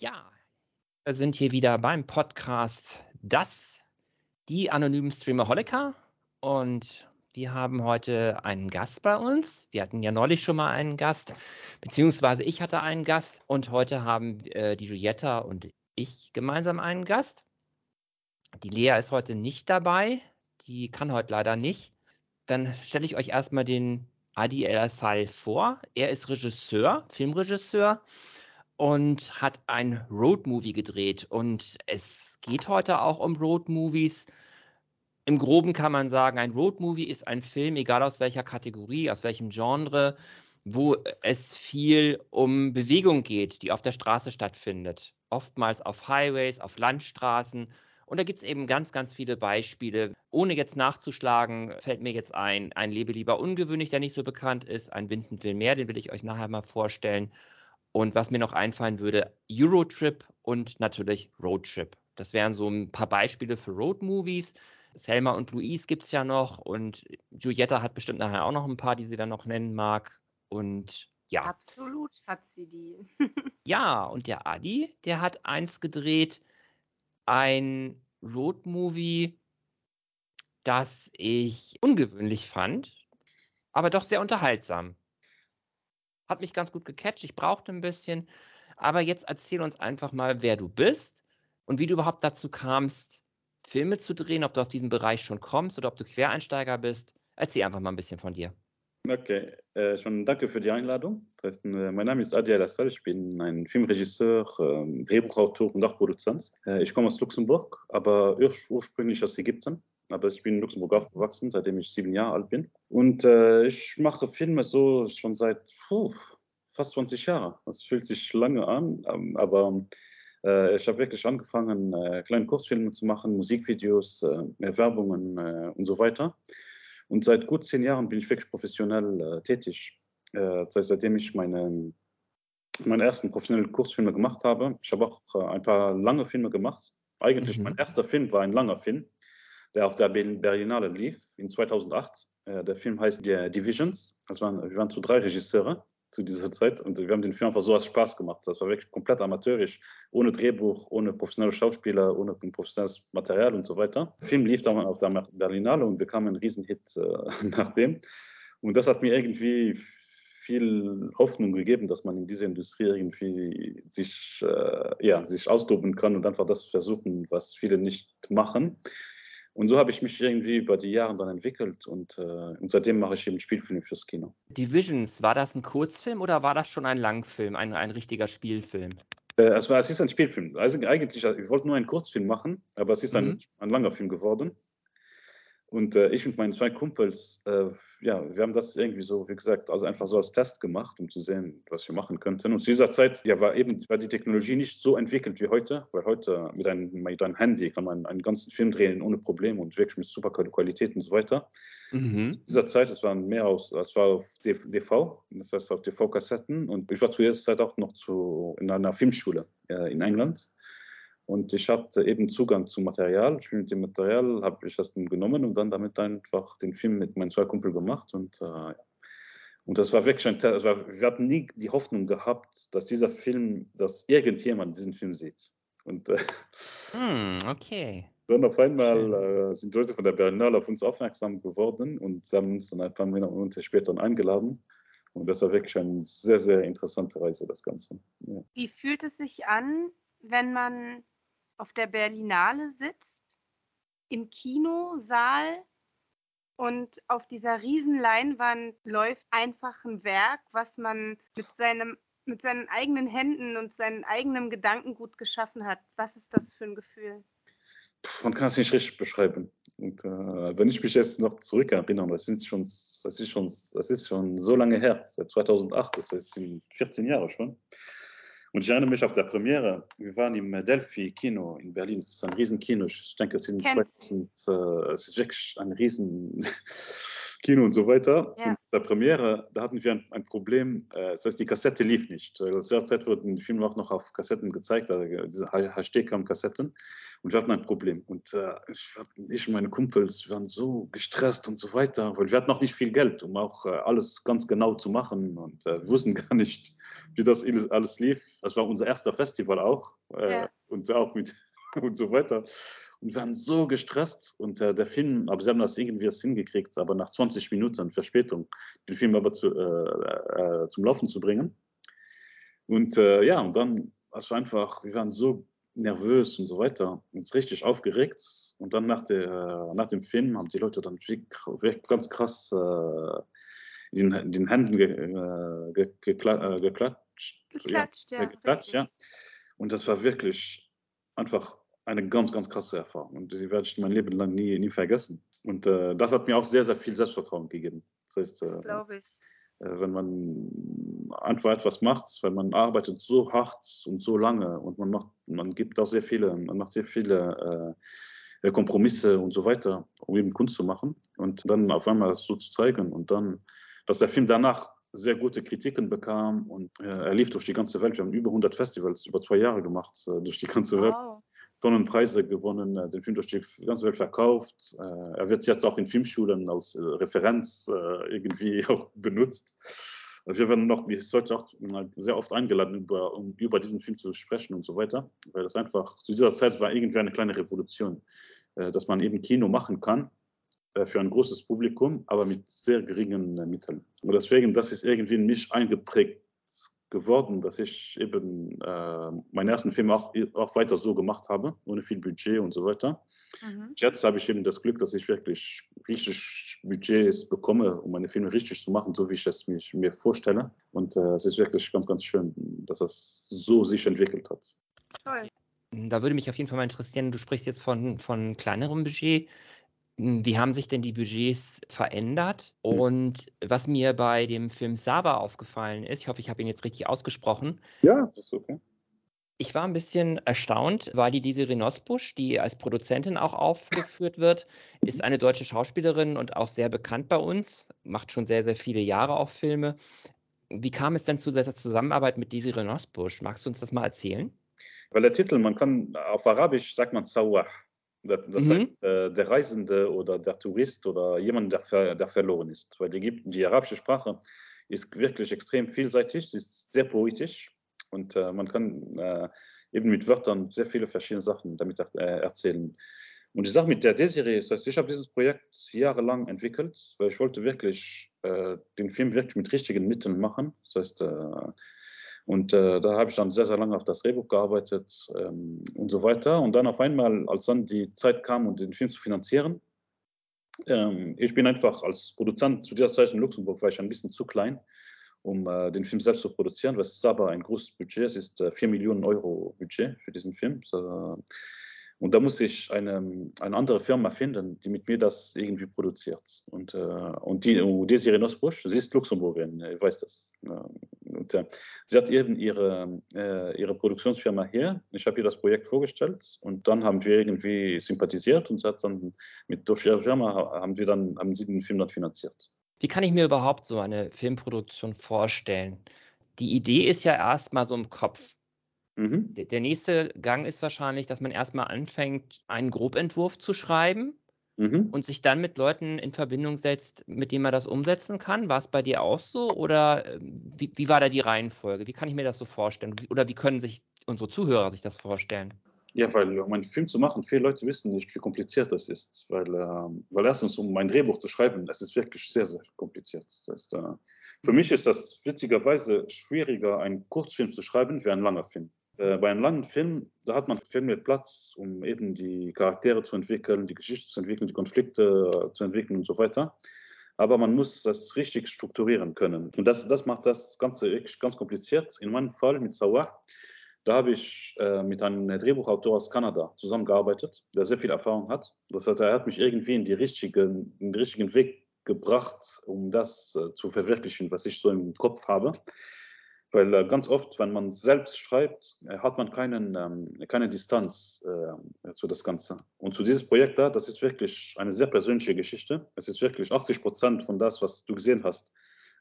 Ja, wir sind hier wieder beim Podcast Das, die anonymen Streamer Holika. Und wir haben heute einen Gast bei uns. Wir hatten ja neulich schon mal einen Gast, beziehungsweise ich hatte einen Gast. Und heute haben äh, die Julietta und ich gemeinsam einen Gast. Die Lea ist heute nicht dabei. Die kann heute leider nicht. Dann stelle ich euch erstmal den Adi El Assal vor. Er ist Regisseur, Filmregisseur und hat ein Roadmovie gedreht. Und es geht heute auch um Roadmovies. Im Groben kann man sagen, ein Roadmovie ist ein Film, egal aus welcher Kategorie, aus welchem Genre, wo es viel um Bewegung geht, die auf der Straße stattfindet. Oftmals auf Highways, auf Landstraßen. Und da gibt es eben ganz, ganz viele Beispiele. Ohne jetzt nachzuschlagen, fällt mir jetzt ein, ein Lebe lieber ungewöhnlich, der nicht so bekannt ist, ein Vincent Vilmer, den will ich euch nachher mal vorstellen. Und was mir noch einfallen würde, Eurotrip und natürlich Roadtrip. Das wären so ein paar Beispiele für Roadmovies. Selma und Louise gibt es ja noch und Giulietta hat bestimmt nachher auch noch ein paar, die sie dann noch nennen mag. Und ja. Absolut hat sie die. ja, und der Adi, der hat eins gedreht, ein Roadmovie, das ich ungewöhnlich fand, aber doch sehr unterhaltsam hat mich ganz gut gecatcht. Ich brauchte ein bisschen. Aber jetzt erzähl uns einfach mal, wer du bist und wie du überhaupt dazu kamst, Filme zu drehen, ob du aus diesem Bereich schon kommst oder ob du Quereinsteiger bist. Erzähl einfach mal ein bisschen von dir. Okay, äh, schon danke für die Einladung. Das heißt, äh, mein Name ist Adi Alassal, ich bin ein Filmregisseur, äh, Drehbuchautor und auch Produzent. Äh, ich komme aus Luxemburg, aber ur ursprünglich aus Ägypten aber ich bin in Luxemburg aufgewachsen, seitdem ich sieben Jahre alt bin. Und äh, ich mache Filme so schon seit puh, fast 20 Jahren. Das fühlt sich lange an, ähm, aber äh, ich habe wirklich angefangen, äh, kleine Kurzfilme zu machen, Musikvideos, äh, Werbungen äh, und so weiter. Und seit gut zehn Jahren bin ich wirklich professionell äh, tätig. das heißt, seitdem ich meine, meine ersten professionellen Kurzfilme gemacht habe. Ich habe auch ein paar lange Filme gemacht. Eigentlich mhm. mein erster Film war ein langer Film der auf der Berlinale lief in 2008. Äh, der Film heißt The Divisions. Waren, wir waren zu drei Regisseure zu dieser Zeit und wir haben den Film einfach so als Spaß gemacht. Das war wirklich komplett amateurisch, ohne Drehbuch, ohne professionelle Schauspieler, ohne professionelles Material und so weiter. Der Film lief dann auf der Berlinale und bekam einen Riesenhit äh, nach dem. Und das hat mir irgendwie viel Hoffnung gegeben, dass man in dieser Industrie irgendwie sich, äh, ja, sich austoben kann und einfach das versuchen, was viele nicht machen. Und so habe ich mich irgendwie über die Jahre dann entwickelt und, äh, und seitdem mache ich eben Spielfilme fürs Kino. Divisions, war das ein Kurzfilm oder war das schon ein Langfilm, ein, ein richtiger Spielfilm? Äh, es, war, es ist ein Spielfilm. Also eigentlich, ich wollte nur einen Kurzfilm machen, aber es ist ein, mhm. ein langer Film geworden. Und äh, ich und meine zwei Kumpels, äh, ja, wir haben das irgendwie so, wie gesagt, also einfach so als Test gemacht, um zu sehen, was wir machen könnten. Und zu dieser Zeit ja, war eben war die Technologie nicht so entwickelt wie heute, weil heute mit einem, mit einem Handy kann man einen ganzen Film drehen ohne Probleme und wirklich mit super Qualität und so weiter. Mhm. Zu dieser Zeit, es waren mehr aus, es war auf DV, das heißt auf TV-Kassetten. Und ich war zu dieser Zeit auch noch zu, in einer Filmschule äh, in England. Und ich hatte eben Zugang zum Material. Ich mit dem Material habe ich das dann genommen und dann damit einfach den Film mit meinen zwei Kumpel gemacht. Und, äh, und das war wirklich ein Teil. Wir hatten nie die Hoffnung gehabt, dass dieser Film, dass irgendjemand diesen Film sieht. Und äh, mm, okay. Dann auf einmal äh, sind Leute von der Berlinale auf uns aufmerksam geworden und haben uns dann ein paar Monate später eingeladen. Und das war wirklich eine sehr, sehr interessante Reise, das Ganze. Ja. Wie fühlt es sich an, wenn man auf der Berlinale sitzt, im Kinosaal und auf dieser riesen Leinwand läuft einfach ein Werk, was man mit seinem mit seinen eigenen Händen und seinem eigenen Gedankengut geschaffen hat. Was ist das für ein Gefühl? Man kann es nicht richtig beschreiben. Und äh, wenn ich mich jetzt noch zurückerinnere, das, sind schon, das, ist schon, das ist schon so lange her, seit 2008, das sind 14 Jahre schon. Und ich erinnere mich auf der Premiere, wir waren im Delphi Kino in Berlin. Es ist ein Riesenkino. Ich denke, es, sind 2000, äh, es ist wirklich ein Riesen, Kino und so weiter. Ja. Und bei Premiere, da hatten wir ein, ein Problem, äh, das heißt, die Kassette lief nicht. Äh, Das Zeit wurden die Filme auch noch auf Kassetten gezeigt, also diese HD-Cam-Kassetten. Und wir hatten ein Problem. Und äh, ich, ich und meine Kumpels waren so gestresst und so weiter, weil wir hatten noch nicht viel Geld, um auch äh, alles ganz genau zu machen und äh, wir wussten gar nicht, wie das alles lief. Das war unser erster Festival auch äh, Ja. und auch mit und so weiter. Und wir waren so gestresst und äh, der Film, aber sie haben das irgendwie erst hingekriegt, aber nach 20 Minuten Verspätung, den Film aber zu, äh, äh, zum Laufen zu bringen. Und äh, ja, und dann, es war einfach, wir waren so nervös und so weiter, uns richtig aufgeregt. Und dann nach, der, nach dem Film haben die Leute dann wirklich, ganz krass äh, in, den, den Händen ge, äh, ge, gekla, geklatscht. Geklatscht, ja. ja, geklatscht, richtig. ja. Und das war wirklich einfach eine ganz, ganz krasse Erfahrung. Und die werde ich mein Leben lang nie, nie vergessen. Und äh, das hat mir auch sehr, sehr viel Selbstvertrauen gegeben. Das heißt, Das äh, glaube ich. äh, wenn man einfach etwas macht, wenn man arbeitet so hart und so lange und man macht, man gibt auch sehr viele, man macht sehr viele äh, Kompromisse und so weiter, um eben Kunst zu machen und dann auf einmal das so zu zeigen und dann, dass der Film danach sehr gute Kritiken bekam und äh, er lief durch die ganze Welt. Wir haben über 100 Festivals über zwei Jahre gemacht durch die ganze Welt. Tonnen Preise gewonnen, äh, den Film durch die ganze Welt verkauft. Äh, er wird jetzt auch in Filmschulen als äh, Referenz äh, irgendwie auch benutzt. Also wir werden noch, wie heute auch, sehr oft eingeladen, über, um über diesen Film zu sprechen und so weiter, weil das einfach zu dieser Zeit war irgendwie eine kleine Revolution, äh, dass man eben Kino machen kann äh, für ein großes Publikum, aber mit sehr geringen Mitteln. Und deswegen, das ist irgendwie in mich eingeprägt geworden, dass ich eben äh, meinen ersten Film auch, auch weiter so gemacht habe, ohne viel Budget und so weiter. Mhm. Jetzt habe ich eben das Glück, dass ich wirklich richtig Budgets bekomme, um meine Filme richtig zu machen, so wie ich es mich, mir vorstelle. Und äh, es ist wirklich ganz, ganz schön, dass das so sich entwickelt hat. Toll. Da würde mich auf jeden Fall mal interessieren, du sprichst jetzt von, von kleinerem Budget. Wie haben sich denn die Budgets verändert? Und was mir bei dem Film Saba aufgefallen ist, ich hoffe, ich habe ihn jetzt richtig ausgesprochen, Ja, das ist okay. ich war ein bisschen erstaunt, weil die Desiree Nosbusch, die als Produzentin auch aufgeführt wird, ist eine deutsche Schauspielerin und auch sehr bekannt bei uns, macht schon sehr, sehr viele Jahre auch Filme. Wie kam es denn zu dieser Zusammenarbeit mit Desiree Nosbusch? Magst du uns das mal erzählen? Weil der Titel, man kann auf Arabisch sagt man Sawah. Das, das Mhm. heißt, äh, der Reisende oder der Tourist oder jemand, der, ver, der verloren ist. Weil die, die arabische Sprache ist wirklich extrem vielseitig, sie ist sehr poetisch und äh, man kann äh, eben mit Wörtern sehr viele verschiedene Sachen damit äh, erzählen. Und die Sache mit der Desiree, das heißt, ich habe dieses Projekt jahrelang entwickelt, weil ich wollte wirklich äh, den Film wirklich mit richtigen Mitteln machen. Das heißt, äh, und äh, da habe ich dann sehr, sehr lange auf das Drehbuch gearbeitet ähm, und so weiter. Und dann auf einmal, als dann die Zeit kam, um den Film zu finanzieren, ähm, ich bin einfach als Produzent zu dieser Zeit in Luxemburg, war ich ein bisschen zu klein, um äh, den Film selbst zu produzieren. Das ist aber ein großes Budget, es ist äh, 4 Millionen Euro Budget für diesen Film. So, und da musste ich eine, eine andere Firma finden, die mit mir das irgendwie produziert. Und, äh, und die und Desiree sie ist Luxemburgerin, ich weiß das. Und, äh, sie hat eben ihre, äh, ihre Produktionsfirma hier. Ich habe ihr das Projekt vorgestellt und dann haben wir irgendwie sympathisiert und sie hat dann mit durch ihre Firma haben wir dann haben sie den Film dann finanziert. Wie kann ich mir überhaupt so eine Filmproduktion vorstellen? Die Idee ist ja erstmal so im Kopf. Mhm. Der, der nächste Gang ist wahrscheinlich, dass man erstmal anfängt, einen Grobentwurf zu schreiben Mhm. und sich dann mit Leuten in Verbindung setzt, mit denen man das umsetzen kann. War es bei dir auch so oder äh, wie, wie war da die Reihenfolge? Wie kann ich mir das so vorstellen? Oder wie können sich unsere Zuhörer sich das vorstellen? Ja, weil um einen Film zu machen, viele Leute wissen nicht, wie kompliziert das ist. Weil, ähm, weil erstens, um ein Drehbuch zu schreiben, es ist wirklich sehr, sehr kompliziert. Das heißt, äh, für mich ist das witzigerweise schwieriger, einen Kurzfilm zu schreiben, wie ein langer Film. Äh, bei einem langen Film, da hat man viel mehr Platz, um eben die Charaktere zu entwickeln, die Geschichte zu entwickeln, die Konflikte äh, zu entwickeln und so weiter. Aber man muss das richtig strukturieren können. Und das, das macht das Ganze wirklich ganz kompliziert. In meinem Fall mit Sawah, da habe ich äh, mit einem Drehbuchautor aus Kanada zusammengearbeitet, der sehr viel Erfahrung hat. Das heißt, er hat mich irgendwie in, die richtigen, in den richtigen Weg gebracht, um das äh, zu verwirklichen, was ich so im Kopf habe. Weil äh, ganz oft, wenn man selbst schreibt, äh, hat man keinen, ähm, keine Distanz äh, zu das Ganze. Und zu dieses Projekt da, das ist wirklich eine sehr persönliche Geschichte. Es ist wirklich 80 Prozent von das, was du gesehen hast.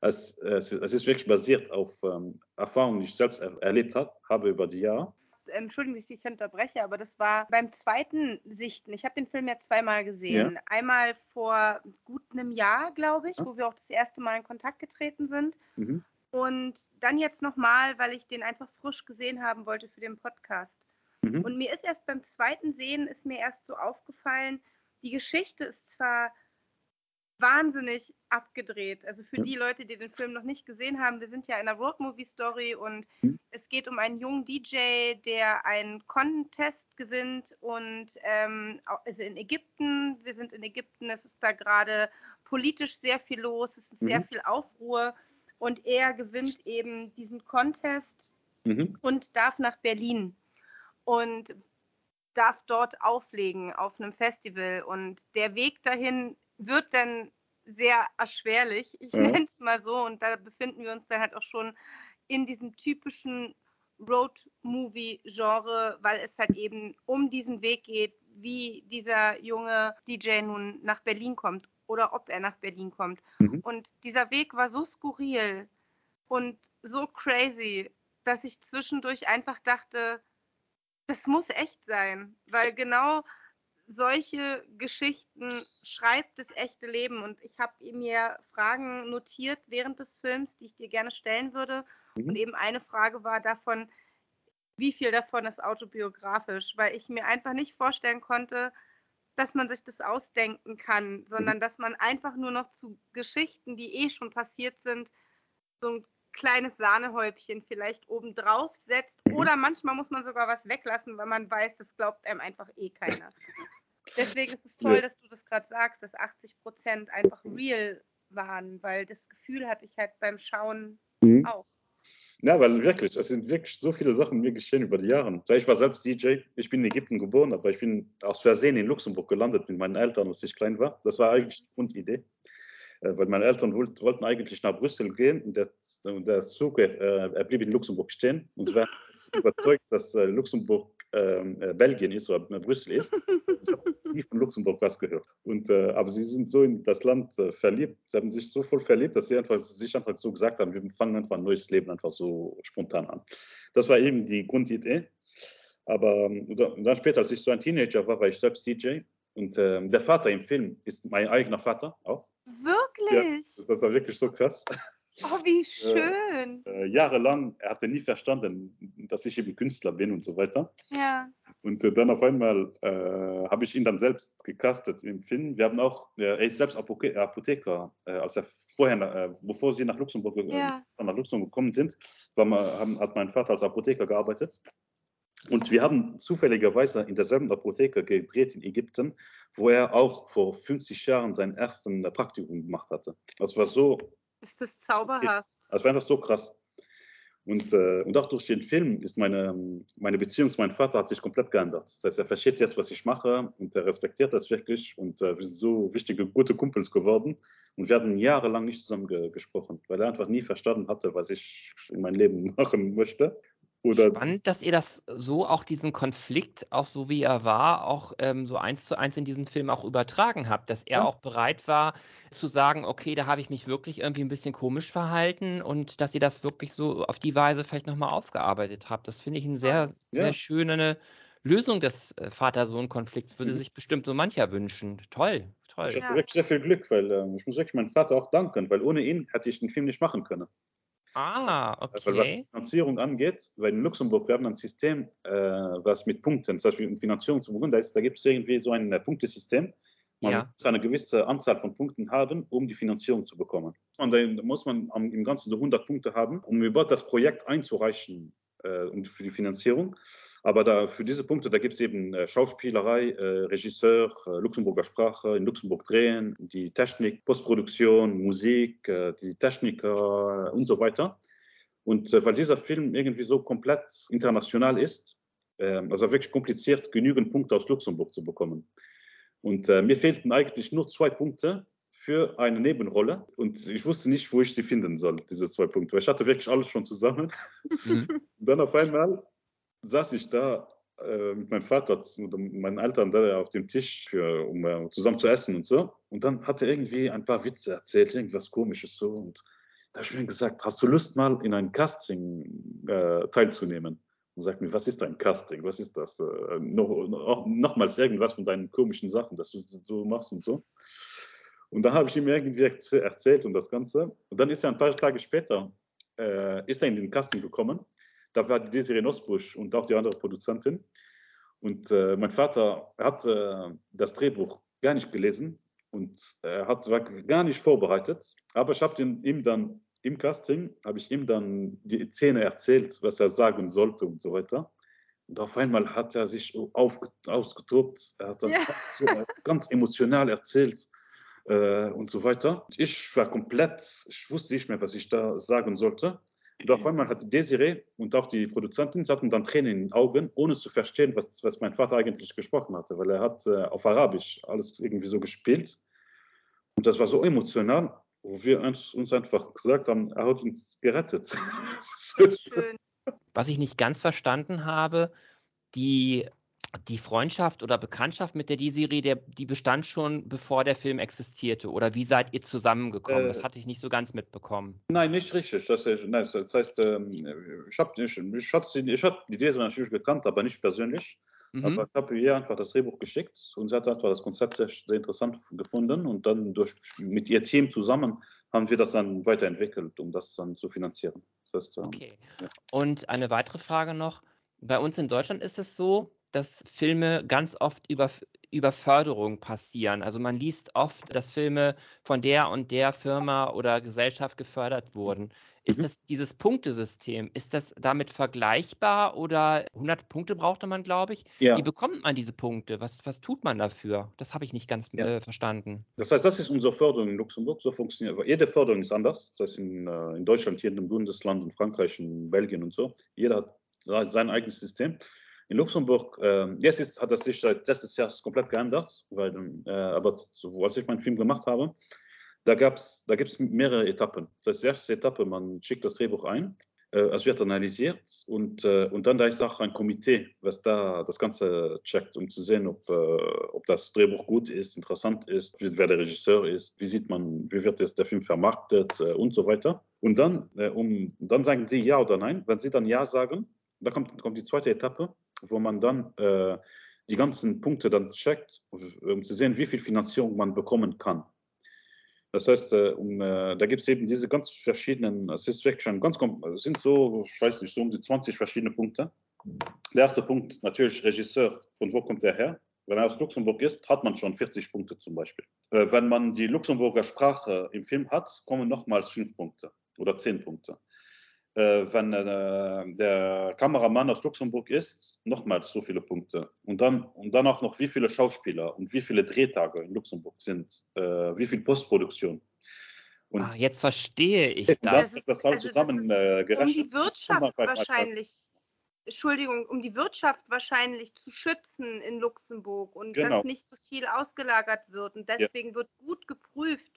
Es, es, es ist wirklich basiert auf ähm, Erfahrungen, die ich selbst er erlebt hab, habe über die Jahre. Entschuldigung, dass ich unterbreche, aber das war beim zweiten Sichten. Ich habe den Film ja zweimal gesehen. Ja. Einmal vor gut einem Jahr, glaube ich, ja. wo wir auch das erste Mal in Kontakt getreten sind. Mhm. Und dann jetzt nochmal, weil ich den einfach frisch gesehen haben wollte für den Podcast. Mhm. Und mir ist erst beim zweiten Sehen, ist mir erst so aufgefallen, die Geschichte ist zwar wahnsinnig abgedreht. Also für die Leute, die den Film noch nicht gesehen haben, wir sind ja in einer Roadmovie-Story und mhm. es geht um einen jungen DJ, der einen Contest gewinnt und ähm, also in Ägypten, wir sind in Ägypten, es ist da gerade politisch sehr viel los, es ist mhm. sehr viel Aufruhr und er gewinnt eben diesen Contest mhm. und darf nach Berlin und darf dort auflegen auf einem Festival und der Weg dahin wird dann sehr erschwerlich, ich ja. nenne es mal so und da befinden wir uns dann halt auch schon in diesem typischen Road-Movie-Genre, weil es halt eben um diesen Weg geht, wie dieser junge DJ nun nach Berlin kommt oder ob er nach Berlin kommt. Mhm. Und dieser Weg war so skurril und so crazy, dass ich zwischendurch einfach dachte, das muss echt sein, weil genau solche Geschichten schreibt das echte Leben. Und ich habe mir Fragen notiert während des Films, die ich dir gerne stellen würde. Mhm. Und eben eine Frage war davon, wie viel davon ist autobiografisch, weil ich mir einfach nicht vorstellen konnte, dass man sich das ausdenken kann, sondern mhm. dass man einfach nur noch zu Geschichten, die eh schon passiert sind, so ein kleines Sahnehäubchen vielleicht obendrauf setzt. Mhm. Oder manchmal muss man sogar was weglassen, weil man weiß, das glaubt einem einfach eh keiner. Deswegen ist es toll, dass du das gerade sagst, dass 80 Prozent einfach real waren, weil das Gefühl hatte ich halt beim Schauen mhm. auch. Ja, weil wirklich, es sind wirklich so viele Sachen mir geschehen über die Jahre. Ich war selbst DJ, ich bin in Ägypten geboren, aber ich bin aus Versehen in Luxemburg gelandet mit meinen Eltern, als ich klein war. Das war eigentlich die Grundidee. Äh, weil meine Eltern wollten eigentlich nach Brüssel gehen und der, der Zug, äh, er blieb in Luxemburg stehen und war überzeugt, dass äh, Luxemburg äh, Belgien ist oder Brüssel ist. Ich habe nie von Luxemburg was gehört. Und, äh, aber sie sind so in das Land äh, verliebt, sie haben sich so voll verliebt, dass sie einfach, sich einfach so gesagt haben, wir fangen einfach ein neues Leben einfach so spontan an. Das war eben die Grundidee. Aber ähm, dann später, als ich so ein Teenager war, war ich selbst DJ. Und äh, der Vater im Film ist mein eigener Vater auch. Wirklich? Ja, das war wirklich so krass. Oh, wie schön. Äh, äh, jahrelang, er hatte nie verstanden, dass ich eben Künstler bin und so weiter. Ja. Und äh, dann auf einmal äh, habe ich ihn dann selbst gecastet im Film. Wir haben auch, er ist selbst Apoke Apotheker, äh, als er vorher, äh, bevor sie nach Luxemburg, ja. nach Luxemburg gekommen sind, war, haben, hat mein Vater als Apotheker gearbeitet. Und wir haben zufälligerweise in derselben Apotheke gedreht in Ägypten, wo er auch vor 50 Jahren sein ersten Praktikum gemacht hatte. Das war so. Ist das zauberhaft? Das war einfach so krass. Und, äh, und auch durch den Film ist meine, meine Beziehung zu meinem Vater hat sich komplett geändert. Das heißt, er versteht jetzt, was ich mache und er respektiert das wirklich. Und äh, wir sind so wichtige, gute Kumpels geworden. Und wir hatten jahrelang nicht zusammen ge gesprochen, weil er einfach nie verstanden hatte, was ich in meinem Leben machen möchte. Oder Spannend, dass ihr das so auch diesen Konflikt, auch so wie er war, auch ähm, so eins zu eins in diesen Film auch übertragen habt, dass er ja. auch bereit war zu sagen, okay, da habe ich mich wirklich irgendwie ein bisschen komisch verhalten und dass ihr das wirklich so auf die Weise vielleicht nochmal aufgearbeitet habt. Das finde ich eine sehr, ja. sehr schöne Lösung des äh, Vater-Sohn-Konflikts, würde mhm. sich bestimmt so mancher wünschen. Toll, toll. Ich hatte wirklich sehr viel Glück, weil äh, ich muss wirklich meinem Vater auch danken, weil ohne ihn hätte ich den Film nicht machen können. Ah, okay. Weil was Finanzierung angeht, weil in Luxemburg wir haben ein System, äh, was mit Punkten, das heißt, um Finanzierung zu bekommen, da, da gibt es irgendwie so ein äh, Punktesystem. Man ja. muss eine gewisse Anzahl von Punkten haben, um die Finanzierung zu bekommen. Und dann muss man im Ganzen so 100 Punkte haben, um über das Projekt einzureichen äh, für die Finanzierung. Aber da, für diese Punkte, da gibt es eben äh, Schauspielerei, äh, Regisseur, äh, Luxemburger Sprache, in Luxemburg drehen, die Technik, Postproduktion, Musik, äh, die Techniker und so weiter. Und äh, weil dieser Film irgendwie so komplett international ist, äh, also wirklich kompliziert, genügend Punkte aus Luxemburg zu bekommen. Und mir fehlten eigentlich nur zwei Punkte für eine Nebenrolle und ich wusste nicht, wo ich sie finden soll, diese zwei Punkte. Ich hatte wirklich alles schon zusammen. Mhm. dann auf einmal saß ich da äh, mit meinem Vater und meinen Eltern da auf dem Tisch, für, um äh, zusammen zu essen und so. Und dann hat er irgendwie ein paar Witze erzählt, irgendwas Komisches so. Und da habe ich mir gesagt, hast du Lust mal in ein Casting äh, teilzunehmen? Und sagt mir, was ist dein Casting? Was ist das? Äh, noch, noch, nochmals irgendwas von deinen komischen Sachen, dass du so machst und so. Und da habe ich ihm irgendwie erzählt und das Ganze. Und dann ist er ein paar Tage später, äh, ist er in den Casting gekommen. Da war die Desiree Nosbusch und auch die andere Produzentin. Und äh, mein Vater hat äh, das Drehbuch gar nicht gelesen und er hat, war gar nicht vorbereitet. Aber ich habe ihm dann im Casting, habe ich ihm dann die Szene erzählt, was er sagen sollte und so weiter. Und auf einmal hat er sich auf, ausgetobt, er hat dann ja. so ganz emotional erzählt äh, und so weiter. Ich war komplett, ich wusste nicht mehr, was ich da sagen sollte. Und auf einmal hatte Desiree und auch die Produzentin hatten dann Tränen in den Augen, ohne zu verstehen, was, was mein Vater eigentlich gesprochen hatte, weil er hat äh, auf Arabisch alles irgendwie so gespielt. Und das war so emotional, wo wir uns, uns einfach gesagt haben, er hat uns gerettet. was ich nicht ganz verstanden habe, die die Freundschaft oder Bekanntschaft mit der D-Serie, die bestand schon, bevor der Film existierte? Oder wie seid ihr zusammengekommen? Äh, das hatte ich nicht so ganz mitbekommen. Nein, nicht richtig. Das, das heißt, ähm, ich habe ich, hab, ich hab die D-Serie natürlich gekannt, aber nicht persönlich. Mhm. Aber ich habe ihr einfach das Drehbuch geschickt und sie hat einfach das Konzept sehr, sehr interessant gefunden. Und dann durch, mit ihr Team zusammen haben wir das dann weiterentwickelt, um das dann zu finanzieren. Das heißt, ähm, okay. Ja. Und eine weitere Frage noch. Bei uns in Deutschland ist es so, dass Filme ganz oft über, über Förderung passieren. Also man liest oft, dass Filme von der und der Firma oder Gesellschaft gefördert wurden. Ist mhm. das dieses Punktesystem, ist das damit vergleichbar oder 100 Punkte brauchte man, glaube ich? Ja. Wie bekommt man diese Punkte? Was, was tut man dafür? Das habe ich nicht ganz ja. äh, verstanden. Das heißt, das ist unsere Förderung in Luxemburg. So funktioniert. jede Förderung ist anders. Das heißt, in, äh, in Deutschland, hier in dem Bundesland, in Frankreich, in Belgien und so. Jeder hat sein eigenes System. In Luxemburg, äh, jetzt ist, hat das sich seit letztes Jahr komplett geändert, weil, äh, aber so, als ich meinen Film gemacht habe, da, gab's, da gibt es mehrere Etappen. Das heißt, die erste Etappe, man schickt das Drehbuch ein, äh, es wird analysiert und, äh, und dann da ist auch ein Komitee, was da das Ganze checkt, um zu sehen, ob, äh, ob das Drehbuch gut ist, interessant ist, wer der Regisseur ist, wie sieht man, wie wird jetzt der Film vermarktet äh, und so weiter. Und dann, äh, um, dann sagen sie ja oder nein. Wenn sie dann ja sagen, dann kommt, kommt die zweite Etappe wo man dann äh, die ganzen Punkte dann checkt, um zu sehen, wie viel Finanzierung man bekommen kann. Das heißt, äh, um, äh, da gibt es eben diese ganz verschiedenen, wirklich schon ganz, sind so, ich weiß nicht, so um die 20 verschiedene Punkte. Der erste Punkt, natürlich Regisseur, von wo kommt er her? Wenn er aus Luxemburg ist, hat man schon 40 Punkte zum Beispiel. Äh, wenn man die Luxemburger Sprache im Film hat, kommen nochmals 5 Punkte oder 10 Punkte äh, wenn äh, der Kameramann aus Luxemburg ist, nochmals so viele Punkte. Und dann, und dann auch noch, wie viele Schauspieler und wie viele Drehtage in Luxemburg sind, äh, wie viel Postproduktion. Und ah, jetzt verstehe ich das. Das, ist, das, also zusammen, das ist, um die Wirtschaft wahrscheinlich, Entschuldigung, um die Wirtschaft wahrscheinlich zu schützen in Luxemburg und genau. dass nicht so viel ausgelagert wird. Und deswegen ja. wird gut geprüft,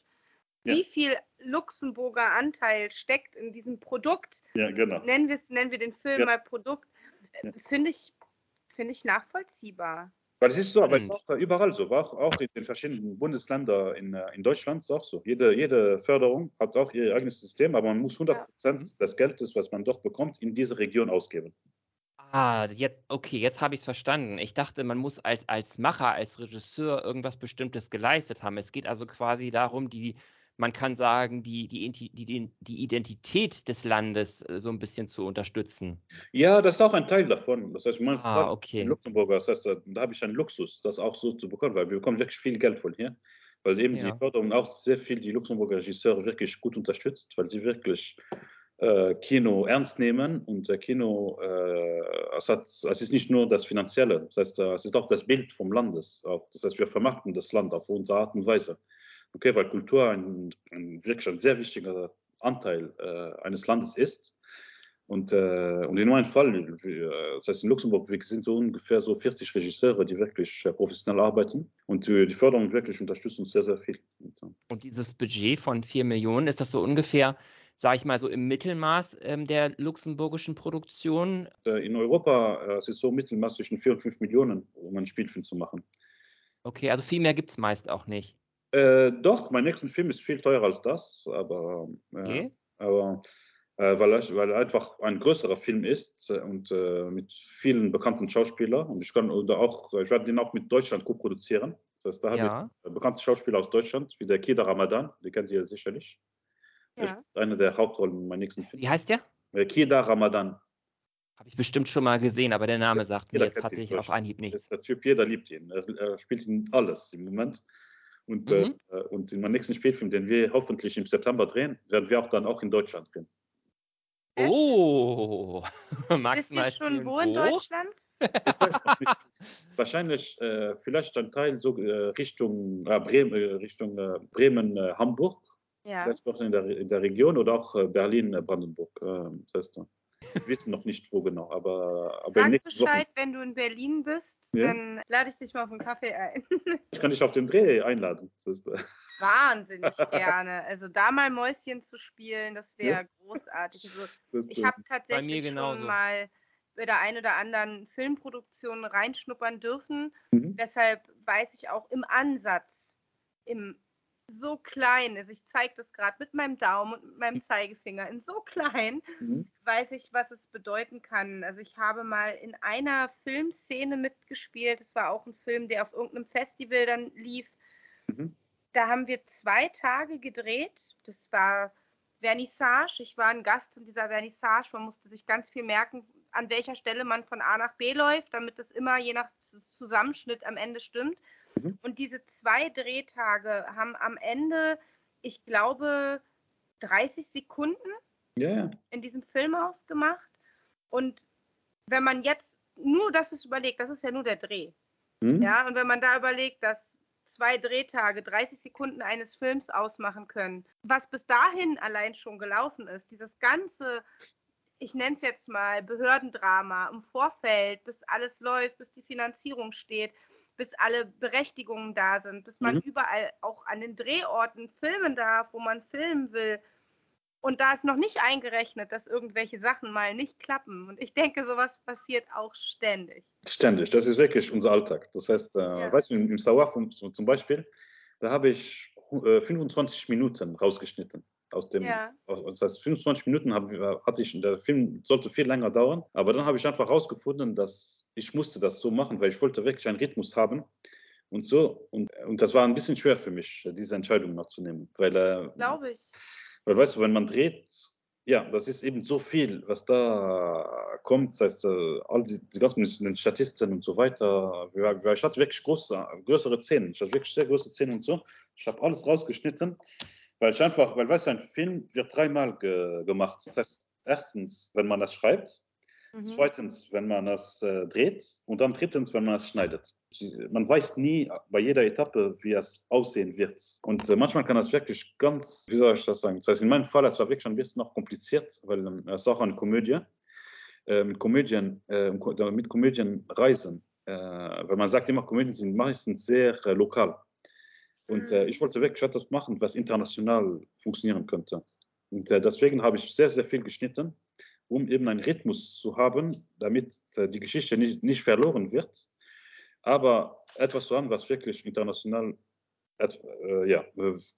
ja. wie viel Luxemburger Anteil steckt in diesem Produkt. Ja, genau. Nennen, nennen wir den Film ja. mal Produkt. Ja. Finde ich, find ich nachvollziehbar. Weil es ist so, aber es ist auch überall so, auch, auch in den verschiedenen Bundesländern in, äh, in Deutschland ist auch so. Jede, jede Förderung hat auch ihr eigenes System, aber man muss 100 Prozent ja. des Geldes, was man dort bekommt, in diese Region ausgeben. Ah, jetzt, okay, jetzt habe ich es verstanden. Ich dachte, man muss als, als Macher, als Regisseur irgendwas Bestimmtes geleistet haben. Es geht also quasi darum, die, man kann sagen, die, die, die, die Identität des Landes äh, so ein bisschen zu unterstützen. Ja, das ist auch ein Teil davon. Das heißt, man ah, okay. Luxemburger, das heißt, da habe ich einen Luxus, das auch so zu bekommen, weil wir bekommen wirklich viel Geld von hier. Weil eben ja. die Förderung auch sehr viel die Luxemburger Regisseure wirklich gut unterstützt, weil sie wirklich äh, Kino ernst nehmen und Kino, äh, es, hat, es ist nicht nur das Finanzielle, das heißt, es ist auch das Bild vom Landes. Auch. Das heißt, wir vermarkten das Land auf unsere Art und Weise. Okay, weil Kultur ein, ein wirklich ein sehr wichtiger Anteil äh, eines Landes ist. Und, äh, und in ein Fall das heißt in Luxemburg wir sind so ungefähr so 40 Regisseure, die wirklich äh, professionell arbeiten und äh, die Förderung wirklich unterstützen sehr sehr viel. Und, dieses Budget von 4 Millionen ist das so ungefähr, sage ich mal so im Mittelmaß ähm, der luxemburgischen Produktion? Äh, in Europa äh, es ist so mittelmaß zwischen 4 und 5 Millionen, um einen Spielfilm zu machen. Okay, also viel mehr gibt es meist auch nicht. Äh, doch, mein nächsten Film ist viel teurer als das, aber, okay. aber äh, weil, ich, weil einfach ein größerer Film ist äh, und äh, mit vielen bekannten Schauspielern und ich kann oder auch ich werde den auch mit Deutschland co-produzieren. Das heißt, da ja. habe ich bekannte Schauspieler aus Deutschland wie der Kida Ramadan, die kennt ihr sicherlich. Ja. Eine der Hauptrollen in meinem nächsten Film. Wie heißt der? Kida Ramadan. Habe ich bestimmt schon mal gesehen, aber der Name sagt mir jetzt tatsächlich auf Anhieb nichts. Der Typ, jeder liebt ihn. Er, er spielt ihn alles im Moment. Und, mhm. äh, und in meinem nächsten Spielfilm, den wir hoffentlich im September drehen, werden wir auch dann auch in Deutschland drehen. Oh, Magst Wisst ihr schon wo in Deutschland? Wahrscheinlich äh, vielleicht ein Teil so äh, Richtung, äh, Bremen, äh, Richtung äh, Bremen, äh, Hamburg, ja. vielleicht noch in der, in der Region oder auch Berlin, Brandenburg. das heißt, wir wissen noch nicht wo genau, aber, aber Sag Bescheid, Wochen... wenn du in Berlin bist, ja? dann lade ich dich mal auf einen Kaffee ein. ich kann dich auf den Dreh einladen. Ist, äh... Wahnsinnig gerne. Also da mal Mäuschen zu spielen, das wäre ja? großartig. Also, ich habe tatsächlich schon mal bei der einen oder anderen Filmproduktion reinschnuppern dürfen. Mhm. Deshalb weiß ich auch im Ansatz, im so klein ist, ich zeige das gerade mit meinem Daumen und mit meinem mhm. Zeigefinger, in so klein mhm. weiß ich, was es bedeuten kann. Also ich habe mal in einer Filmszene mitgespielt. Es war auch ein Film, der auf irgendeinem Festival dann lief. Mhm. Da haben wir zwei Tage gedreht. Das war Vernissage. Ich war ein Gast in dieser Vernissage. Man musste sich ganz viel merken, an welcher Stelle man von A nach B läuft, damit es immer je nach Zusammenschnitt am Ende stimmt. Mhm. Und diese zwei Drehtage haben am Ende, ich glaube, 30 Sekunden yeah. in diesem Film ausgemacht. Und wenn man jetzt nur das ist überlegt, das ist ja nur der Dreh. Mhm. Ja, und wenn man da überlegt, dass zwei Drehtage 30 Sekunden eines Films ausmachen können, was bis dahin allein schon gelaufen ist, dieses ganze, ich nenne es jetzt mal Behördendrama im Vorfeld, bis alles läuft, bis die Finanzierung steht, bis alle Berechtigungen da sind, bis man mhm. überall auch an den Drehorten filmen darf, wo man filmen will. Und da ist noch nicht eingerechnet, dass irgendwelche Sachen mal nicht klappen. Und ich denke, sowas passiert auch ständig. Ständig, das ist wirklich unser Alltag. Das heißt, äh, ja. weißt du, im Sauer zum Beispiel, da habe ich äh, 25 Minuten rausgeschnitten aus dem, ja. das heißt 25 Minuten hab, hatte ich, der Film sollte viel länger dauern, aber dann habe ich einfach herausgefunden, dass ich musste das so machen, weil ich wollte wirklich einen Rhythmus haben und so und, und das war ein bisschen schwer für mich, diese Entscheidung noch zu nehmen, weil äh, glaube ich, weil weißt du, wenn man dreht, ja, das ist eben so viel, was da kommt, das heißt, äh, all die, die ganzen Statisten und so weiter. Ich hatte wirklich große, größere Szenen, ich hatte wirklich sehr große Szenen und so. Ich habe alles rausgeschnitten weil ich einfach, weil weißt du, ein Film wird dreimal ge gemacht. Das heißt, erstens, wenn man das schreibt, mhm. zweitens, wenn man das äh, dreht und dann drittens, wenn man es schneidet. Man weiß nie bei jeder Etappe, wie es aussehen wird. Und äh, manchmal kann das wirklich ganz, wie soll ich das sagen? Das heißt, in meinem Fall, es war wirklich ein bisschen noch kompliziert, weil ähm, es ist auch eine Komödie. Äh, mit Komödien, äh, mit Komödien reisen. Äh, weil man sagt immer, Komödien sind meistens sehr äh, lokal. Und äh, ich wollte wirklich etwas machen, was international funktionieren könnte. Und äh, deswegen habe ich sehr, sehr viel geschnitten, um eben einen Rhythmus zu haben, damit äh, die Geschichte nicht, nicht verloren wird, aber etwas zu haben, was wirklich international et, äh, ja,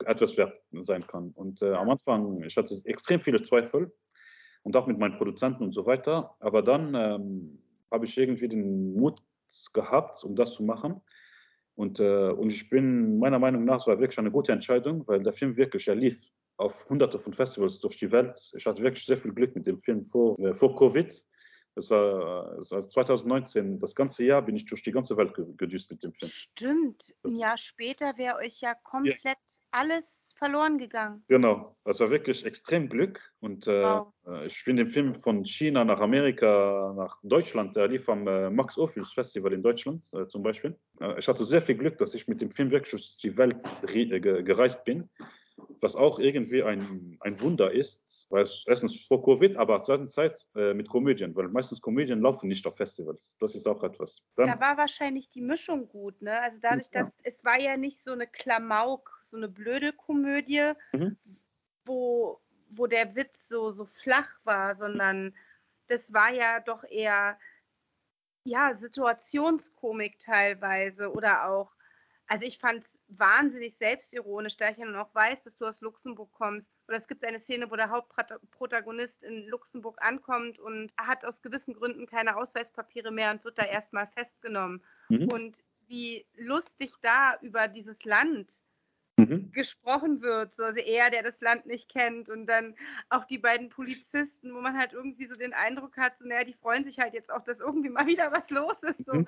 etwas wert sein kann. Und äh, am Anfang, ich hatte extrem viele Zweifel und auch mit meinen Produzenten und so weiter, aber dann ähm, habe ich irgendwie den Mut gehabt, um das zu machen. Und, äh, und ich bin meiner Meinung nach, es war wirklich eine gute Entscheidung, weil der Film wirklich, er lief auf hunderte von Festivals durch die Welt. Ich hatte wirklich sehr viel Glück mit dem Film vor, äh, vor Covid. Das war also 2019, das ganze Jahr bin ich durch die ganze Welt gedüst mit dem Film. Stimmt, ein Jahr später wäre euch ja komplett ja. alles verloren gegangen. Genau, das war wirklich extrem Glück. Und äh, wow. Äh, ich bin den Film von China nach Amerika, nach Deutschland, der lief am äh, Max Ophüls Festival in Deutschland äh, zum Beispiel. Äh, ich hatte sehr viel Glück, dass ich mit dem Film wirklich durch die Welt gereist bin was auch irgendwie ein, ein Wunder ist, weil es erstens vor Covid, aber zur Zeit äh, mit Komödien, weil meistens Komödien laufen nicht auf Festivals. Das ist auch etwas. Dann, da war wahrscheinlich die Mischung gut, ne? Also dadurch, ja. dass es war ja nicht so eine Klamauk, so eine blöde Komödie, mhm. wo, wo der Witz so, so flach war, sondern das war ja doch eher ja, Situationskomik teilweise oder auch also ich fand es wahnsinnig selbstironisch, da ich ja noch weiß, dass du aus Luxemburg kommst. Oder es gibt eine Szene, wo der Hauptprotagonist in Luxemburg ankommt und hat aus gewissen Gründen keine Ausweispapiere mehr und wird da erstmal festgenommen. Mhm. Und wie lustig da über dieses Land mhm. gesprochen wird. So, also er, der das Land nicht kennt und dann auch die beiden Polizisten, wo man halt irgendwie so den Eindruck hat, so, naja, die freuen sich halt jetzt auch, dass irgendwie mal wieder was los ist. So. Mhm.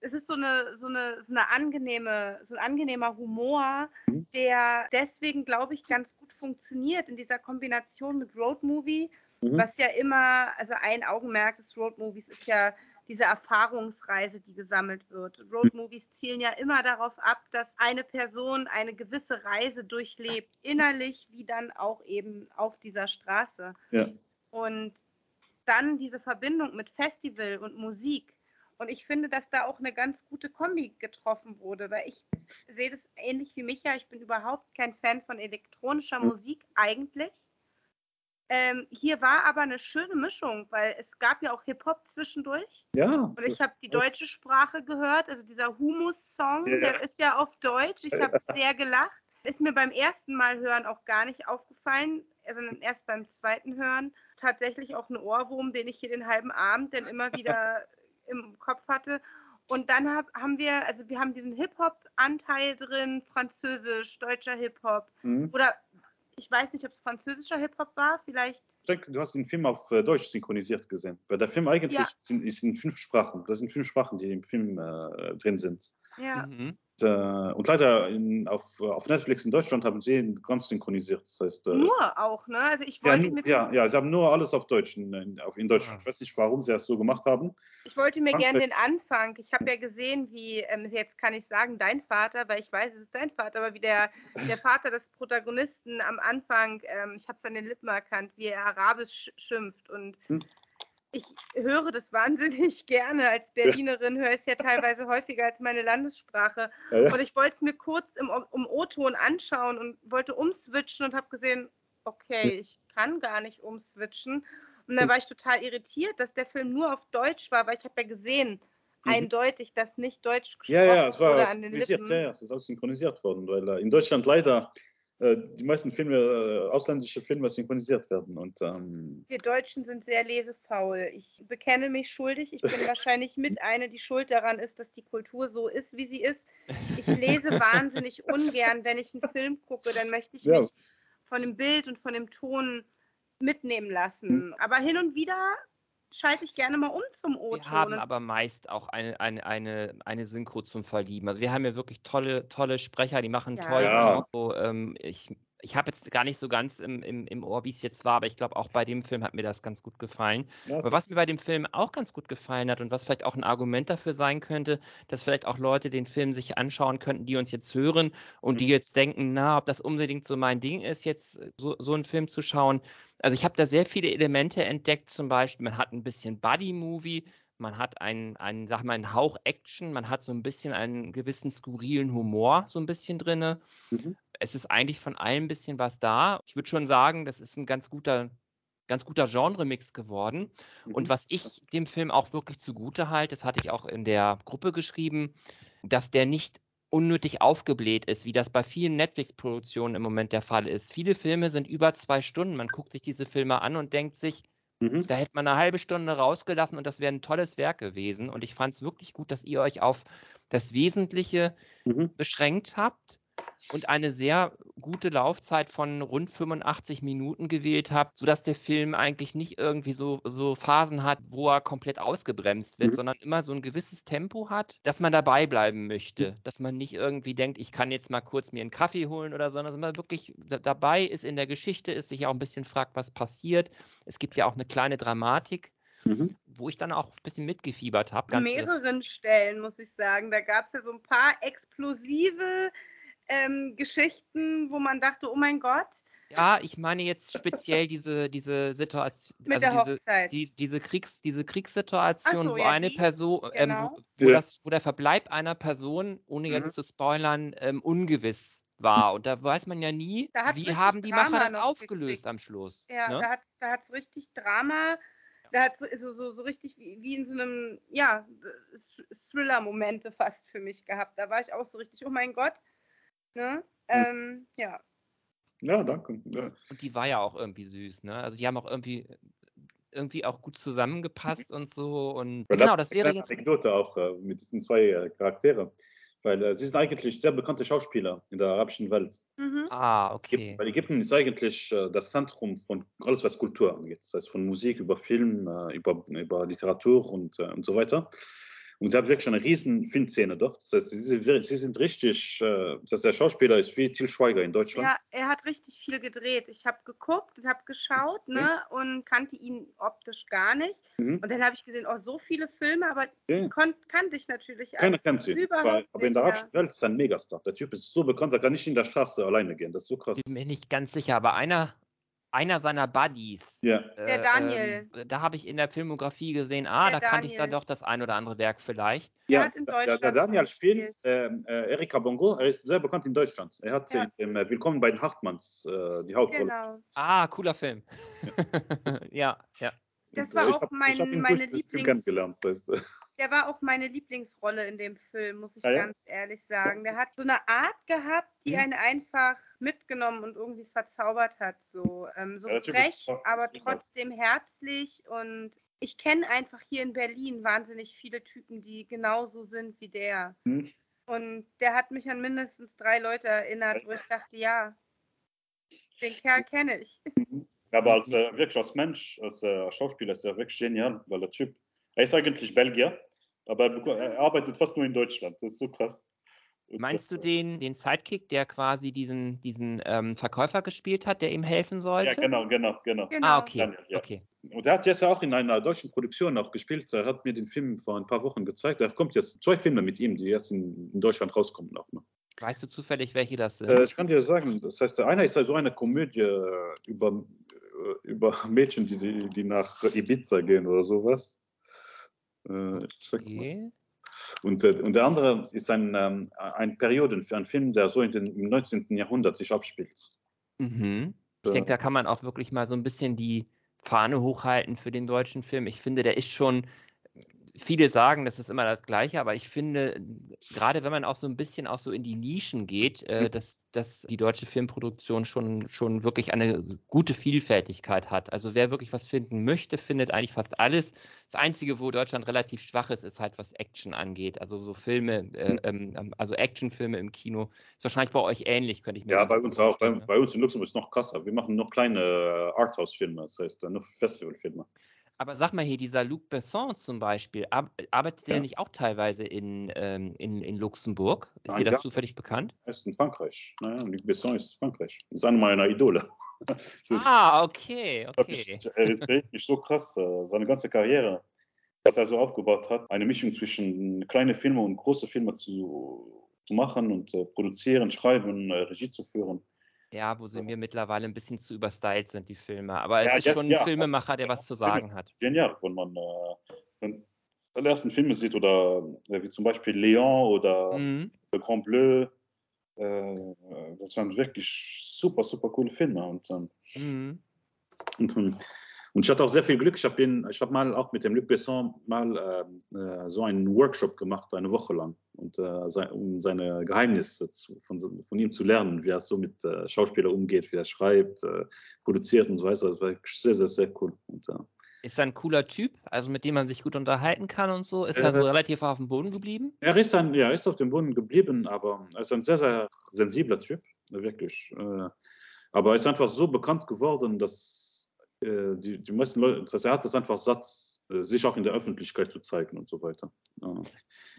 Es ist so eine, so eine, so eine angenehme, so ein angenehmer Humor, mhm. der deswegen, glaube ich, ganz gut funktioniert in dieser Kombination mit Roadmovie, mhm. was ja immer, also ein Augenmerk des Roadmovies ist ja diese Erfahrungsreise, die gesammelt wird. Roadmovies zielen ja immer darauf ab, dass eine Person eine gewisse Reise durchlebt, innerlich wie dann auch eben auf dieser Straße. Ja. Und dann diese Verbindung mit Festival und Musik. Und ich finde, dass da auch eine ganz gute Kombi getroffen wurde, weil ich sehe das ähnlich wie Micha. Ich bin überhaupt kein Fan von elektronischer Musik eigentlich. Ähm, hier war aber eine schöne Mischung, weil es gab ja auch Hip-Hop zwischendurch. Ja. Und ich habe die deutsche Sprache gehört, also dieser Humus-Song, ja. der ist ja auf Deutsch. Ich habe sehr gelacht. Ist mir beim ersten Mal hören auch gar nicht aufgefallen, sondern erst beim zweiten Hören. Tatsächlich auch ein Ohrwurm, den ich hier den halben Abend dann immer wieder im Kopf hatte. Und dann hab, haben wir, also wir haben diesen Hip-Hop-Anteil drin, Französisch, deutscher Hip-Hop. Mhm. Oder ich weiß nicht, ob es französischer Hip-Hop war, vielleicht. Du hast den Film auf äh, Deutsch synchronisiert gesehen, weil der Film eigentlich ja. sind, ist in fünf Sprachen. Das sind fünf Sprachen, die im Film äh, drin sind. Ja. Mhm. Und, äh, und leider in, auf, auf, Netflix in Deutschland haben sie ihn ganz synchronisiert. Das heißt, äh, nur auch, ne? Also ich wollte ja, mit ja, ja, sie haben nur alles auf Deutsch in, in, auf, in Deutschland. Ja. Ich weiß nicht, warum sie das so gemacht haben. Ich wollte mir gerne den Anfang. Ich habe ja gesehen, wie, ähm, jetzt kann ich sagen, dein Vater, weil ich weiß, es ist dein Vater, aber wie der, der Vater des Protagonisten am Anfang, ähm, ich habe es an den Lippen erkannt, wie er Arabisch schimpft und hm ich höre das wahnsinnig gerne. Als Berlinerin höre ich es ja teilweise häufiger als meine Landessprache. Und ich wollte es mir kurz im, im O-Ton anschauen und wollte umswitchen und habe gesehen, okay, ich kann gar nicht umswitchen. Und dann war ich total irritiert, dass der Film nur auf Deutsch war, weil ich habe ja gesehen, mhm. eindeutig, dass nicht Deutsch gesprochen ja, ja, es war wurde an den Lippen. Ja, es ist auch synchronisiert worden, weil äh, in Deutschland leider die meisten Filme, äh, ausländische Filme synchronisiert werden. Und, ähm Wir Deutschen sind sehr lesefaul. Ich bekenne mich schuldig. Ich bin wahrscheinlich mit einer, die schuld daran ist, dass die Kultur so ist, wie sie ist. Ich lese wahnsinnig ungern, wenn ich einen Film gucke. Dann möchte ich ja. mich von dem Bild und von dem Ton mitnehmen lassen. Hm. Aber hin und wieder schalte ich gerne mal um zum O-Ton. Wir haben aber meist auch eine, eine, eine, eine Synchro zum Verlieben. Also wir haben ja wirklich tolle, tolle Sprecher, die machen ja. tollen ja. So, ähm, ich ich habe jetzt gar nicht so ganz im, im, im Ohr, wie es jetzt war, aber ich glaube, auch bei dem Film hat mir das ganz gut gefallen. Ja. Aber was mir bei dem Film auch ganz gut gefallen hat und was vielleicht auch ein Argument dafür sein könnte, dass vielleicht auch Leute den Film sich anschauen könnten, die uns jetzt hören und mhm. die jetzt denken, na, ob das unbedingt so mein Ding ist, jetzt so, so einen Film zu schauen. Also ich habe da sehr viele Elemente entdeckt, zum Beispiel, man hat ein bisschen Buddy-Movie, man hat einen, einen, sag mal, einen Hauch Action, man hat so ein bisschen einen gewissen skurrilen Humor so ein bisschen drin. Mhm. Es ist eigentlich von allem ein bisschen was da. Ich würde schon sagen, das ist ein ganz guter, ganz guter Genre-Mix geworden. Mhm. Und was ich dem Film auch wirklich zugute halte, das hatte ich auch in der Gruppe geschrieben, dass der nicht unnötig aufgebläht ist, wie das bei vielen Netflix-Produktionen im Moment der Fall ist. Viele Filme sind über zwei Stunden. Man guckt sich diese Filme an und denkt sich, Mhm. Da hätte man eine halbe Stunde rausgelassen und das wäre ein tolles Werk gewesen. Und ich fand es wirklich gut, dass ihr euch auf das Wesentliche mhm. beschränkt habt und eine sehr gute Laufzeit von rund 85 Minuten gewählt habt, sodass der Film eigentlich nicht irgendwie so, so Phasen hat, wo er komplett ausgebremst wird, mhm. sondern immer so ein gewisses Tempo hat, dass man dabei bleiben möchte, mhm. dass man nicht irgendwie denkt, ich kann jetzt mal kurz mir einen Kaffee holen oder so, sondern dass man wirklich dabei ist in der Geschichte, ist sich auch ein bisschen fragt, was passiert. Es gibt ja auch eine kleine Dramatik. Mhm. wo ich dann auch ein bisschen mitgefiebert habe. An mehreren Stellen, muss ich sagen. Da gab es ja so ein paar explosive ähm, Geschichten, wo man dachte, oh mein Gott. Ja, ich meine jetzt speziell diese, diese Situation, Mit also der diese, Hochzeit. die, diese, Kriegs, diese Kriegssituation, so, wo ja, eine die, Person, ähm, genau. wo, wo, Ja. das, wo der Verbleib einer Person, ohne Mhm. jetzt zu spoilern, ähm, ungewiss war. Und da weiß man ja nie, wie haben die Drama Macher das aufgelöst gekriegt. am Schluss. Ja, ne? da hat es da hat's richtig Drama. Da hat es so, so, so richtig wie, wie in so einem, ja, Thriller-Momente fast für mich gehabt. Da war ich auch so richtig, oh mein Gott. Ne? Ähm, ja. Ja, danke. Ja. Und die war ja auch irgendwie süß, ne? Also die haben auch irgendwie irgendwie auch gut zusammengepasst und so. Und Weil genau, das eine wäre kleine jetzt. Anekdote auch äh, mit diesen zwei äh, Charakteren. Weil äh, sie sind eigentlich sehr bekannte Schauspieler in der arabischen Welt. Mhm. Ah, okay. Weil Ägypten ist eigentlich äh, das Zentrum von alles, was Kultur angeht. Das heißt, von Musik über Film, äh, über, über Literatur und, äh, und so weiter. Und sie haben wirklich eine riesen Filmszene dort. Das heißt, sie, sind- sie sind richtig, äh, das heißt, der Schauspieler ist wie Til Schweiger in Deutschland. Ja, er hat richtig viel gedreht. Ich habe geguckt, habe geschaut ne, und kannte ihn optisch gar nicht. Mhm. Und dann habe ich gesehen, oh, so viele Filme, aber Ja. kannte ich natürlich Keiner kennt sie. überhaupt Weil, aber in der arabischen Welt ist er ein Megastar. Der Typ ist so bekannt, er kann nicht in der Straße alleine gehen. Das ist so krass. Bin mir nicht ganz sicher, aber einer, einer seiner Buddies. Ja. Der äh, Daniel. Ähm, da habe ich in der Filmografie gesehen, ah, Der da kannte ich dann Daniel. doch das ein oder andere Werk vielleicht. Der Ja, hat in der, der Deutschland Daniel spielt gespielt. äh, Erika Bongo, er ist sehr bekannt in Deutschland. Er hat Ja. in dem äh, Willkommen bei den Hartmanns äh, die Hauptrolle. Genau. Ah, cooler Film. ja, ja. Das Und, war äh, ich auch hab- mein- ich meine Lieblings- kennengelernt. Das heißt, Der war auch meine Lieblingsrolle in dem Film, muss ich Ah, ja? ganz ehrlich sagen. Der hat so eine Art gehabt, die Mhm. einen einfach mitgenommen und irgendwie verzaubert hat. So, ähm, so Ja, frech, aber trotzdem herzlich. Und ich kenne einfach hier in Berlin wahnsinnig viele Typen, die genauso sind wie der. Mhm. Und der hat mich an mindestens drei Leute erinnert, wo ich dachte, ja, den Kerl kenne ich. aber als, äh, wirklich als Mensch, als äh, Schauspieler ist er wirklich genial, weil der Typ, er ist eigentlich Belgier, aber er, er arbeitet fast nur in Deutschland. Das ist so krass. Meinst du das, den, den Sidekick, der quasi diesen, diesen ähm, Verkäufer gespielt hat, der ihm helfen Ja, sollte? genau, genau, genau. Genau. Ah, okay. Daniel, ja. okay. Und er hat jetzt auch in einer deutschen Produktion auch gespielt. Er hat mir den Film vor ein paar Wochen gezeigt. Er kommt jetzt zwei Filme mit ihm, die erst in, in Deutschland rauskommen auch noch. Weißt du zufällig, welche das sind? Äh, ich kann dir sagen, das heißt, der eine ist so eine Komödie äh, über, äh, über Mädchen, die, die, die nach Ibiza gehen oder sowas. Äh, ich sag mal. Okay. Und, äh, und der andere ist ein, ähm, ein Perioden für einen Film, der so in den, im 19. Jahrhundert sich abspielt. Mhm. Ich Äh, denke, da kann man auch wirklich mal so ein bisschen die Fahne hochhalten für den deutschen Film. Ich finde, der ist schon, viele sagen, das ist immer das Gleiche, aber ich finde, gerade wenn man auch so ein bisschen auch so in die Nischen geht, äh, Mhm. dass, dass die deutsche Filmproduktion schon, schon wirklich eine gute Vielfältigkeit hat. Also wer wirklich was finden möchte, findet eigentlich fast alles. Das Einzige, wo Deutschland relativ schwach ist, ist halt, was Action angeht. Also so Filme, äh, Mhm. ähm, also Actionfilme im Kino. Ist wahrscheinlich bei euch ähnlich, könnte ich mir Ja, bei uns auch. Bei, vorstellen, ne? bei uns in Luxemburg ist es noch krasser. Wir machen noch kleine äh, Arthouse-Filme, das heißt äh, noch Festivalfilme. Aber sag mal hier, dieser Luc Besson zum Beispiel, ar- arbeitet der Ja. nicht auch teilweise in, ähm, in, in Luxemburg? Ist Ah, dir das zufällig bekannt? Er ist in Frankreich. Naja, Luc Besson ist in Frankreich. Das ist einer meiner Idole. Ah, okay, okay. Er ist wirklich so krass. äh, Seine ganze Karriere, was er so aufgebaut hat, eine Mischung zwischen kleine Filme und große Filme zu, zu machen und äh, produzieren, schreiben, äh, Regie zu führen. Ja, wo sie mir mittlerweile ein bisschen zu überstylt sind, die Filme. Aber es Ja, ist jetzt- schon ein ja. Filmemacher, der was zu sagen hat. Genial, wenn man äh, seine ersten Filme sieht oder äh, wie zum Beispiel Leon oder Mhm. Le Grand Bleu. Äh, das waren wirklich super, super coole Filme. Und, ähm, Mhm. und, ähm, und ich hatte auch sehr viel Glück. Ich habe hab mal auch mit dem Luc Besson mal ähm, äh, so einen Workshop gemacht, eine Woche lang, und, äh, sein, um seine Geheimnisse zu, von, von ihm zu lernen, wie er so mit äh, Schauspielern umgeht, wie er schreibt, äh, produziert und so weiter. Das war sehr, sehr, sehr cool. Und, äh, Ist er ein cooler Typ, also mit dem man sich gut unterhalten kann und so? Ist Äh, er so relativ auf dem Boden geblieben? Er ist, ein, ja, ist auf dem Boden geblieben, aber er ist ein sehr, sehr sensibler Typ, wirklich. Äh, Aber er ist einfach so bekannt geworden, dass äh, die, die meisten Leute, dass er hat es einfach satt, äh, sich auch in der Öffentlichkeit zu zeigen und so weiter. Ja.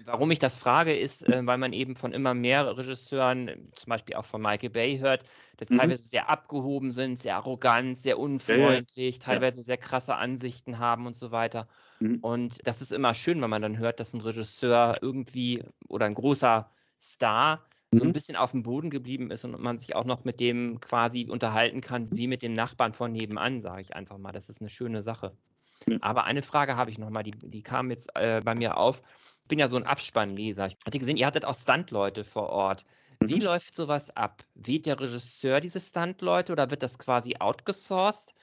Warum ich das frage, ist, äh, weil man eben von immer mehr Regisseuren, äh, zum Beispiel auch von Michael Bay hört, dass Mhm. teilweise sehr abgehoben sind, sehr arrogant, sehr unfreundlich, teilweise sehr krasse Ansichten haben und so weiter. Mhm. Und das ist immer schön, wenn man dann hört, dass ein Regisseur irgendwie oder ein großer Star so ein mhm. bisschen auf dem Boden geblieben ist und man sich auch noch mit dem quasi unterhalten kann, wie mit dem Nachbarn von nebenan, sage ich einfach mal. Das ist eine schöne Sache. Ja. Aber eine Frage habe ich nochmal, die, die kam jetzt äh, bei mir auf. Ich bin ja so ein Abspannleser. Ich hatte gesehen, ihr hattet auch Stuntleute vor Ort. Wie mhm. läuft sowas ab? Wählt der Regisseur diese Stuntleute oder wird das quasi outgesourced?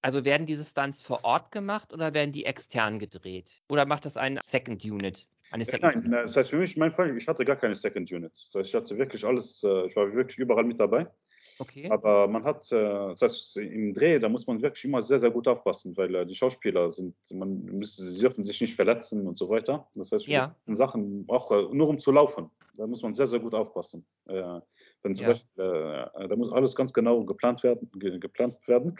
Also werden diese Stunts vor Ort gemacht oder werden die extern gedreht? Oder macht das ein Second Unit? Eine Second Nein, Unit? das heißt für mich, mein Fall, ich hatte gar keine Second Unit. Das heißt, ich hatte wirklich alles, äh, ich war wirklich überall mit dabei. Okay. Aber man hat, äh, das heißt, im Dreh, da muss man wirklich immer sehr, sehr gut aufpassen, weil äh, die Schauspieler sind, man müsste, sie dürfen sich nicht verletzen und so weiter. Das heißt, ja. Sachen, auch nur um zu laufen, da muss man sehr, sehr gut aufpassen. Wenn zum ja. Beispiel, da muss alles ganz genau geplant werden, geplant werden.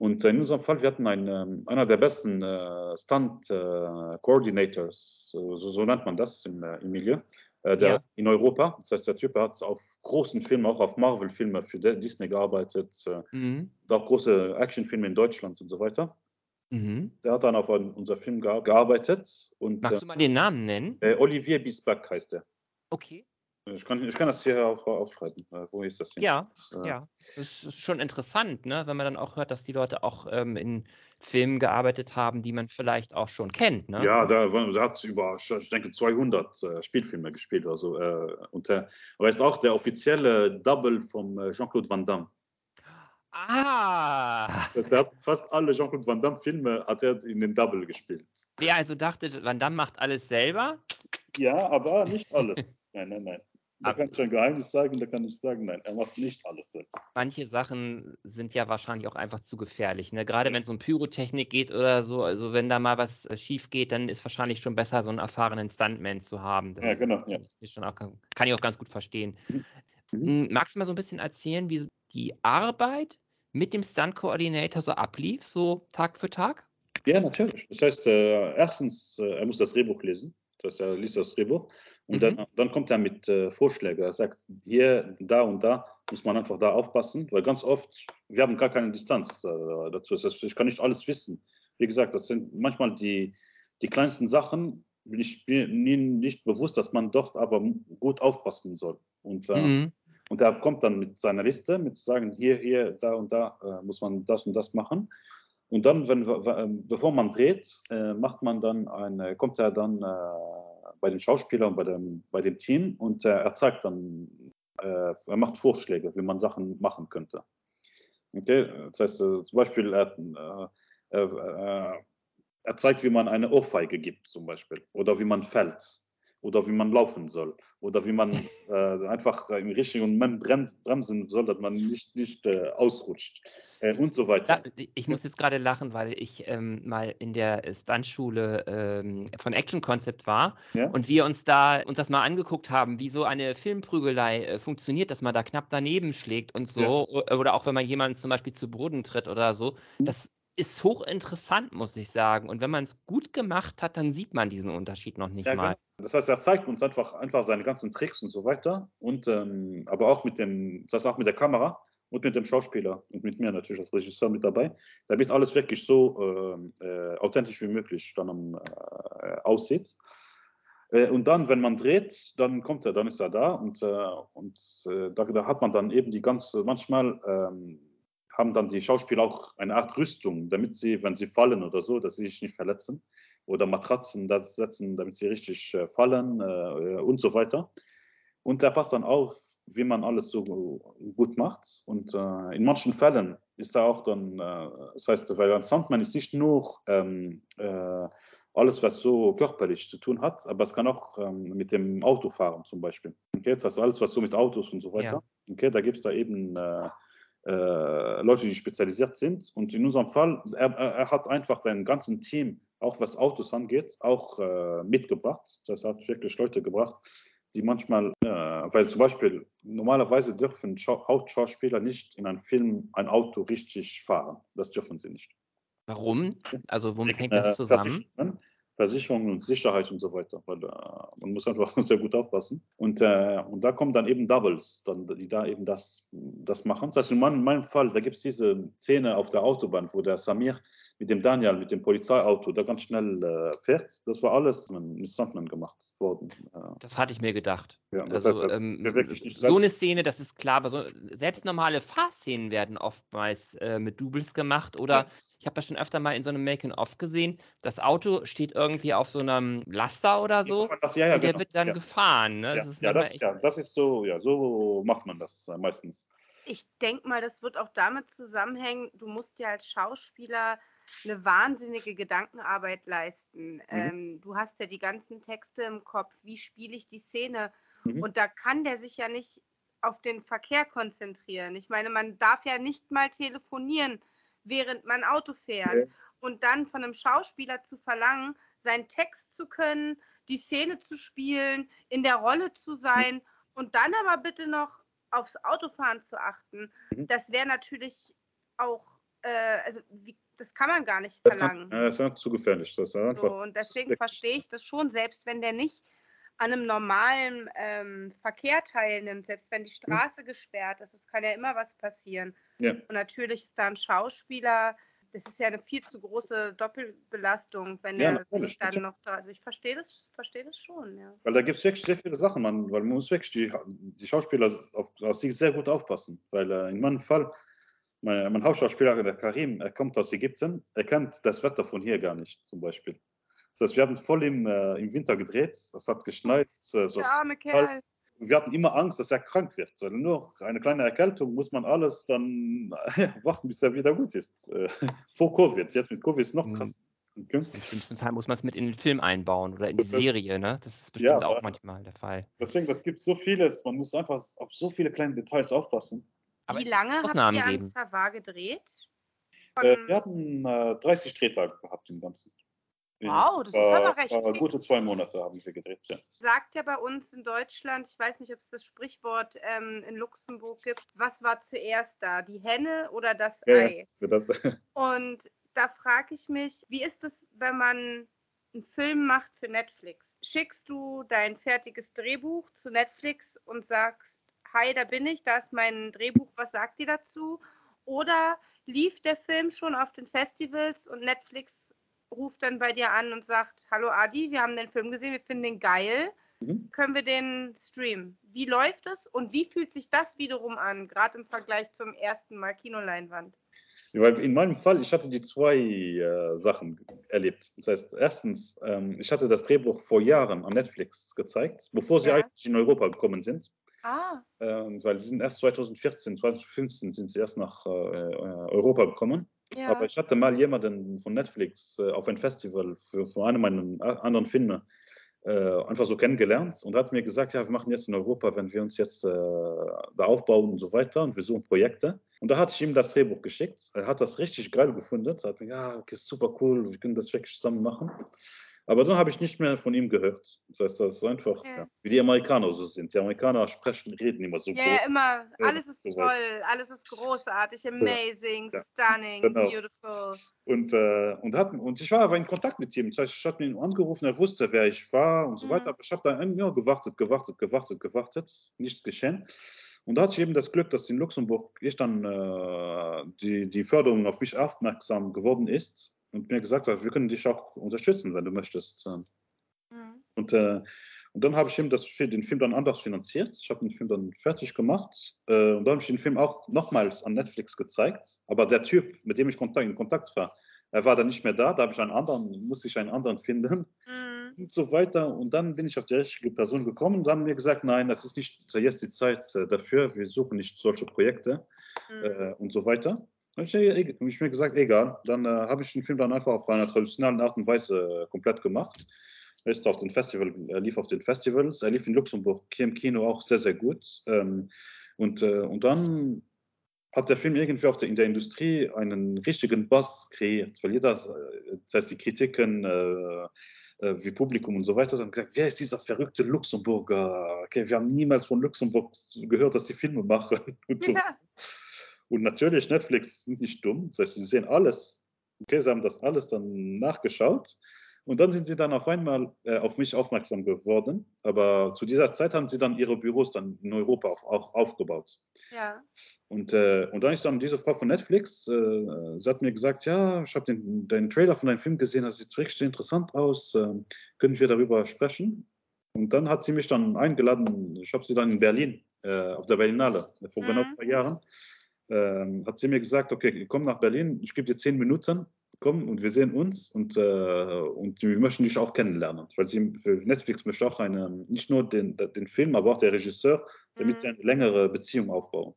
Und in unserem Fall, wir hatten einen, ähm, einer der besten äh, Stunt-Coordinators, äh, so, so, nennt man das im, äh, im Milieu, äh, der ja. in Europa. Das heißt, der Typ hat auf großen Filmen, auch auf Marvel-Filme für Disney gearbeitet, äh, mhm. auch große Actionfilme in Deutschland und so weiter. Mhm. Der hat dann auf unser Film gearbeitet. Und, Magst du mal den Namen nennen? Olivier Bisback heißt er. Okay. Ich kann, ich kann das hier auf, aufschreiben. Äh, wo ist das? Hier? Ja, das, äh, ja. Das ist schon interessant, ne? wenn man dann auch hört, dass die Leute auch ähm, in Filmen gearbeitet haben, die man vielleicht auch schon kennt. Ne? Ja, da, da hat über, ich denke, 200 äh, Spielfilme gespielt. Also, äh, und der, aber er ist auch der offizielle Double von äh, Jean-Claude Van Damme. Ah! Das, er hat fast alle Jean-Claude Van Damme-Filme hat er in den Double gespielt. Wer also dachte, Van Damme macht alles selber? Ja, aber nicht alles. nein, nein, nein. Da kann ich ein Geheimnis sagen, da kann ich sagen, nein, er macht nicht alles selbst. Manche Sachen sind ja wahrscheinlich auch einfach zu gefährlich. Ne? Gerade wenn es um Pyrotechnik geht oder so, also wenn da mal was äh, schief geht, dann ist wahrscheinlich schon besser, so einen erfahrenen Stuntman zu haben. Das ja, genau. Ja. Auch, kann ich auch ganz gut verstehen. Mhm. Magst du mal so ein bisschen erzählen, wie die Arbeit mit dem Stunt-Coordinator so ablief, so Tag für Tag? Ja, natürlich. Das heißt, äh, erstens, äh, er muss das Drehbuch lesen. Das er liest das Drehbuch und mhm. dann, dann, kommt er mit äh, Vorschlägen. Er sagt, hier, da und da muss man einfach da aufpassen, weil ganz oft, wir haben gar keine Distanz äh, dazu. Das heißt, ich kann nicht alles wissen. Wie gesagt, das sind manchmal die, die kleinsten Sachen, ich bin mir nicht bewusst, dass man dort aber gut aufpassen soll. Und, äh, mhm. und er kommt dann mit seiner Liste, mit sagen, hier, hier, da und da äh, muss man das und das machen. Und dann, wenn, ähm, bevor man dreht, äh, macht man dann eine, kommt er dann äh, bei den Schauspielern, bei dem, bei dem Team und äh, er zeigt dann, er macht Vorschläge, wie man Sachen machen könnte. Okay? Das heißt, zum Beispiel, er, äh, er zeigt, wie man eine Ohrfeige gibt, zum Beispiel, oder wie man fällt oder wie man laufen soll oder wie man äh, einfach im richtigen Moment bremsen soll, dass man nicht, nicht äh, ausrutscht äh, und so weiter. Ich muss jetzt gerade lachen, weil ich ähm, mal in der Stuntschule ähm, von Action Concept war ja? und wir uns da uns das mal angeguckt haben, wie so eine Filmprügelei äh, funktioniert, dass man da knapp daneben schlägt und so ja. oder auch wenn man jemanden zum Beispiel zu Boden tritt oder so. Mhm. Das ist hochinteressant, muss ich sagen. Und wenn man es gut gemacht hat, dann sieht man diesen Unterschied noch nicht ja, mal. Genau. Das heißt, er zeigt uns einfach, einfach seine ganzen Tricks und so weiter. Und ähm, aber auch mit dem, das heißt auch mit der Kamera und mit dem Schauspieler und mit mir natürlich als Regisseur mit dabei, damit alles wirklich so äh, äh, authentisch wie möglich dann äh, aussieht. Äh, und dann, wenn man dreht, dann kommt er, dann ist er da und, äh, und äh, da, da, hat man dann eben die ganze, manchmal ähm, haben dann die Schauspieler auch eine Art Rüstung, damit sie, wenn sie fallen oder so, dass sie sich nicht verletzen oder Matratzen da setzen, damit sie richtig äh, fallen äh, und so weiter. Und der passt dann auf, wie man alles so gut macht. Und äh, in manchen Fällen ist da auch dann, äh, das heißt, weil ein Soundman ist nicht nur ähm, äh, alles, was so körperlich zu tun hat, aber es kann auch ähm, mit dem Autofahren zum Beispiel. Okay, das heißt, alles, was so mit Autos und so weiter. Ja. Okay, da gibt es da eben Leute, die spezialisiert sind. Und in unserem Fall, er, er, hat einfach sein ganzen Team, auch was Autos angeht, auch äh, mitgebracht. Das hat wirklich Leute gebracht, die manchmal, äh, weil zum Beispiel normalerweise dürfen Hauptschauspieler nicht in einem Film ein Auto richtig fahren. Das dürfen sie nicht. Warum? Also womit hängt das zusammen? Versicherung und Sicherheit und so weiter, weil äh, man muss einfach sehr gut aufpassen. Und, äh, und da kommen dann eben Doubles, dann, die da eben das, das machen. Das heißt, in meinem, in meinem Fall, da gibt es diese Szene auf der Autobahn, wo der Samir mit dem Daniel, mit dem Polizeiauto, da ganz schnell äh, fährt. Das war alles mit Stuntman gemacht worden. Äh. Das hatte ich mir gedacht. Ja, das also, heißt, ähm, so eine Szene, das ist klar, aber so, selbst normale Fahrszenen werden oftmals äh, mit Doubles gemacht oder ja ich habe das schon öfter mal in so einem Making-of gesehen. Das Auto steht irgendwie auf so einem Laster oder so. Das, ja, ja, und der genau. wird dann gefahren. Ne? Das ist ja, das, ja, das ist so, ja, so macht man das äh, meistens. Ich denke mal, das wird auch damit zusammenhängen, du musst ja als Schauspieler eine wahnsinnige Gedankenarbeit leisten. Mhm. Ähm, du hast ja die ganzen Texte im Kopf, wie spiele ich die Szene? Mhm. Und da kann der sich ja nicht auf den Verkehr konzentrieren. Ich meine, man darf ja nicht mal telefonieren während man Auto fährt. Okay. Und dann von einem Schauspieler zu verlangen, seinen Text zu können, die Szene zu spielen, in der Rolle zu sein und dann aber bitte noch aufs Autofahren zu achten, mhm. das wäre natürlich auch, äh, also wie, das kann man gar nicht verlangen. Das, kann, das ist zu gefährlich. Das ist einfach so, und deswegen verstehe ich das schon, selbst wenn der nicht an einem normalen ähm, Verkehr teilnimmt, selbst wenn die hm. Straße mhm. gesperrt ist, es kann ja immer was passieren. Ja. Und natürlich ist da ein Schauspieler, das ist ja eine viel zu große Doppelbelastung, wenn ja, er sich dann noch da. Also ich verstehe das, verstehe das schon, ja. Weil da gibt es wirklich sehr viele Sachen, man, weil man muss wirklich die, die Schauspieler auf, auf sich sehr gut aufpassen. Weil äh, in meinem Fall, mein, mein Hauptschauspieler, der Karim, er kommt aus Ägypten, er kennt das Wetter von hier gar nicht, zum Beispiel. Das heißt, wir haben voll im, äh, im Winter gedreht, es hat geschneit. Äh, so Der arme Kerl. Wir hatten immer Angst, dass er krank wird. Weil nur eine kleine Erkältung muss man alles dann äh, warten, bis er wieder gut ist. Äh, vor Covid. Jetzt mit Covid ist es noch mhm. krass. Okay. Im schlimmsten Fall muss man es mit in den Film einbauen oder in die Serie, ne? Das ist bestimmt ja, auch manchmal der Fall. Deswegen, das gibt so vieles, man muss einfach auf so viele kleine Details aufpassen. Aber Wie lange Ausnahmen habt ihr an Savar gedreht? Äh, wir hatten äh, 30 Drehtage gehabt im Ganzen. Wow, das ist aber recht. Äh, gute zwei Monate haben wir gedreht, ja. Sagt ja bei uns in Deutschland, ich weiß nicht, ob es das Sprichwort ähm, in Luxemburg gibt, was war zuerst da, die Henne oder das ja, Ei? Ja, das. Und da frage ich mich, wie ist es, wenn man einen Film macht für Netflix? Schickst du dein fertiges Drehbuch zu Netflix und sagst, hi, da bin ich, da ist mein Drehbuch, was sagt ihr dazu? Oder lief der Film schon auf den Festivals und Netflix ruft dann bei dir an und sagt, hallo Adi, wir haben den Film gesehen, wir finden den geil. Mhm. Können wir den streamen? Wie läuft es und wie fühlt sich das wiederum an, gerade im Vergleich zum ersten Mal Kinoleinwand? in meinem Fall, ich hatte die zwei äh, Sachen erlebt. Das heißt, erstens, ähm, ich hatte das Drehbuch vor Jahren an Netflix gezeigt, bevor sie ja. eigentlich in Europa gekommen sind. Ah. Ähm, weil sie sind erst 2014, 2015 sind sie erst nach äh, äh, Europa gekommen. Aber ich hatte mal jemanden von Netflix äh, auf ein Festival für, für einen meiner anderen Filme äh, einfach so kennengelernt und hat mir gesagt, ja, wir machen jetzt in Europa, wenn wir uns jetzt äh, da aufbauen und so weiter und wir suchen Projekte. Und da hatte ich ihm das Drehbuch geschickt. Er hat das richtig geil gefunden. Er hat mir, ja, okay, super cool, wir können das wirklich zusammen machen. Aber dann habe ich nicht mehr von ihm gehört. Das heißt, das ist einfach, okay. ja, wie die Amerikaner so sind. Die Amerikaner sprechen, reden immer so. Ja, yeah, immer. Alles ist so toll, weit. alles ist großartig, amazing, ja. stunning, genau. beautiful. Und, äh, und, hat, und ich war aber in Kontakt mit ihm. Das heißt, ich habe ihn angerufen, er wusste, wer ich war und so mhm. weiter. Aber ich habe da ja, gewartet, gewartet, gewartet, gewartet. Nichts geschehen. Und da hatte ich eben das Glück, dass in Luxemburg ich dann äh, die, die Förderung auf mich aufmerksam geworden ist und mir gesagt hat, wir können dich auch unterstützen, wenn du möchtest. Mhm. Und, äh, und dann habe ich ihm das, den Film dann anders finanziert. Ich habe den Film dann fertig gemacht äh, und dann habe ich den Film auch nochmals an Netflix gezeigt. Aber der Typ, mit dem ich in Kontakt war, er war dann nicht mehr da. Da habe ich einen anderen, musste ich einen anderen finden mhm. Und so weiter. Und dann bin ich auf die richtige Person gekommen und haben mir gesagt, nein, das ist nicht jetzt die Zeit äh, dafür. Wir suchen nicht solche Projekte mhm. äh, und so weiter habe ich, hab ich, mir gesagt, egal. Dann äh, habe ich den Film dann einfach auf einer traditionellen Art und Weise äh, komplett gemacht. Er ist auf den Festival, er lief auf den Festivals, er lief in Luxemburg hier im Kino auch sehr, sehr gut. Ähm, und, äh, und dann hat der Film irgendwie der, in der Industrie einen richtigen Bass kreiert, weil jeder, äh, das heißt die Kritiken, äh, äh, wie Publikum und so weiter, haben gesagt, wer ist dieser verrückte Luxemburger? Okay, wir haben niemals von Luxemburg gehört, dass sie Filme machen. Und so. Ja. Und natürlich, Netflix sind nicht dumm. Das heißt, sie sehen alles. Okay, sie haben das alles dann nachgeschaut. Und dann sind sie dann auf einmal äh, auf mich aufmerksam geworden. Aber zu dieser Zeit haben sie dann ihre Büros dann in Europa auch, auch aufgebaut. Ja. Und, äh, und dann ist dann diese Frau von Netflix, äh, sie hat mir gesagt, ja, ich habe den, den Trailer von deinem Film gesehen, das sieht richtig interessant aus, äh, können wir darüber sprechen? Und dann hat sie mich dann eingeladen, ich habe sie dann in Berlin, äh, auf der Berlinale, vor genau Mhm. zwei Jahren, äh, hat sie mir gesagt, okay, komm nach Berlin, ich gebe dir zehn Minuten, komm und wir sehen uns und, äh, und wir möchten dich auch kennenlernen. Weil sie für Netflix möchte auch eine, nicht nur den, den Film, aber auch der Regisseur, damit Mhm. sie eine längere Beziehung aufbauen.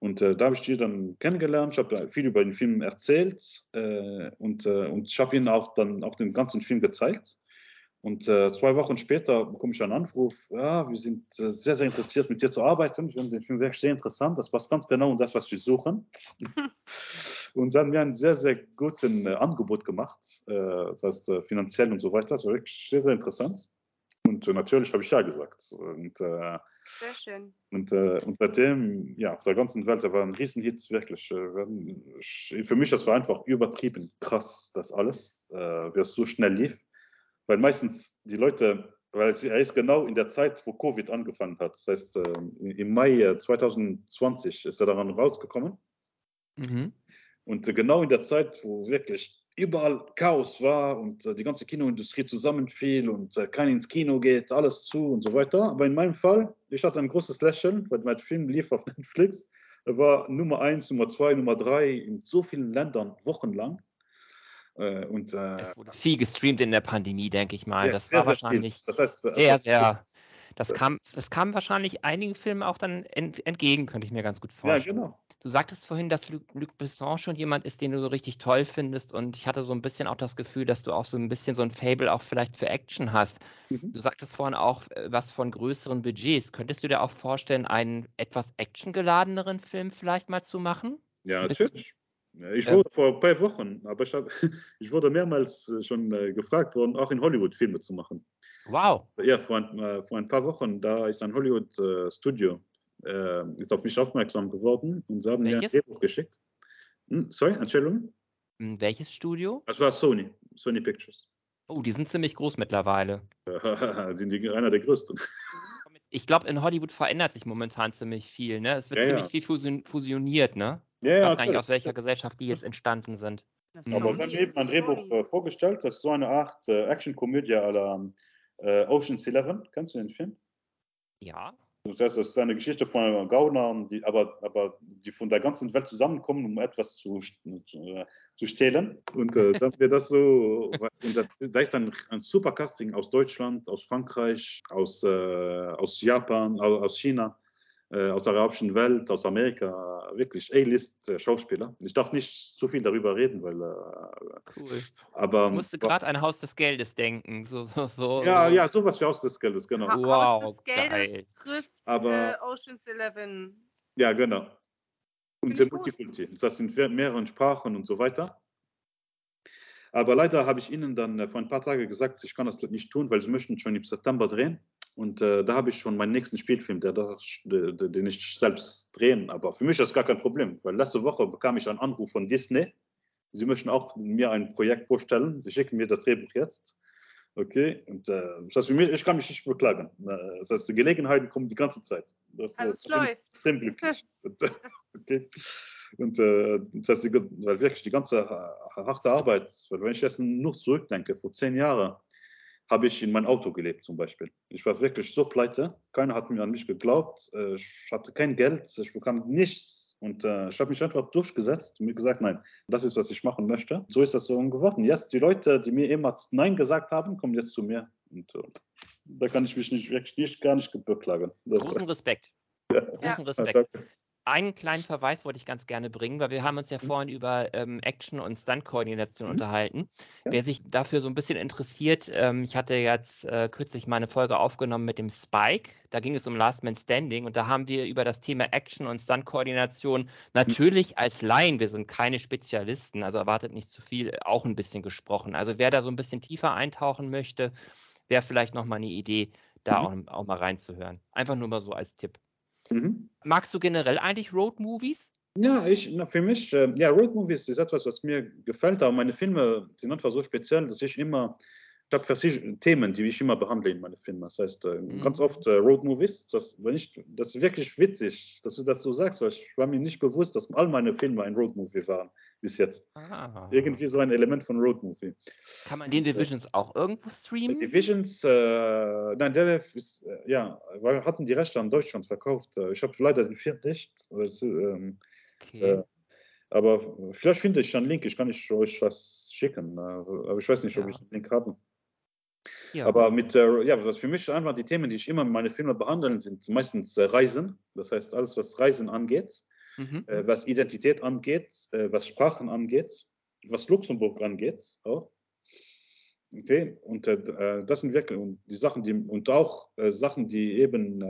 Und äh, da habe ich die dann kennengelernt, ich habe viel über den Film erzählt äh, und, äh, und ich habe ihnen auch dann auch den ganzen Film gezeigt. Und äh, zwei Wochen später bekomme ich einen Anruf, ja, wir sind äh, sehr, sehr interessiert, mit dir zu arbeiten. Ich finde den Film wirklich sehr interessant, das passt ganz genau in das, was wir suchen. und dann haben wir ein sehr, sehr gutes äh, Angebot gemacht, äh, das heißt äh, finanziell und so weiter. Das war wirklich sehr, sehr interessant. Und äh, natürlich habe ich ja gesagt. Und Sehr schön. und, und seitdem, ja, auf der ganzen Welt, da waren Riesenhits, wirklich. Äh, werden- ich- für mich, das war einfach übertrieben krass, das alles, wie es so schnell lief. Weil meistens die Leute, weil es, er ist genau in der Zeit, wo Covid angefangen hat. Das heißt, äh, im Mai äh, 2020 ist er daran rausgekommen. Mhm. Und äh, genau in der Zeit, wo wirklich überall Chaos war und äh, die ganze Kinoindustrie zusammenfiel und äh, keiner ins Kino geht, alles zu und so weiter. Aber in meinem Fall, ich hatte ein großes Lächeln, weil mein Film lief auf Netflix. Er war Nummer eins, Nummer zwei, Nummer drei in so vielen Ländern wochenlang. Äh, und äh, Es wurde viel gestreamt in der Pandemie, denke ich mal. sehr, das sehr, war sehr viel. wahrscheinlich Das heißt, sehr, also- sehr. Das kam, das kam wahrscheinlich einigen Filmen auch dann ent, entgegen, könnte ich mir ganz gut Ja, vorstellen. genau. Du sagtest vorhin, dass Luc, Luc Besson schon jemand ist, den du so richtig toll findest. Und ich hatte so ein bisschen auch das Gefühl, dass du auch so ein bisschen so ein Fable auch vielleicht für Action hast. Mhm. Du sagtest vorhin auch äh, was von größeren Budgets. Könntest du dir auch vorstellen, einen etwas actiongeladeneren Film vielleicht mal zu machen? Ja, natürlich. Ich Ja. wurde vor ein paar Wochen, aber ich, hab, ich wurde mehrmals äh, schon äh, gefragt worden, auch in Hollywood Filme zu machen. Wow. Ja, vor ein, äh, vor ein paar Wochen, da ist ein Hollywood-Studio, äh, ist auf mich aufmerksam geworden und sie haben mir ein Welches? Drehbuch geschickt. Hm, sorry, Entschuldigung? Hm, Welches Studio? Das war Sony, Sony Pictures. Oh, die sind ziemlich groß mittlerweile. sind die einer der größten. Ich glaube, in Hollywood verändert sich momentan ziemlich viel. Ne? Es wird Ja, ziemlich ja. viel fusion fusioniert. Ne? Ja, Ich ja, weiß gar nicht, aus welcher Gesellschaft die jetzt entstanden sind. Das Aber wir haben eben ein Drehbuch äh, vorgestellt, das ist so eine Art äh, Action-Komödie à la äh, Ocean's Eleven. Kennst du den Film? Ja. Das heißt, es ist eine Geschichte von Gaunern, die aber, aber die von der ganzen Welt zusammenkommen, um etwas zu, äh, zu stehlen. Und äh, dann wird das so, und da, da ist dann ein super Casting aus Deutschland, aus Frankreich, aus, äh, aus Japan, au- aus China, äh, aus der arabischen Welt, aus Amerika, wirklich A-List-Schauspieler. Ich darf nicht so viel darüber reden, weil, äh, Cool. aber. Ich musste gerade an Haus des Geldes denken. So, so, so, Ja, so. ja, sowas wie aus des Geldes, genau. Ha Wow, Haus des Geldes geil. trifft Aber- äh, Ocean's Eleven. Ja, genau. Und sehr. Multikulti. Das sind mehr- mehreren Sprachen und so weiter. Aber leider habe ich Ihnen dann äh, vor ein paar Tagen gesagt, ich kann das nicht tun, weil Sie möchten schon im September drehen. Und äh, da habe ich schon meinen nächsten Spielfilm, der, der, den ich selbst drehen. Aber für mich ist das gar kein Problem, weil letzte Woche bekam ich einen Anruf von Disney. Sie möchten auch mir ein Projekt vorstellen. Sie schicken mir das Drehbuch jetzt. Okay, und äh, das heißt für mich, ich kann mich nicht beklagen. Äh, Das heißt, die Gelegenheiten kommen die ganze Zeit. Das, Also äh, es bin ich läuft. extrem glücklich. Und, äh, okay. Und äh, das heißt, die, weil wirklich die ganze harte Arbeit, weil wenn ich jetzt nur zurückdenke, vor zehn Jahren habe ich in meinem Auto gelebt zum Beispiel. Ich war wirklich so pleite, keiner hat mir an mich geglaubt, äh, ich hatte kein Geld, ich bekam nichts und äh, ich habe mich einfach durchgesetzt und mir gesagt, nein, das ist, was ich machen möchte. So ist das so geworden. Jetzt die Leute, die mir immer Nein gesagt haben, kommen jetzt zu mir und äh, da kann ich mich nicht, wirklich nicht, gar nicht beklagen. Das, Großen Respekt. Ja. Großen Ja, Respekt. danke. Einen kleinen Verweis wollte ich ganz gerne bringen, weil wir haben uns ja Mhm. vorhin über ähm, Action- und Stunt-Koordination Mhm. unterhalten. Ja. Wer sich dafür so ein bisschen interessiert, ähm, ich hatte jetzt äh, kürzlich mal eine Folge aufgenommen mit dem Spike. Da ging es um Last Man Standing und da haben wir über das Thema Action- und Stunt-Koordination natürlich als Laien, wir sind keine Spezialisten, also erwartet nicht zu viel, auch ein bisschen gesprochen. Also wer da so ein bisschen tiefer eintauchen möchte, wäre vielleicht nochmal eine Idee, da auch, auch mal reinzuhören. Einfach nur mal so als Tipp. Mhm. Magst du generell eigentlich Road-Movies? Ja, ich, na, für mich, äh, ja, Roadmovies ist etwas, was mir gefällt, aber meine Filme sind einfach so speziell, dass ich immer, ich habe verschiedene Themen, die ich immer behandle in meinen Filmen. Das heißt, äh, mhm. ganz oft äh, Roadmovies, das, wenn ich, das ist wirklich witzig, dass du das so sagst, weil ich war mir nicht bewusst, dass all meine Filme ein Roadmovie waren bis jetzt. Ah. Irgendwie so ein Element von Roadmovie. Kann man den Divisions äh, auch irgendwo streamen? Divisions, äh, nein, der ist, äh, ja, wir hatten die Rechte an Deutschland verkauft. Ich habe leider den vierten nicht. Ähm, okay. Äh, aber vielleicht finde ich einen Link, ich kann euch was schicken, aber ich weiß nicht, ob ja. ich den Link habe. Ja. Aber mit, äh, ja, was für mich einfach die Themen, die ich immer in meine Filme behandeln, sind meistens äh, Reisen. Das heißt, alles, was Reisen angeht, mhm. äh, was Identität angeht, äh, was Sprachen angeht, was Luxemburg angeht, auch. Okay, und äh, äh, das sind wirklich die Sachen, die und auch Sachen, die eben,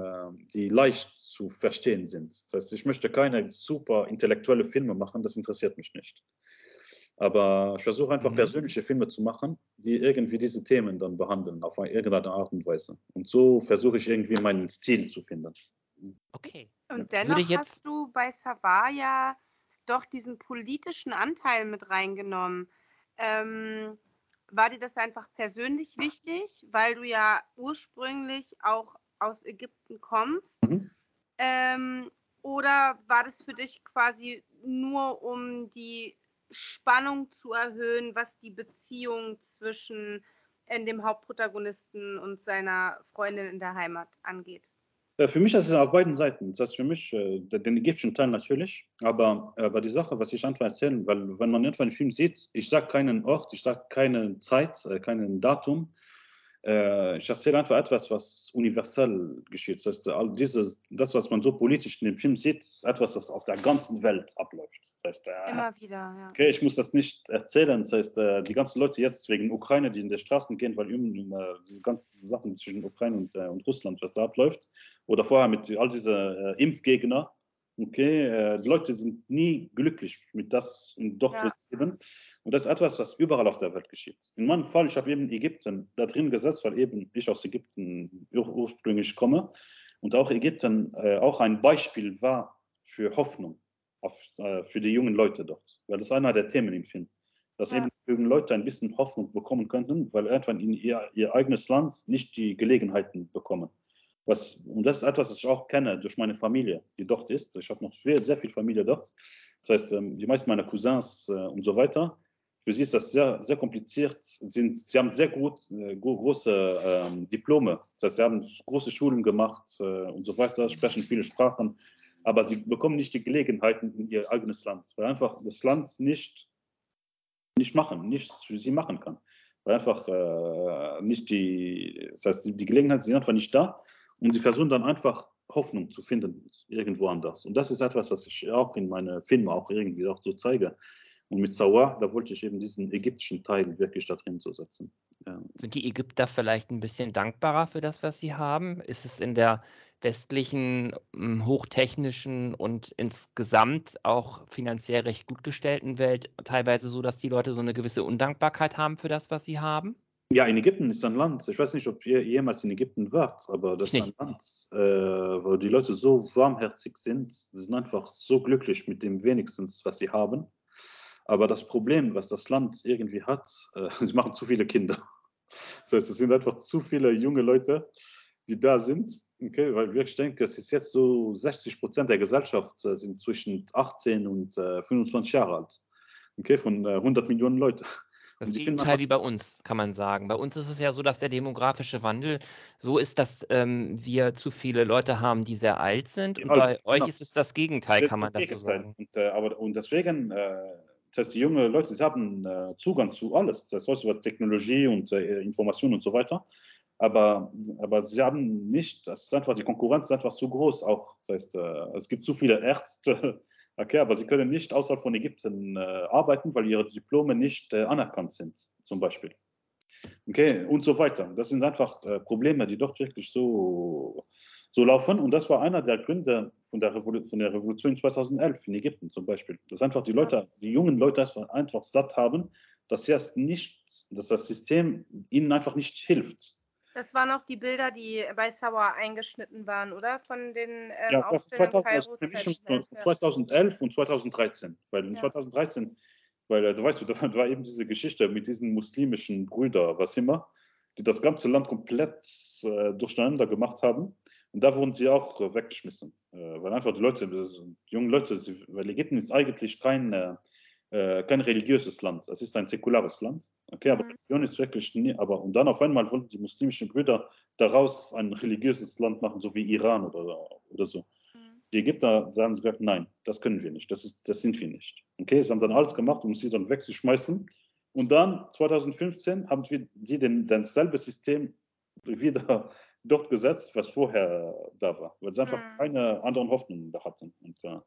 die leicht zu verstehen sind. Das heißt, ich möchte keine super intellektuelle Filme machen, das interessiert mich nicht. Aber ich versuche einfach mhm. persönliche Filme zu machen, die irgendwie diese Themen dann behandeln, auf eine, irgendeine Art und Weise. Und so versuche ich irgendwie meinen Stil zu finden. Okay. Und dennoch jetzt... hast du bei Savaya doch diesen politischen Anteil mit reingenommen. Ähm, war dir das einfach persönlich wichtig, weil du ja ursprünglich auch aus Ägypten kommst? Mhm. Ähm, oder war das für dich quasi nur um die Spannung zu erhöhen, was die Beziehung zwischen äh, dem Hauptprotagonisten und seiner Freundin in der Heimat angeht? Äh, für mich ist es auf beiden Seiten. Das heißt für mich äh, den ägyptischen Teil natürlich, aber, aber die Sache, was ich einfach erzählen, weil wenn man etwa einen Film sieht, ich sage keinen Ort, ich sage keine Zeit, keinen Datum, ich erzähle einfach etwas, was universell geschieht. Das heißt, all dieses, das, was man so politisch in dem Film sieht, ist etwas, was auf der ganzen Welt abläuft. Das heißt, äh, Immer wieder, ja. Okay, ich muss das nicht erzählen. Das heißt, äh, die ganzen Leute jetzt wegen Ukraine, die in die Straßen gehen, weil äh, diese ganzen Sachen zwischen Ukraine und, äh, und, Russland, was da abläuft, oder vorher mit all diesen äh, Impfgegner, Okay, äh, die Leute sind nie glücklich mit das und doch ja. leben. Und das ist etwas, was überall auf der Welt geschieht. In meinem Fall, ich habe eben Ägypten da drin gesetzt, weil eben ich aus Ägypten ur ursprünglich komme und auch Ägypten äh, auch ein Beispiel war für Hoffnung auf, äh, für die jungen Leute dort. Weil das ist einer der Themen im Film. Dass ja. eben junge Leute ein bisschen Hoffnung bekommen könnten, weil irgendwann in ihr, ihr eigenes Land nicht die Gelegenheiten bekommen. Was, und das ist etwas, was ich auch kenne durch meine Familie, die dort ist. Ich habe noch sehr, sehr viel Familie dort. Das heißt, ähm, die meisten meiner Cousins äh, und so weiter, für sie ist das sehr, sehr kompliziert. Sind, sie haben sehr gut, äh, große ähm, Diplome. Das heißt, sie haben große Schulen gemacht äh, und so weiter, sprechen viele Sprachen, aber sie bekommen nicht die Gelegenheiten in ihr eigenes Land, weil einfach das Land nicht, nicht machen, nichts für sie machen kann. Weil einfach nicht die, das heißt, die Gelegenheiten sind einfach nicht da und sie versuchen dann einfach Hoffnung zu finden irgendwo anders. Und das ist etwas, was ich auch in meinen Filmen auch irgendwie auch so zeige. Und mit Sawar, da wollte ich eben diesen ägyptischen Teil wirklich da drin zu setzen. Ja. Sind die Ägypter vielleicht ein bisschen dankbarer für das, was sie haben? Ist es in der westlichen, hm, hochtechnischen und insgesamt auch finanziell recht gut gestellten Welt teilweise so, dass die Leute so eine gewisse Undankbarkeit haben für das, was sie haben? Ja, in Ägypten ist ein Land. Ich weiß nicht, ob ihr jemals in Ägypten wart, aber das ist ein Land, äh, wo die Leute so warmherzig sind, sie sind einfach so glücklich mit dem wenigstens, was sie haben. Aber das Problem, was das Land irgendwie hat, äh, sie machen zu viele Kinder. Das heißt, es sind einfach zu viele junge Leute, die da sind. Okay, weil ich denke, es ist jetzt so 60 Prozent der Gesellschaft äh, sind zwischen 18 und äh, 25 Jahre alt. Okay, von 100 äh, Millionen Leuten. Das Gegenteil wie bei uns, kann man sagen. Bei uns ist es ja so, dass der demografische Wandel so ist, dass ähm, wir zu viele Leute haben, die sehr alt sind. Und bei euch genau. ist es das Gegenteil, kann man das so sagen. Und, äh, aber, und deswegen, äh, das heißt, die jungen Leute, sie haben äh, Zugang zu alles. Das heißt, was Technologie und äh, Information und so weiter. Aber, aber sie haben nicht, das ist einfach, die Konkurrenz ist einfach zu groß auch. Das heißt, äh, es gibt zu viele Ärzte, Okay, aber sie können nicht außerhalb von Ägypten äh, arbeiten, weil ihre Diplome nicht äh, anerkannt sind, zum Beispiel. Okay, und so weiter. Das sind einfach äh, Probleme, die dort wirklich so, so laufen. Und das war einer der Gründe von der, von der Revolution 2011 in Ägypten zum Beispiel. Dass einfach die Leute, die jungen Leute einfach satt haben, dass, erst nicht, dass das System ihnen einfach nicht hilft. Das waren auch die Bilder, die bei Sauer eingeschnitten waren, oder? Von den ähm, ja, Aufstellern 2000, Kairo, 2011 und 2013. Weil in ja. 2013, weil äh, du weißt, da war eben diese Geschichte mit diesen muslimischen Brüdern, was immer, die das ganze Land komplett äh, durcheinander gemacht haben. Und da wurden sie auch äh, weggeschmissen. Äh, weil einfach die Leute, die jungen Leute, sie, weil Ägypten ist eigentlich kein, äh, äh, kein religiöses Land. Es ist ein säkulares Land. Okay, aber mhm. Religion ist wirklich nie, aber und dann auf einmal wollten die muslimischen Brüder daraus ein religiöses Land machen, so wie Iran oder, oder so. Mhm. Die Ägypter sagen sie gesagt, nein, das können wir nicht, das, ist, das sind wir nicht. Okay, sie haben dann alles gemacht, um sie dann wegzuschmeißen. Und dann 2015 haben sie den, dasselbe System wieder dort gesetzt, was vorher da war, weil sie einfach mhm. keine anderen Hoffnungen da hatten. Und, äh,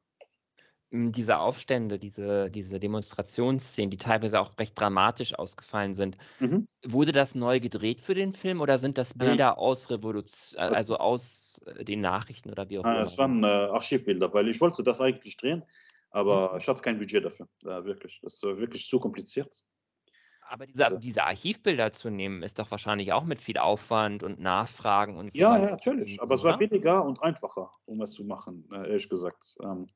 diese Aufstände, diese, diese Demonstrationsszenen, die teilweise auch recht dramatisch ausgefallen sind, mhm. wurde das neu gedreht für den Film oder sind das Bilder ja. aus Revolution, also aus äh, den Nachrichten oder wie auch immer? Ja, es waren äh, Archivbilder, weil ich wollte das eigentlich drehen, aber mhm. ich hatte kein Budget dafür. Ja, wirklich. Das war wirklich zu kompliziert. Aber diese, also. diese Archivbilder zu nehmen, ist doch wahrscheinlich auch mit viel Aufwand und Nachfragen und so. Ja, ja, natürlich. Aber es war billiger und einfacher, um es zu machen, äh, ehrlich gesagt. Ähm,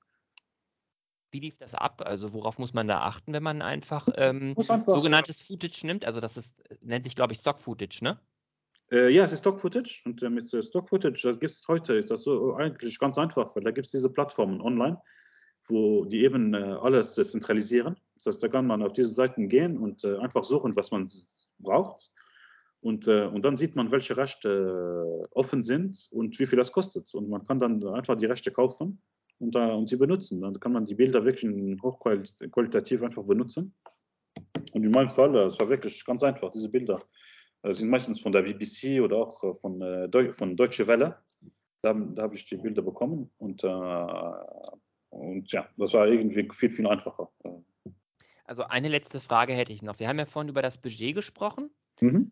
wie lief das ab? Also worauf muss man da achten, wenn man einfach, ähm, sogenanntes Footage nimmt? Also das ist, nennt sich, glaube ich, Stock Footage, ne? Äh, ja, es ist Stock Footage und äh, mit Stock Footage gibt es heute, ist das so eigentlich ganz einfach, weil da gibt es diese Plattformen online, wo die eben äh, alles zentralisieren. Das heißt, da kann man auf diese Seiten gehen und äh, einfach suchen, was man braucht. Und, äh, und dann sieht man, welche Rechte äh, offen sind und wie viel das kostet. Und man kann dann einfach die Rechte kaufen und, äh, und sie benutzen. Dann kann man die Bilder wirklich hochqualitativ einfach benutzen. Und in meinem Fall, es war wirklich ganz einfach, diese Bilder äh, sind meistens von der BBC oder auch äh, von, äh, Deu von Deutsche Welle. Da, da habe ich die Bilder bekommen und, äh, und ja, das war irgendwie viel, viel einfacher. Also eine letzte Frage hätte ich noch. Wir haben ja vorhin über das Budget gesprochen. Mhm.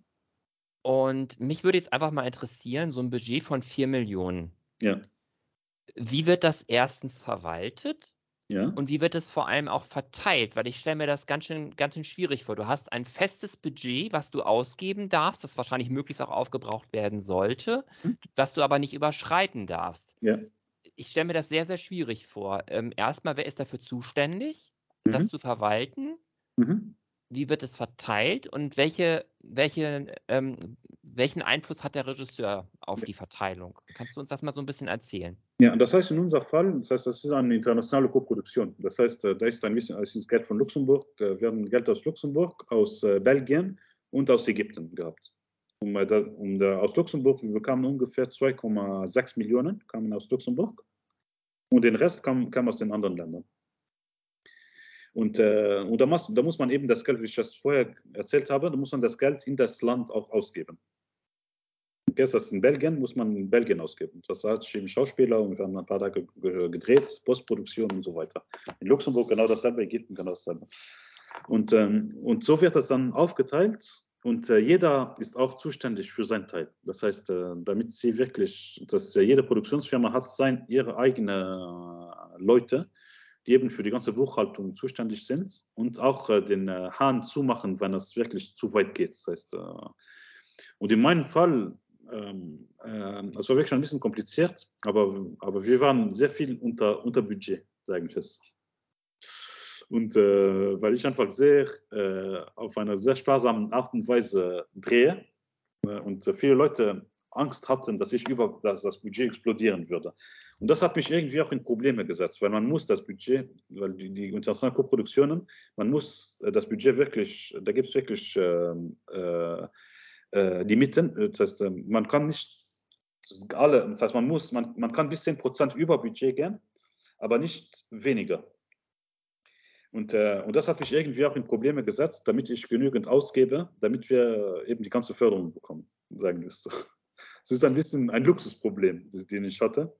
Und mich würde jetzt einfach mal interessieren, so ein Budget von 4 Millionen. Ja wie wird das erstens verwaltet? Ja. Und wie wird es vor allem auch verteilt? Weil ich stelle mir das ganz schön, ganz schön schwierig vor. Du hast ein festes Budget, was du ausgeben darfst, das wahrscheinlich möglichst auch aufgebraucht werden sollte, hm. was du aber nicht überschreiten darfst. Ja. Ich stelle mir das sehr, sehr schwierig vor. Ähm, erstmal, wer ist dafür zuständig, mhm. das zu verwalten? Mhm wie wird es verteilt und welche, welche, ähm, welchen Einfluss hat der Regisseur auf die Verteilung? Kannst du uns das mal so ein bisschen erzählen? Ja, das heißt in unserem Fall, das heißt, das ist eine internationale Koproduktion. Das heißt, äh, da ist ein bisschen, es ist Geld von Luxemburg, äh, wir haben Geld aus Luxemburg, aus äh, Belgien und aus Ägypten gehabt. Um, aus Luxemburg, wir bekamen ungefähr 2,6 Millionen, kamen aus Luxemburg und den Rest kam, kam aus den anderen Ländern. Und, äh, und da, muss, da, muss, man eben das Geld, wie ich das vorher erzählt habe, da muss man das Geld in das Land auch ausgeben. Das in Belgien muss man in Belgien ausgeben. Das hat eben Schauspieler und wir haben ein paar Tage gedreht, Postproduktion und so weiter. In Luxemburg genau dasselbe, Ägypten genau dasselbe. Und, ähm, und so wird das dann aufgeteilt und äh, jeder ist auch zuständig für seinen Teil. Das heißt, äh, damit sie wirklich, dass äh, jede Produktionsfirma hat sein, ihre eigenen äh, Leute, die eben für die ganze Buchhaltung zuständig sind und auch äh, den äh, Hahn zumachen, wenn es wirklich zu weit geht. Das heißt, und in meinem Fall, ähm, äh, war wirklich schon ein bisschen kompliziert, aber, aber wir waren sehr viel unter, unter Budget, sage ich es. Und äh, weil ich einfach sehr äh, auf eine sehr sparsame Art und Weise drehe und viele Leute Angst hatten, dass ich über dass das Budget explodieren würde. Und das hat mich irgendwie auch in Probleme gesetzt, weil man muss das Budget, weil die, die internationalen Koproduktionen, man muss äh, das Budget wirklich, da gibt es wirklich ähm, äh, äh, Limiten. Das heißt, ähm, man kann nicht alle, das heißt, man muss, man, man kann bis 10 Prozent über Budget gehen, aber nicht weniger. Und, äh, und das hat mich irgendwie auch in Probleme gesetzt, damit ich genügend ausgebe, damit wir eben die ganze Förderung bekommen, sagen wir es so. Es ist ein bisschen ein Luxusproblem, den ich hatte.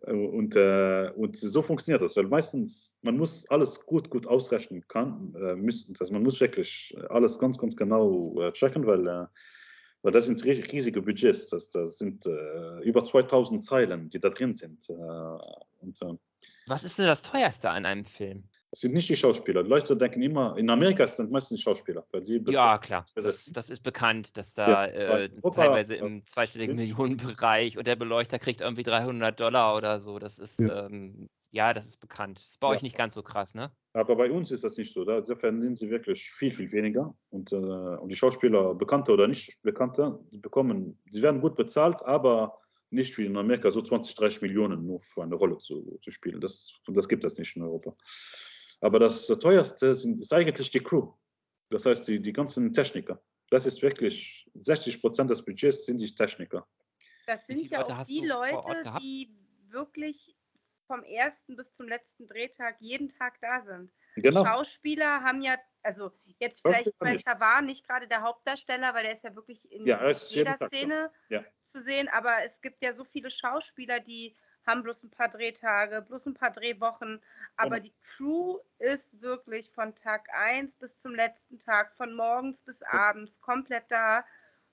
Und, äh, und so funktioniert das, weil meistens man muss alles gut, gut ausrechnen kann, äh, müssen, also man muss wirklich alles ganz, ganz genau äh, checken, weil, äh, weil das sind riesige Budgets, das, das sind äh, über 2000 Zeilen, die da drin sind. Äh, und, Was ist denn das teuerste an einem Film? Das sind nicht die Schauspieler. Die Leute denken immer, in Amerika sind meistens die Schauspieler. ja, klar. Das, das, ist bekannt, dass da ja, äh, teilweise im zweistelligen Millionenbereich und der Beleuchter kriegt irgendwie 300 Dollar oder so. Das ist, ja, ähm, ja das ist bekannt. Das ist bei ja. euch nicht ganz so krass, ne? Aber bei uns ist das nicht so. Insofern sind sie wirklich viel, viel weniger. Und, äh, und die Schauspieler, Bekannte oder nicht Bekannte, die bekommen, sie werden gut bezahlt, aber nicht wie in Amerika so 20, 30 Millionen nur für eine Rolle zu, zu spielen. Das, das gibt es nicht in Europa. Aber das teuerste sind, ist eigentlich die Crew. Das heißt, die, die ganzen Techniker. Das ist wirklich 60 Prozent des Budgets sind die Techniker. Das sind ja auch die Leute, die wirklich vom ersten bis zum letzten Drehtag jeden Tag da sind. Genau. Schauspieler haben ja, also jetzt vielleicht bei Savard nicht gerade der Hauptdarsteller, weil der ist ja wirklich in ja, jeder Szene ja. zu sehen, aber es gibt ja so viele Schauspieler, die haben bloß ein paar Drehtage, bloß ein paar Drehwochen, aber ja. die Crew ist wirklich von Tag 1 bis zum letzten Tag, von morgens bis abends komplett da.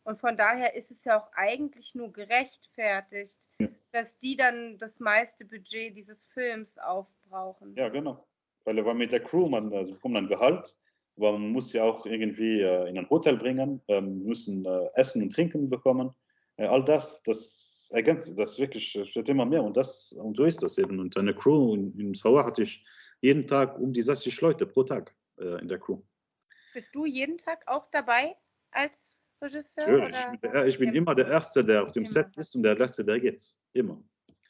Und von daher ist es ja auch eigentlich nur gerechtfertigt, ja. dass die dann das meiste Budget dieses Films aufbrauchen. Ja, genau. Weil, weil mit der Crew, man also bekommt ein Gehalt, aber man muss ja auch irgendwie äh, in ein Hotel bringen, äh, müssen äh, Essen und Trinken bekommen. Äh, all das, das ergänzt, das wirklich wird immer mehr und das und so ist das eben. Und eine Crew in, in Sauer hatte ich jeden Tag um die 60 Leute pro Tag äh, in der Crew. Bist du jeden Tag auch dabei als Regisseur? Ja, ich bin, der, ich bin immer der Erste, der auf dem immer. Set ist und der Letzte, der geht. Immer.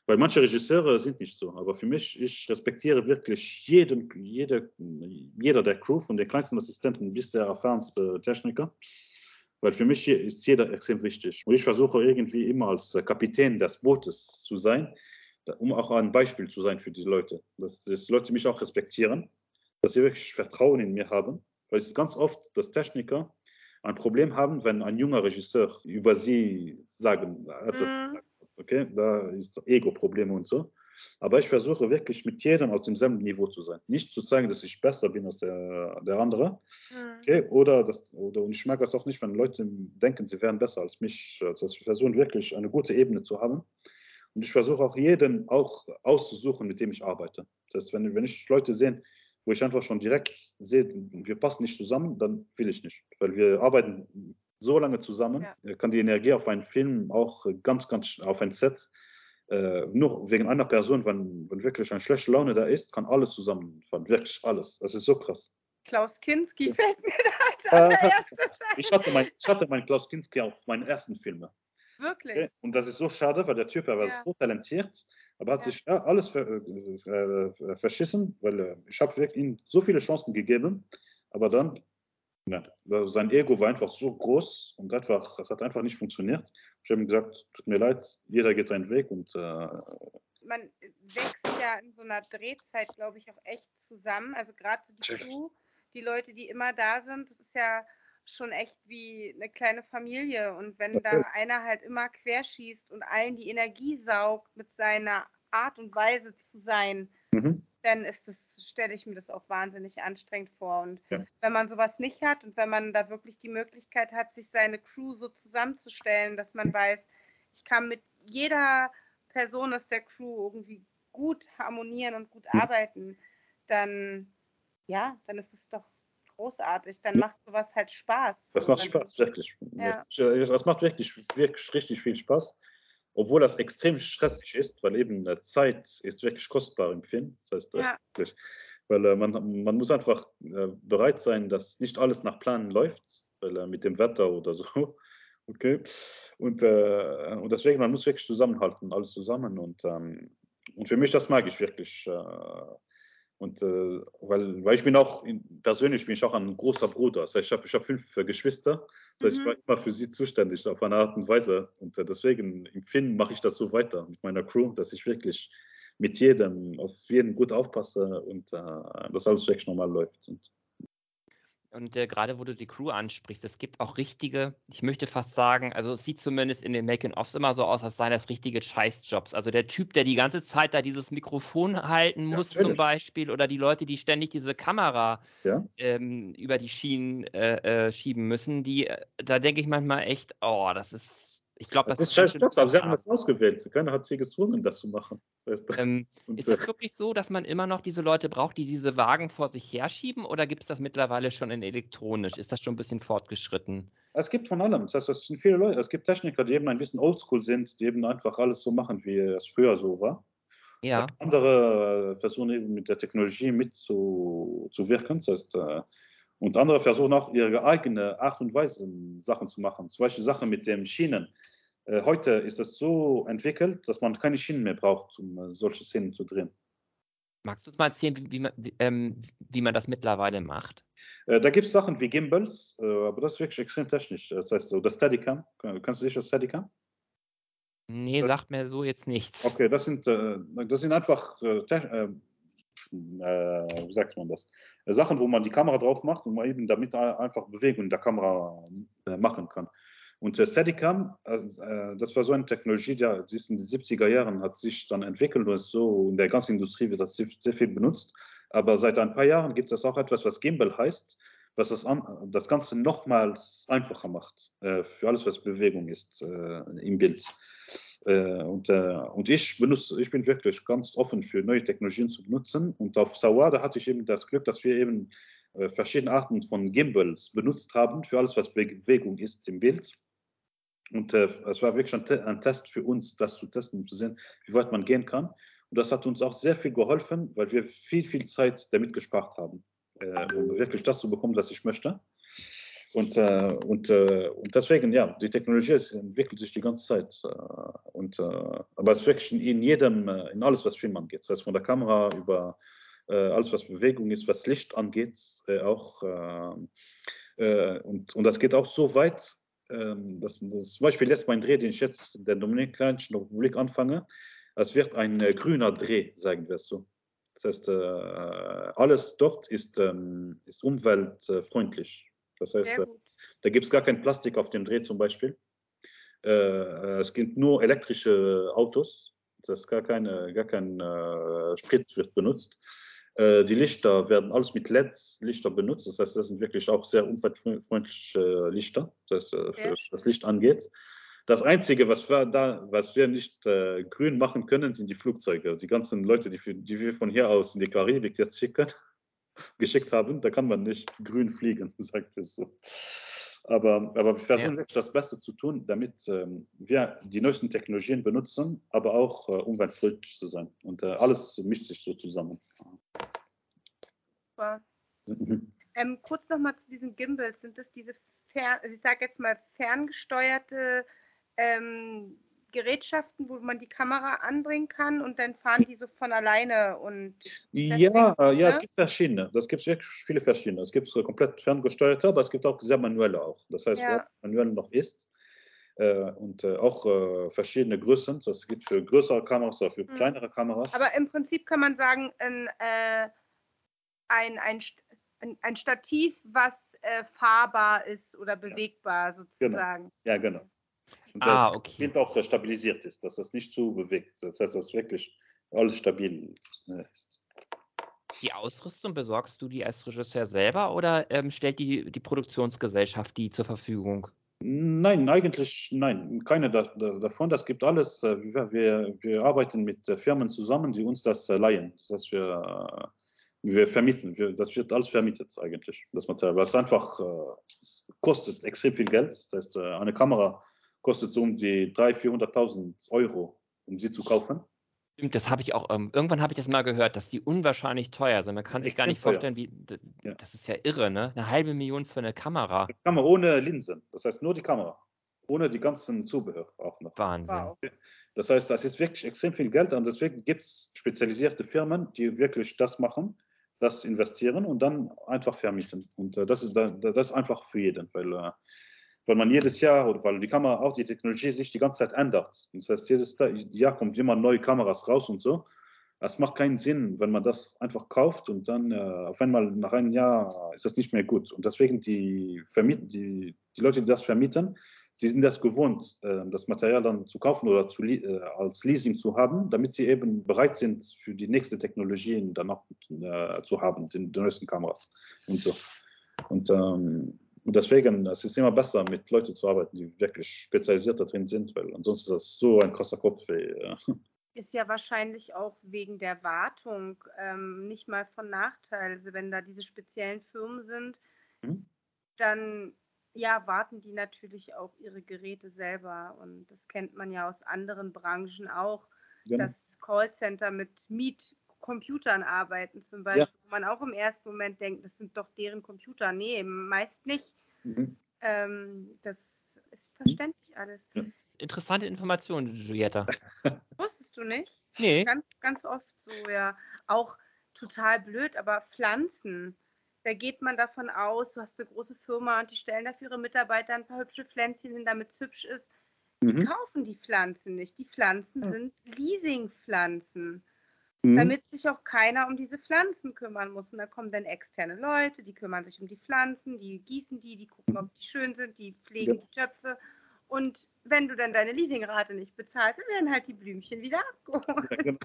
Weil manche Regisseure sind nicht so. Aber für mich, ich respektiere wirklich jeden, jede, jeder der Crew, von den kleinsten Assistenten bis der erfahrenste Techniker. Weil für mich ist jeder extrem wichtig. Und ich versuche irgendwie immer als Kapitän des Bootes zu sein, um auch ein Beispiel zu sein für die Leute. Dass, dass Leute mich auch respektieren, dass sie wirklich Vertrauen in mir haben. Weil es ist ganz oft, dass Techniker ein Problem haben, wenn ein junger Regisseur über sie sagen, etwas, mhm. okay, da ist Ego-Probleme und so. Aber ich versuche wirklich mit jedem aus demselben Niveau zu sein. Nicht zu zeigen, dass ich besser bin als der, der andere. Mhm. Okay? Oder, das, oder und ich mag das auch nicht, wenn Leute denken, sie wären besser als mich. Also ich versuche wirklich eine gute Ebene zu haben. Und ich versuche auch jeden auch auszusuchen, mit dem ich arbeite. Das heißt, wenn, wenn ich Leute sehe, wo ich einfach schon direkt sehe, wir passen nicht zusammen, dann will ich nicht. Weil wir arbeiten so lange zusammen, ja. kann die Energie auf einen Film auch ganz, ganz auf ein Set äh, nur wegen einer Person, wenn, wenn wirklich eine schlechte Laune da ist, kann alles zusammenfahren. Wirklich alles. Das ist so krass. Klaus Kinski fällt mir da als allererstes ein. Ich hatte, mein, ich hatte meinen Klaus Kinski auf meinen ersten Filmen. Wirklich? Okay? Und das ist so schade, weil der Typ, er war ja. so talentiert, aber hat ja. sich ja, alles ver, äh, äh, verschissen, weil äh, ich habe ihm so viele Chancen gegeben, aber dann ja, sein Ego war einfach so groß und einfach, es hat einfach nicht funktioniert. Ich habe ihm gesagt, tut mir leid, jeder geht seinen Weg und äh, man wächst ja in so einer Drehzeit, glaube ich, auch echt zusammen. Also gerade die Crew, die Leute, die immer da sind, das ist ja schon echt wie eine kleine Familie. Und wenn da einer halt immer querschießt und allen die Energie saugt mit seiner Art und Weise zu sein, mhm dann ist das, stelle ich mir das auch wahnsinnig anstrengend vor. Und ja. wenn man sowas nicht hat und wenn man da wirklich die Möglichkeit hat, sich seine Crew so zusammenzustellen, dass man weiß, ich kann mit jeder Person aus der Crew irgendwie gut harmonieren und gut mhm. arbeiten, dann ja, dann ist es doch großartig. Dann macht sowas halt Spaß. Das macht Spaß, wirklich. Ja. Das macht wirklich, wirklich richtig viel Spaß obwohl das extrem stressig ist, weil eben äh, Zeit ist wirklich kostbar im Film. Das heißt, ja. wirklich, weil äh, man, man muss einfach äh, bereit sein, dass nicht alles nach Plan läuft, weil äh, mit dem Wetter oder so. Okay. Und, äh, und deswegen, man muss wirklich zusammenhalten, alles zusammen. Und, ähm, und für mich, das mag ich wirklich. Äh, und äh, weil, weil ich bin auch persönlich bin ich auch ein großer Bruder. Das heißt, ich habe ich hab fünf Geschwister. Das heißt, mhm. ich war immer für sie zuständig auf eine Art und Weise. Und äh, deswegen im Film mache ich das so weiter mit meiner Crew, dass ich wirklich mit jedem auf jeden gut aufpasse und äh, dass alles wirklich normal läuft. Und und äh, gerade wo du die Crew ansprichst, es gibt auch richtige, ich möchte fast sagen, also es sieht zumindest in den Making-ofs immer so aus, als seien das richtige Scheißjobs. Also der Typ, der die ganze Zeit da dieses Mikrofon halten muss ja, zum Beispiel oder die Leute, die ständig diese Kamera ja. ähm, über die Schienen äh, äh, schieben müssen, die, äh, da denke ich manchmal echt, oh, das ist Ich glaube, das, das, ist scheiße. Aber sie haben das ausgewählt. Keiner hat sie gezwungen, das zu machen. Das heißt, ähm, ist es wirklich so, dass man immer noch diese Leute braucht, die diese Wagen vor sich herschieben oder gibt es das mittlerweile schon in elektronisch? Ist das schon ein bisschen fortgeschritten? Es gibt von allem. Das heißt, es sind viele Leute. Es gibt Techniker, die eben ein bisschen oldschool sind, die eben einfach alles so machen, wie es früher so war. Ja. Andere äh, versuchen eben mit der Technologie mitzuwirken. Das heißt, äh, und andere versuchen auch ihre eigene Art und Weise Sachen zu machen. Zum Beispiel Sachen mit den Schienen. Äh, heute ist das so entwickelt, dass man keine Schienen mehr braucht, um solche Szenen zu drehen. Magst du mal erzählen, wie, wie, man, wie, ähm, wie man, das mittlerweile macht? Äh, da gibt es Sachen wie Gimbals, äh, aber das ist wirklich extrem technisch. Das heißt so, das Steadicam. Kannst du dich das Steadicam? Nee, sagt mir so jetzt nichts. Okay, das sind, äh, das sind einfach, äh, äh, wie sagt man das, Sachen, wo man die Kamera drauf macht und man eben damit einfach Bewegung in der Kamera machen kann. Und der Steadicam, das war so eine Technologie, die in den 70er Jahren hat sich dann entwickelt und ist so in der ganzen Industrie wird das sehr viel benutzt. Aber seit ein paar Jahren gibt es auch etwas, was Gimbal heißt, was das, das Ganze nochmals einfacher macht für alles, was Bewegung ist im Bild. Äh, und, äh, und ich benutze, ich bin wirklich ganz offen für neue Technologien zu benutzen. Und auf Sawada hatte ich eben das Glück, dass wir eben äh, verschiedene Arten von Gimbals benutzt haben für alles, was Bewegung ist im Bild. Und äh, es war wirklich ein, ein, Test für uns, das zu testen, um zu sehen, wie weit man gehen kann. Und das hat uns auch sehr viel geholfen, weil wir viel, viel Zeit damit gespart haben, äh, um wirklich das zu bekommen, was ich möchte. Und, äh, und, äh, und deswegen, ja, die Technologie entwickelt sich die ganze Zeit. Äh, und, äh, aber es ist wirklich in jedem, äh, in alles, was Film angeht. Das heißt, von der Kamera über alles, was Bewegung ist, was Licht angeht, auch. und, und das geht auch so weit, ähm, dass, dass zum Beispiel jetzt mein Dreh, den ich jetzt in der Dominikanischen Republik anfange, es wird ein grüner Dreh, sagen wir es so. Das heißt, alles dort ist, ähm, ist umweltfreundlich. Das heißt, äh, da gibt es gar kein Plastik auf dem Dreh zum Beispiel. Äh, äh, es gibt nur elektrische Autos. Das ist gar, keine, gar kein äh, Sprit wird benutzt. Äh, die Lichter werden alles mit LED-Lichter benutzt. Das heißt, das sind wirklich auch sehr umweltfreundliche Lichter, das, äh, für das Licht angeht. Das Einzige, was wir, da, was wir nicht äh, grün machen können, sind die Flugzeuge. Die ganzen Leute, die, die wir von hier aus in die Karibik jetzt schicken, geschickt haben, da kann man nicht grün fliegen, sagt es so. Aber, aber wir versuchen ja. wirklich das Beste zu tun, damit ähm, wir die neuesten Technologien benutzen, aber auch äh, umweltfreundlich zu sein. Und äh, alles mischt sich so zusammen. Super. Mhm. Ähm, kurz nochmal zu diesen Gimbals. Sind das diese, fern, also ich sage jetzt mal, ferngesteuerte ähm, Gerätschaften, wo man die Kamera anbringen kann und dann fahren die so von alleine und ja, äh, ja, es ne? gibt verschiedene. Das gibt wirklich viele verschiedene. Es gibt so komplett ferngesteuerte, aber es gibt auch sehr manuelle auch. Das heißt, ja. wo manuell noch ist äh, und äh, auch äh, verschiedene Größen. Das gibt für größere Kameras oder für hm. kleinere Kameras. Aber im Prinzip kann man sagen, ein, äh, ein, ein, ein, Stativ, was äh, fahrbar ist oder bewegbar genau. sozusagen. Genau. Ja, genau. Und ah, okay. Bild auch stabilisiert ist, dass das nicht zu bewegt. Das heißt, dass wirklich alles stabil ist. Die Ausrüstung besorgst du die als Regisseur selber oder ähm, stellt die, die Produktionsgesellschaft die zur Verfügung? Nein, eigentlich nein, keine da, da, davon. Das gibt alles. Äh, wir, wir, wir, arbeiten mit äh, Firmen zusammen, die uns das äh, leihen. Das heißt, wir, wir vermieten. Wir, das wird alles vermietet eigentlich, das Material. Was einfach es kostet extrem viel Geld. Das heißt, eine Kamera kostet so um die 300.000, 400.000 Euro, um sie zu kaufen. Das habe ich auch, ähm, irgendwann habe ich das mal gehört, dass die unwahrscheinlich teuer sind. Man kann sich gar nicht vorstellen, wie, ja. das ist ja irre, ne? Eine halbe Million für eine Kamera. Eine Kamera ohne Linsen, das heißt nur die Kamera. Ohne die ganzen Zubehör auch noch. Wahnsinn. Wow. Das heißt, das ist wirklich extrem viel Geld und deswegen gibt es spezialisierte Firmen, die wirklich das machen, das investieren und dann einfach vermieten. Und äh, das, ist, das ist einfach für jeden, weil äh, weil man jedes Jahr oder weil die Kamera auch die Technologie sich die ganze Zeit ändert. Das heißt, jedes Jahr kommt immer neue Kameras raus und so. Es macht keinen Sinn, wenn man das einfach kauft und dann äh, auf einmal nach einem Jahr ist das nicht mehr gut. Und deswegen die, Vermiet die, die Leute, die das vermieten, sie sind das gewohnt, äh, das Material dann zu kaufen oder zu, äh, als Leasing zu haben, damit sie eben bereit sind, für die nächste Technologien dann auch äh, zu haben, den, den neuesten Kameras und so. Und ähm, Und deswegen es ist immer besser, mit Leuten zu arbeiten, die wirklich spezialisiert drin sind, weil ansonsten ist das so ein krasser Kopf. Ja. Ist ja wahrscheinlich auch wegen der Wartung ähm, nicht mal von Nachteil. Also wenn da diese speziellen Firmen sind, mhm. dann ja, warten die natürlich auch ihre Geräte selber. Und das kennt man ja aus anderen Branchen auch, genau. dass Callcenter mit Mietcomputern arbeiten, zum Beispiel, ja. wo man auch im ersten Moment denkt, das sind doch deren Computer. Nee, meist nicht. Mhm. Ähm, das ist verständlich alles. Ja. Interessante Information, Julietta. Wusstest du nicht? Nee. Ganz, ganz oft so, ja. Auch total blöd, aber Pflanzen da geht man davon aus, du hast eine große Firma und die stellen dafür ihre Mitarbeiter ein paar hübsche Pflänzchen hin, damit es hübsch ist. Die mhm. kaufen die Pflanzen nicht. Die Pflanzen mhm. sind Leasingpflanzen. Mhm. Damit sich auch keiner um diese Pflanzen kümmern muss. Und da kommen dann externe Leute, die kümmern sich um die Pflanzen, die gießen die, die gucken, ob die schön sind, die pflegen ja. die Töpfe. Und wenn du dann deine Leasingrate nicht bezahlst, dann werden halt die Blümchen wieder abgeholt. Ja, genau.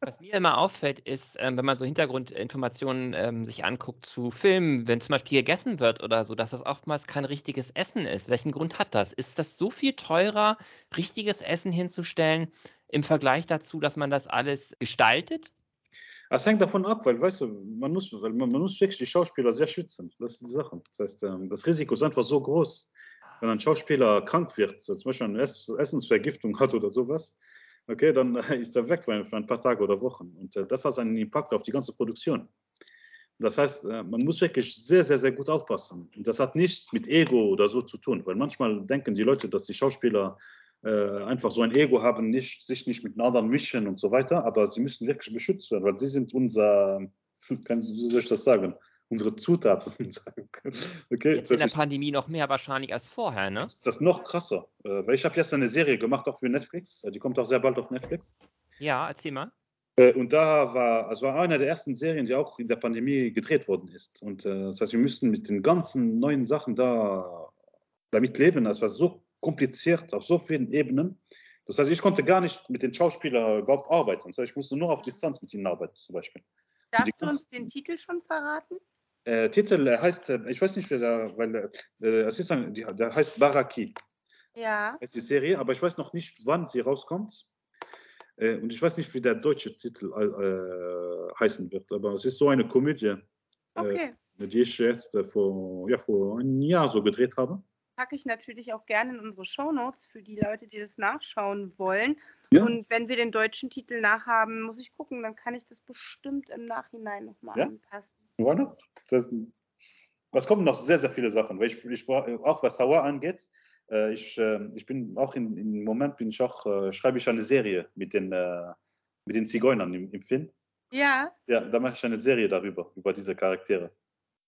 Was mir immer auffällt, ist, ähm, wenn man so Hintergrundinformationen ähm, sich anguckt zu Filmen, wenn zum Beispiel gegessen wird oder so, dass das oftmals kein richtiges Essen ist. Welchen Grund hat das? Ist das so viel teurer, richtiges Essen hinzustellen im Vergleich dazu, dass man das alles gestaltet? Es hängt davon ab, weil weißt du, man muss, weil man, man muss wirklich die Schauspieler sehr schützen. Das ist die Sache. Das heißt, ähm, das Risiko ist einfach so groß. Wenn ein Schauspieler krank wird, zum Beispiel eine Essensvergiftung hat oder sowas, okay, dann ist er weg für ein, paar Tage oder Wochen. Und äh, das hat einen Impact auf die ganze Produktion. Das heißt, äh, man muss wirklich sehr, sehr, sehr gut aufpassen. Und das hat nichts mit Ego oder so zu tun, weil manchmal denken die Leute, dass die Schauspieler äh, einfach so ein Ego haben, nicht, sich nicht mit anderen mischen und so weiter, aber sie müssen wirklich beschützt werden, weil sie sind unser, wie soll ich das sagen, unsere Zutaten sagen können. Okay, jetzt in der Pandemie noch mehr wahrscheinlich als vorher, ne? Das ist das noch krasser. Äh, weil ich habe jetzt eine Serie gemacht, auch für Netflix. Die kommt auch sehr bald auf Netflix. Ja, erzähl mal. Äh, und da war, also war eine der ersten Serien, die auch in der Pandemie gedreht worden ist. Und äh, das heißt, wir müssten mit den ganzen neuen Sachen da damit leben. Das war so kompliziert auf so vielen Ebenen. Das heißt, ich konnte gar nicht mit den Schauspielern überhaupt arbeiten. Das heißt, ich musste nur auf Distanz mit ihnen arbeiten, zum Beispiel. Darfst du uns den Titel schon verraten? Äh, Titel äh, heißt, äh, ich weiß nicht, wer da, weil äh, es ist ein, die, der heißt Baraki. Ja. Es ist die Serie, aber ich weiß noch nicht, wann sie rauskommt. Äh, und ich weiß nicht, wie der deutsche Titel äh, heißen wird, aber es ist so eine Komödie, okay. die ich jetzt vor, ja, vor einem Jahr so gedreht habe. Packe ich natürlich auch gerne in unsere Shownotes für die Leute, die das nachschauen wollen. Ja. Und wenn wir den deutschen Titel nachhaben, muss ich gucken, dann kann ich das bestimmt im Nachhinein nochmal ja. anpassen. Why Das, was kommen noch sehr, sehr viele Sachen. Weil ich, ich auch was Sauer angeht, äh, ich, äh, ich bin auch in, im Moment bin ich auch, äh, schreibe ich eine Serie mit den, mit den Zigeunern im, im Film. Ja. Ja, da mache ich eine Serie darüber, über diese Charaktere.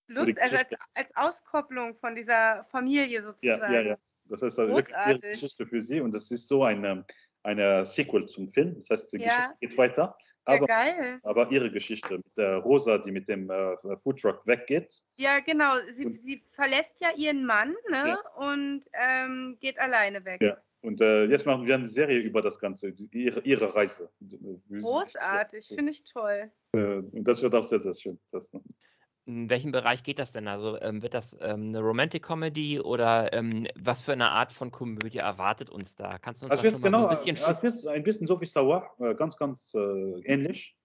Lust, also als, als Auskopplung von dieser Familie sozusagen. Ja, ja, ja. Das ist also wirklich eine Geschichte für sie und das ist so eine, eine Sequel zum Film. Das heißt, die ja. Geschichte geht weiter. Aber, ja, aber ihre Geschichte mit der Rosa, die mit dem äh, Foodtruck weggeht. Ja, genau. Sie, sie verlässt ja ihren Mann ne? Ja. und ähm, geht alleine weg. Ja. Und äh, jetzt machen wir eine Serie über das Ganze, ihre, ihre Reise. Großartig, finde ich toll. Äh, und das wird auch sehr, sehr schön. Das, in welchem Bereich geht das denn? Also ähm, wird das ähm, eine Romantic Comedy oder ähm, was für eine Art von Komödie erwartet uns da? Kannst du uns das schon genau, mal so ein bisschen... Es wird ein bisschen so wie Sauer, äh, ganz, ganz äh, ähnlich.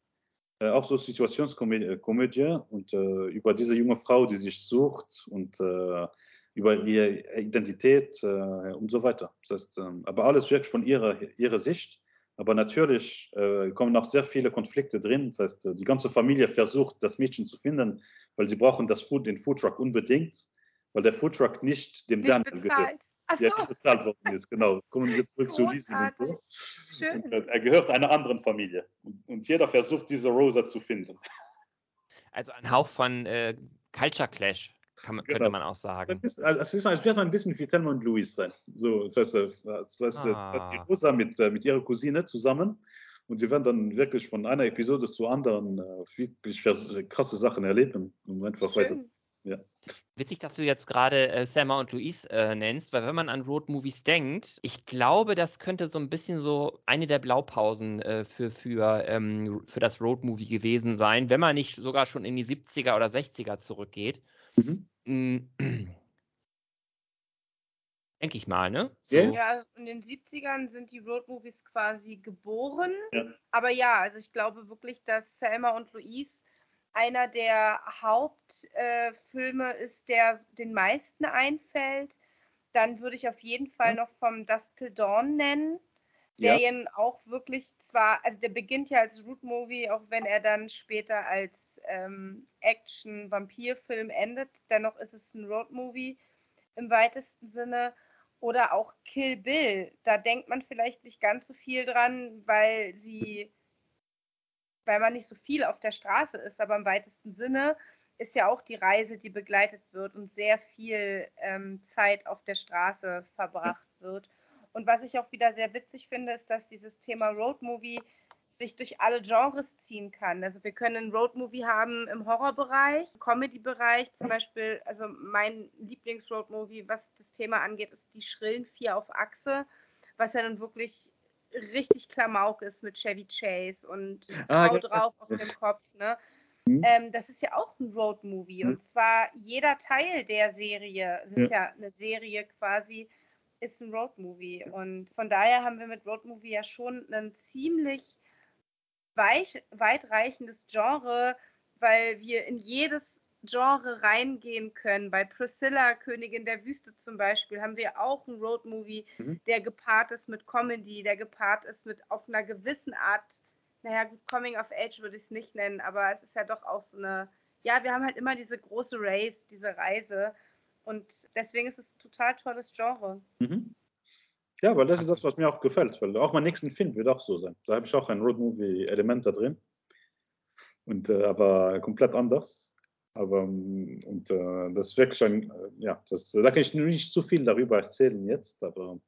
Äh, auch so Situationskomödie äh, und äh, über diese junge Frau, die sich sucht und äh, über ihre Identität und so weiter. Das heißt, ähm, aber alles wirklich von ihrer, ihrer Sicht aber natürlich äh, kommen auch sehr viele Konflikte drin. Das heißt, die ganze Familie versucht, das Mädchen zu finden, weil sie brauchen das Food, den Foodtruck unbedingt, weil der Foodtruck nicht dem Daniel gehört. Ach so. Der nicht bezahlt worden ist, genau. Kommen wir zurück zu Leasing und so. Schön. Und, äh, er gehört einer anderen Familie. Und, und, jeder versucht, diese Rosa zu finden. Also ein Hauch von äh, Culture Clash kann, genau. könnte man auch sagen. Es, also es, ist, es wird ein bisschen wie Thelma und Louis sein. So, das heißt, das heißt ah. die Rosa mit, äh, mit ihrer Cousine zusammen und sie werden dann wirklich von einer Episode zur anderen äh, wirklich krasse Sachen erleben und einfach Schön. weiter. Ja. Witzig, dass du jetzt gerade äh, Selma und Louise äh, nennst, weil wenn man an Road-Movies denkt, ich glaube, das könnte so ein bisschen so eine der Blaupausen äh, für, für, ähm, für das Road-Movie gewesen sein, wenn man nicht sogar schon in die 70er oder 60er zurückgeht. Mhm. Mm. Denke ich mal, ne? So. Ja, in den 70ern sind die Roadmovies quasi geboren. Ja. Aber ja, also ich glaube wirklich, dass Selma und Louise einer der Hauptfilme äh, ist, der den meisten einfällt. Dann würde ich auf jeden Fall noch vom Dust Till Dawn nennen, der ja. auch wirklich zwar, also der beginnt ja als Root-Movie, auch wenn er dann später als ähm, Action-Vampir-Film endet. Dennoch ist es ein Road-Movie im weitesten Sinne oder auch Kill Bill. Da denkt man vielleicht nicht ganz so viel dran, weil sie, weil man nicht so viel auf der Straße ist, aber im weitesten Sinne ist ja auch die Reise, die begleitet wird und sehr viel ähm, Zeit auf der Straße verbracht wird. Und was ich auch wieder sehr witzig finde, ist, dass dieses Thema Roadmovie sich durch alle Genres ziehen kann. Also wir können einen Roadmovie haben im Horrorbereich, Comedy-Bereich, zum Beispiel, also mein Lieblings-Roadmovie, was das Thema angeht, ist die Schrillen Vier auf Achse, was ja nun wirklich richtig Klamauk ist mit Chevy Chase und ah, Hau drauf auf dem Kopf. Ne? Mhm. Ähm, das ist ja auch ein Roadmovie mhm. und zwar jeder Teil der Serie, es ist ja. ja eine Serie quasi, ist ein Roadmovie und von daher haben wir mit Roadmovie ja schon einen ziemlich weich, weitreichendes Genre, weil wir in jedes Genre reingehen können. Bei Priscilla, Königin der Wüste zum Beispiel, haben wir auch einen Roadmovie, mhm. der gepaart ist mit Comedy, der gepaart ist mit auf einer gewissen Art, naja, Coming of Age würde ich es nicht nennen, aber es ist ja doch auch so eine, ja, wir haben halt immer diese große Race, diese Reise und deswegen ist es ein total tolles Genre. Mhm. Ja, weil das ist das, was mir auch gefällt, weil auch mein nächsten Film wird auch so sein. Da habe ich auch ein Roadmovie-Element da drin. Und äh, aber komplett anders. Aber und äh, das ist wirklich ein, äh, ja, das, da kann ich nicht zu viel darüber erzählen jetzt, aber,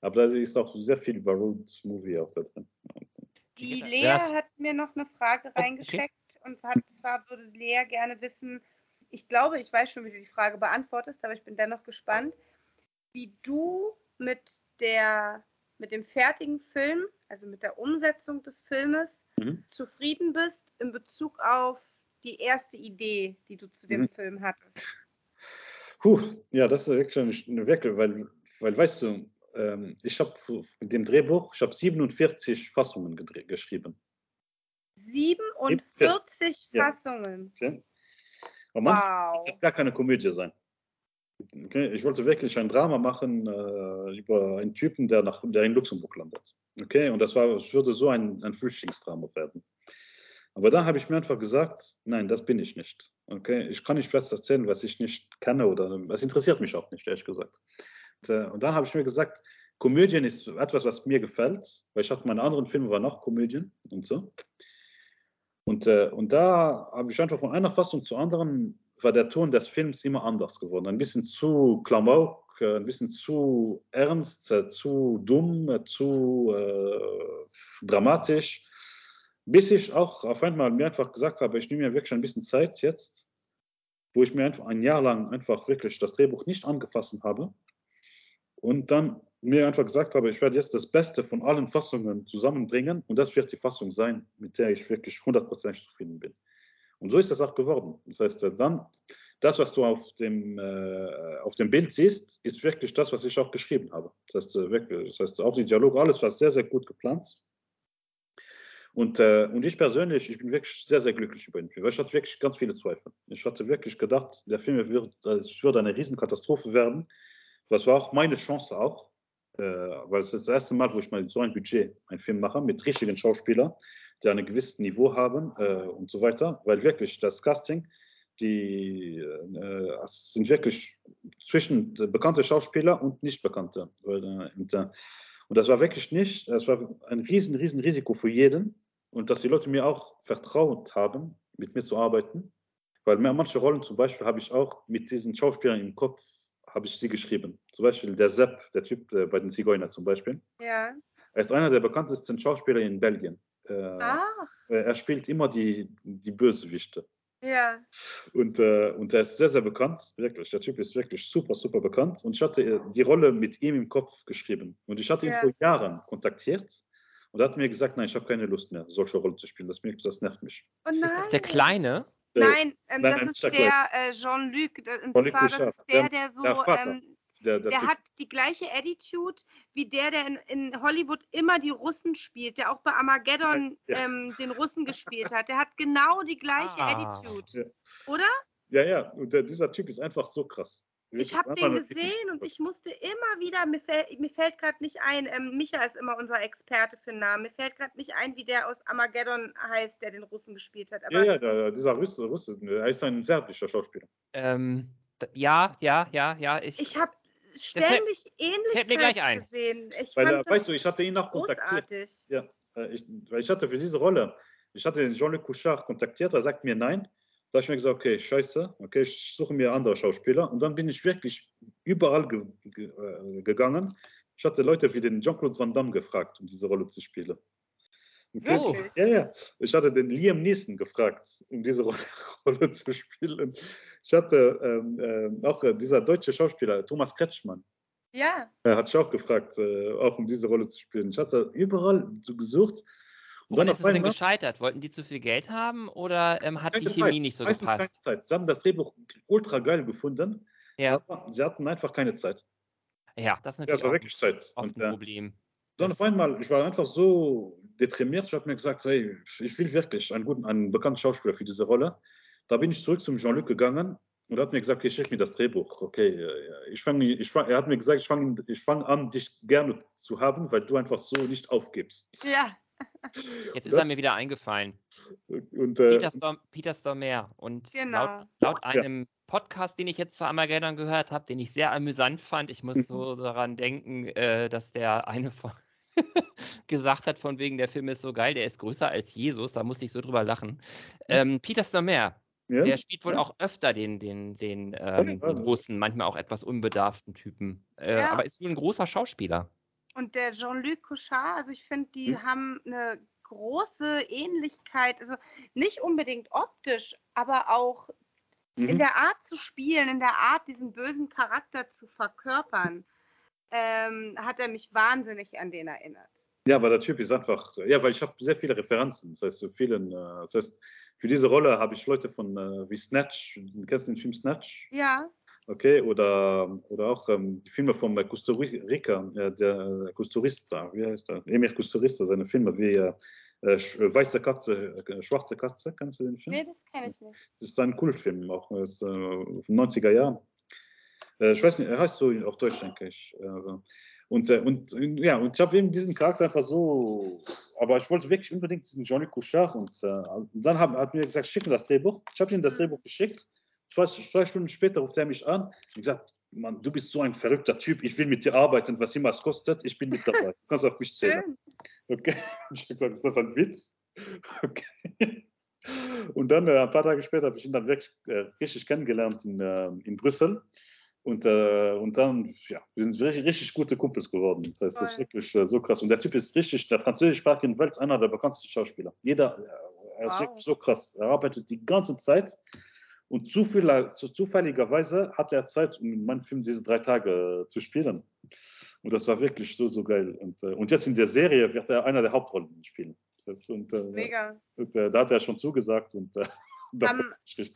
aber da ist auch sehr viel über Road-Movie auch da drin. Die Lea hat mir noch eine Frage reingesteckt okay. und hat zwar würde Lea gerne wissen, ich glaube, ich weiß schon, wie du die Frage beantwortest, aber ich bin dennoch gespannt, wie du mit der mit dem fertigen Film, also mit der Umsetzung des Filmes, mhm. zufrieden bist in Bezug auf die erste Idee, die du zu dem mhm. Film hattest? Puh, ja, das ist wirklich eine Wecke, weil, weil weißt du, ähm, ich habe mit dem Drehbuch, ich habe 47 Fassungen geschrieben. 47 ja. Fassungen? Okay. Und wow. Das gar keine Komödie sein. Okay, ich wollte wirklich ein Drama machen äh, über einen Typen, der, nach, der in Luxemburg landet. Okay, und das war, es würde so ein, ein Flüchtlingsdrama werden. Aber da habe ich mir einfach gesagt, nein, das bin ich nicht. Okay, ich kann nicht was erzählen, was ich nicht kenne oder es interessiert mich auch nicht, ehrlich gesagt. Und, äh, und dann habe ich mir gesagt, Komödien ist etwas, was mir gefällt, weil ich hatte meine anderen Filme waren auch Komödien und so. Und, äh, und da habe ich einfach von einer Fassung zur anderen war der Ton des Films immer anders geworden. Ein bisschen zu Klamauk, äh, ein bisschen zu ernst, äh, zu dumm, äh, zu äh, dramatisch. Bis ich auch auf einmal mir einfach gesagt habe, ich nehme mir wirklich ein bisschen Zeit jetzt, wo ich mir einfach ein Jahr lang einfach wirklich das Drehbuch nicht angefasst habe und dann mir einfach gesagt habe, ich werde jetzt das Beste von allen Fassungen zusammenbringen und das wird die Fassung sein, mit der ich wirklich 100% zufrieden bin. Und so ist das auch geworden. Das heißt, dann, das, was du auf dem, äh, auf dem Bild siehst, ist wirklich das, was ich auch geschrieben habe. Das heißt, äh, wirklich, das heißt auch die Dialoge, alles war sehr, sehr gut geplant. Und, äh, und ich persönlich, ich bin wirklich sehr, sehr glücklich über den Film. Ich hatte wirklich ganz viele Zweifel. Ich hatte wirklich gedacht, der Film wird, es würde eine Riesenkatastrophe werden. Das war auch meine Chance auch, äh, weil es das erste Mal, wo ich mal so ein Budget einen Film mache mit richtigen Schauspielern die ein gewisses Niveau haben äh, und so weiter, weil wirklich das Casting, die äh, sind wirklich zwischen bekannte Schauspieler und nicht bekannte. Und, äh, und das war wirklich nicht, das war ein riesen, riesen Risiko für jeden und dass die Leute mir auch vertraut haben, mit mir zu arbeiten, weil manche Rollen zum Beispiel habe ich auch mit diesen Schauspielern im Kopf habe ich sie geschrieben. Zum Beispiel der Sepp, der Typ äh, bei den Zigeuner zum Beispiel. Ja. Er ist einer der bekanntesten Schauspieler in Belgien. Äh, er spielt immer die, die Bösewichte. Ja. Und, äh, und er ist sehr, sehr bekannt, wirklich. Der Typ ist wirklich super, super bekannt. Und ich hatte äh, die Rolle mit ihm im Kopf geschrieben. Und ich hatte ihn ja. vor Jahren kontaktiert. Und er hat mir gesagt, nein, ich habe keine Lust mehr, solche Rollen zu spielen. Das, das nervt mich. Oh ist das der Kleine? Nein, ähm, nein, das nein, ist der äh, Jean-Luc. Und zwar, das ist der, der- so, ähm, Der, der, der hat die gleiche Attitude wie der, der in, in Hollywood immer die Russen spielt, der auch bei Armageddon Ja. ähm, den Russen gespielt hat. Der hat genau die gleiche Ah. Attitude. Oder? ja, ja, und der, dieser Typ ist einfach so krass. Ich habe den gesehen und ich musste immer wieder, mir, fäll, mir fällt gerade nicht ein, ähm, Micha ist immer unser Experte für Namen, mir fällt gerade nicht ein, wie der aus Armageddon heißt, der den Russen gespielt hat. Ja, Aber ja, der, dieser Russe, Russe, er ist ein serbischer Schauspieler. Ähm, ja, ja, ja, ja. Ich, ich habe fällt- ständig fällt mir gleich ein. gesehen. Ich Weil, fand das weißt du, ich hatte ihn auch kontaktiert. großartig. Ja, äh, ich, weil ich hatte für diese Rolle, ich hatte den Jean-Luc Couchard kontaktiert, er sagt mir nein. Da habe ich mir gesagt, okay, scheiße, okay, ich suche mir andere Schauspieler. Und dann bin ich wirklich überall ge ge äh, gegangen. Ich hatte Leute wie den Jean-Claude Van Damme gefragt, um diese Rolle zu spielen. Oh. Ja, ja. Ich hatte den Liam Neeson gefragt, um diese Rolle, zu spielen. Ich hatte ähm, ähm, auch äh, dieser deutsche Schauspieler, Thomas Kretschmann, Ja, er hat sich auch gefragt, äh, auch um diese Rolle zu spielen. Ich hatte überall so gesucht. Und Woran dann ist es denn einmal gescheitert? Wollten die zu viel Geld haben oder ähm, hat die keine Chemie Zeit, nicht so meistens gepasst? Keine Zeit. Sie haben das Drehbuch ultra geil gefunden, Ja, aber sie hatten einfach keine Zeit. ja, das ist Ja, natürlich es war auch wirklich Zeit. oft Und, ein äh, Problem. dann auf einmal, ich war einfach so deprimiert. Ich habe mir gesagt, hey, ich will wirklich einen guten, einen bekannten Schauspieler für diese Rolle. Da bin ich zurück zum Jean-Luc gegangen und er hat mir gesagt, okay, schick mir das Drehbuch. Okay, ich fange, ich fang, er hat mir gesagt, ich fange ich fang an, dich gerne zu haben, weil du einfach so nicht aufgibst. ja. Jetzt ist er mir wieder eingefallen. Und, äh, Peter, Storm, Peter Stormare. Und Genau. laut, laut einem Podcast, den ich jetzt zu Armageddon gehört habe, den ich sehr amüsant fand, ich muss so daran denken, äh, dass der eine von gesagt hat, von wegen der Film ist so geil, der ist größer als Jesus, da musste ich so drüber lachen. Ähm, Peter Stormare, ja? der spielt wohl Ja. auch öfter den, den, den, ähm, ja. den Russen, manchmal auch etwas unbedarften Typen. Äh, Ja. Aber ist wohl ein großer Schauspieler. Und der Jean-Luc Couchard, also ich finde, die Hm. haben eine große Ähnlichkeit, also nicht unbedingt optisch, aber auch in Mhm. der Art zu spielen, in der Art, diesen bösen Charakter zu verkörpern, ähm, hat er mich wahnsinnig an den erinnert. Ja, aber der Typ ist einfach, ja, weil ich habe sehr viele Referenzen. Das heißt, so vielen, äh, das heißt, für diese Rolle habe ich Leute von äh, wie Snatch, du kennst den Film Snatch? Ja, Okay, oder, oder auch ähm, die Filme von äh, Kusturica, äh, der äh, Kusturista, wie heißt er? Emir Kusturista, seine Filme wie äh, äh, äh, Weiße Katze, äh, Schwarze Katze, kennst du den Film? nee, das kenne ich nicht. Das ist ein Kultfilm, auch aus äh, von 90er Jahren. Äh, ich weiß nicht, er heißt so auf Deutsch, denke ich. Äh, und, äh, und äh, ja, und ich habe eben diesen Charakter einfach so, aber ich wollte wirklich unbedingt diesen Jean-Luc Couchard und, äh, und dann hat, hat mir gesagt, schick mir das Drehbuch. Ich habe ihm das Mhm. Drehbuch geschickt. Zwei, zwei Stunden später ruft er mich an und gesagt, Mann, du bist so ein verrückter Typ, ich will mit dir arbeiten, was immer es kostet, ich bin mit dabei. Du kannst auf mich zählen. Okay. Ich habe gesagt, ist das ein Witz? Okay. Und dann, äh, ein paar Tage später, habe ich ihn dann wirklich äh, richtig kennengelernt in, äh, in Brüssel. Und, äh, und dann, ja, wir sind richtig, richtig gute Kumpels geworden. Das heißt, das ist wirklich äh, so krass. Und der Typ ist richtig, der französischsprachigen Welt, einer der bekanntesten Schauspieler. Jeder, er ist Wow. wirklich so krass. Er arbeitet die ganze Zeit. Und zufällig, zu, zufälligerweise hat er Zeit, um in meinem Film diese drei Tage äh, zu spielen. Und das war wirklich so, so geil. Und, äh, und jetzt in der Serie wird er einer der Hauptrollen spielen. Und, äh, Mega. und äh, da hat er schon zugesagt. Und, äh, Haben.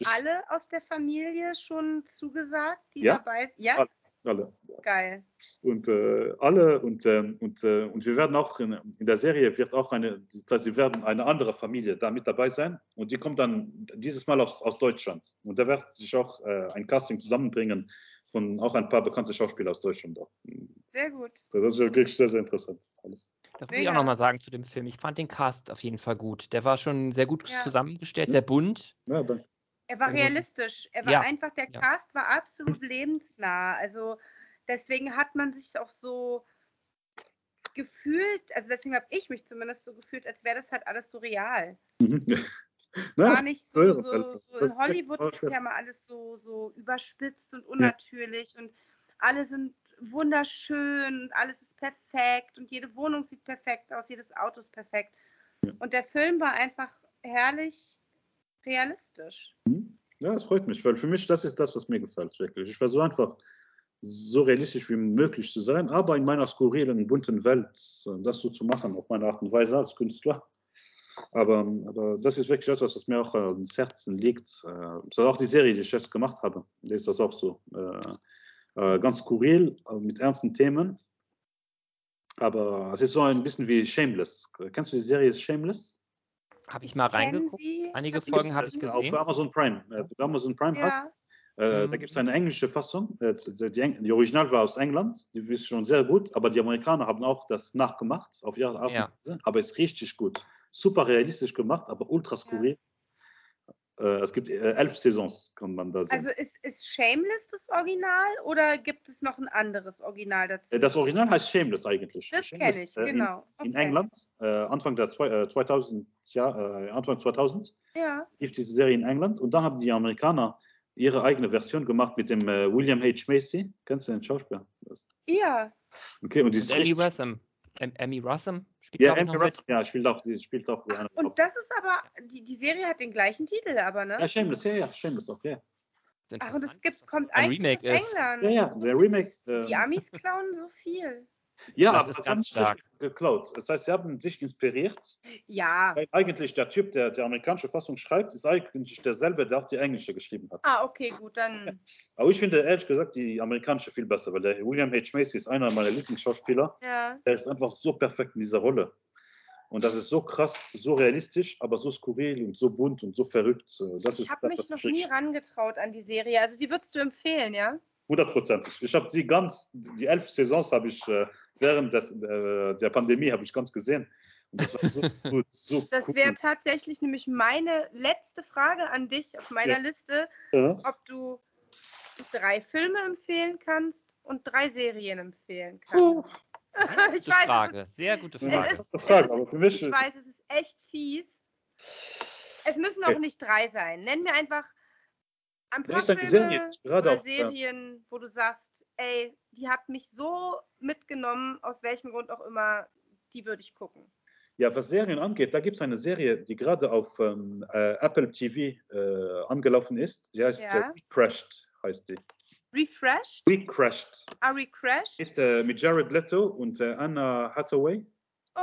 Alle aus der Familie schon zugesagt, die Ja. dabei Ja, Alle. Geil. Und äh, alle und, ähm, und, äh, und wir werden auch in, in der Serie wird auch eine, das heißt, sie werden eine andere Familie da mit dabei sein und die kommt dann dieses Mal aus, aus Deutschland. Und da wird sich auch äh, ein Casting zusammenbringen von auch ein paar bekannte Schauspieler aus Deutschland. Auch. Sehr gut. Das ist wirklich sehr, sehr interessant. Alles. Das muss ich auch nochmal sagen zu dem Film. Ich fand den Cast auf jeden Fall gut. Der war schon sehr gut Ja. zusammengestellt, sehr bunt. Ja, danke. Er war realistisch. Er war ja, einfach, der ja. Cast war absolut lebensnah. Also deswegen hat man sich auch so gefühlt, also deswegen habe ich mich zumindest so gefühlt, als wäre das halt alles so real. War Ja, nicht so so, halt. so in Hollywood ist ja mal alles so, so überspitzt und unnatürlich und alle sind wunderschön und alles ist perfekt und jede Wohnung sieht perfekt aus, jedes Auto ist perfekt. Und der Film war einfach herrlich realistisch. ja, das freut mich, weil für mich das ist das, was mir gefällt, wirklich. Ich versuche einfach so realistisch wie möglich zu sein, aber in meiner skurrilen, bunten Welt äh, das so zu machen, auf meine Art und Weise als Künstler. Aber, aber das ist wirklich etwas, was mir auch äh, ins Herzen liegt. Äh, das ist auch die Serie, die ich jetzt gemacht habe. Da ist das auch so. Äh, äh, ganz skurril, äh, mit ernsten Themen. Aber es ist so ein bisschen wie Shameless. Kennst du die Serie Shameless? Habe ich mal reingeguckt. Einige Folgen habe ich gesehen. Auf Amazon Prime. Äh, Amazon Prime ja. hast. Äh, mhm. Da gibt es eine englische Fassung. Äh, die, die, Original war aus England. Die ist schon sehr gut. Aber die Amerikaner haben auch das nachgemacht. Auf ihre Art. Ja. Aber ist richtig gut. Super realistisch gemacht, aber ultra skurril. Ja. Äh, es gibt äh, elf Saisons, kann man da sehen. Also ist, ist Shameless das Original oder gibt es noch ein anderes Original dazu? Äh, das Original heißt Shameless eigentlich. Das kenne ich, genau. In, in England, äh, Anfang der 2000, ja, Anfang 2000 ja. lief diese Serie in England und dann haben die Amerikaner ihre eigene Version gemacht mit dem William H. Macy. Kennst du den Schauspieler? Ja. Okay, und die ist Wessam. Emmy Rossum spielt ja, Emmy Rossum, ja, spielt auch, spielt auch Ach, Und das ist aber, die, die Serie hat den gleichen Titel, aber, ne? Ja, Shameless, ja, ja, Shameless auch, ja. Ach, und es gibt, kommt ein eigentlich Remake aus England. Ja, ja, der Remake. Äh, die Amis klauen so viel. Ja, das aber ist ganz stark geklaut. Das heißt, sie haben sich inspiriert. Ja. Weil eigentlich der Typ, der die amerikanische Fassung schreibt, ist eigentlich derselbe, der auch die englische geschrieben hat. Ah, okay, gut, dann. Aber ich finde ehrlich gesagt die amerikanische viel besser, weil der William H. Macy ist einer meiner Lieblingsschauspieler. Ja. Der ist einfach so perfekt in dieser Rolle. Und das ist so krass, so realistisch, aber so skurril und so bunt und so verrückt. Das ich habe mich noch nie rangetraut an die Serie. Also die würdest du empfehlen, ja? 100 Prozent. Ich habe sie ganz, die elf Saisons habe ich äh, während des, äh, der Pandemie habe ich ganz gesehen. das war so gut, so Das cool. wäre tatsächlich nämlich meine letzte Frage an dich auf meiner ja. Liste, ja. ob du drei Filme empfehlen kannst und drei Serien empfehlen kannst. Uh. ich weiß, Frage, ist, sehr gute Frage. Ist, Frage mich ich weiß, es ist echt fies. Es müssen auch nicht drei sein. Nenn mir einfach ein paar Filme Serien, oder auf, Serien, ja. wo du sagst, ey, die hat mich so mitgenommen, aus welchem Grund auch immer, die würde ich gucken. Ja, was Serien angeht, da gibt es eine Serie, die gerade auf ähm, äh, Apple TV äh, angelaufen ist. Die heißt ja. äh, Crashed, heißt die. Refreshed? Recrashed. Ah, Recrashed? Ist äh, mit Jared Leto und äh, Anna Hathaway. Oh,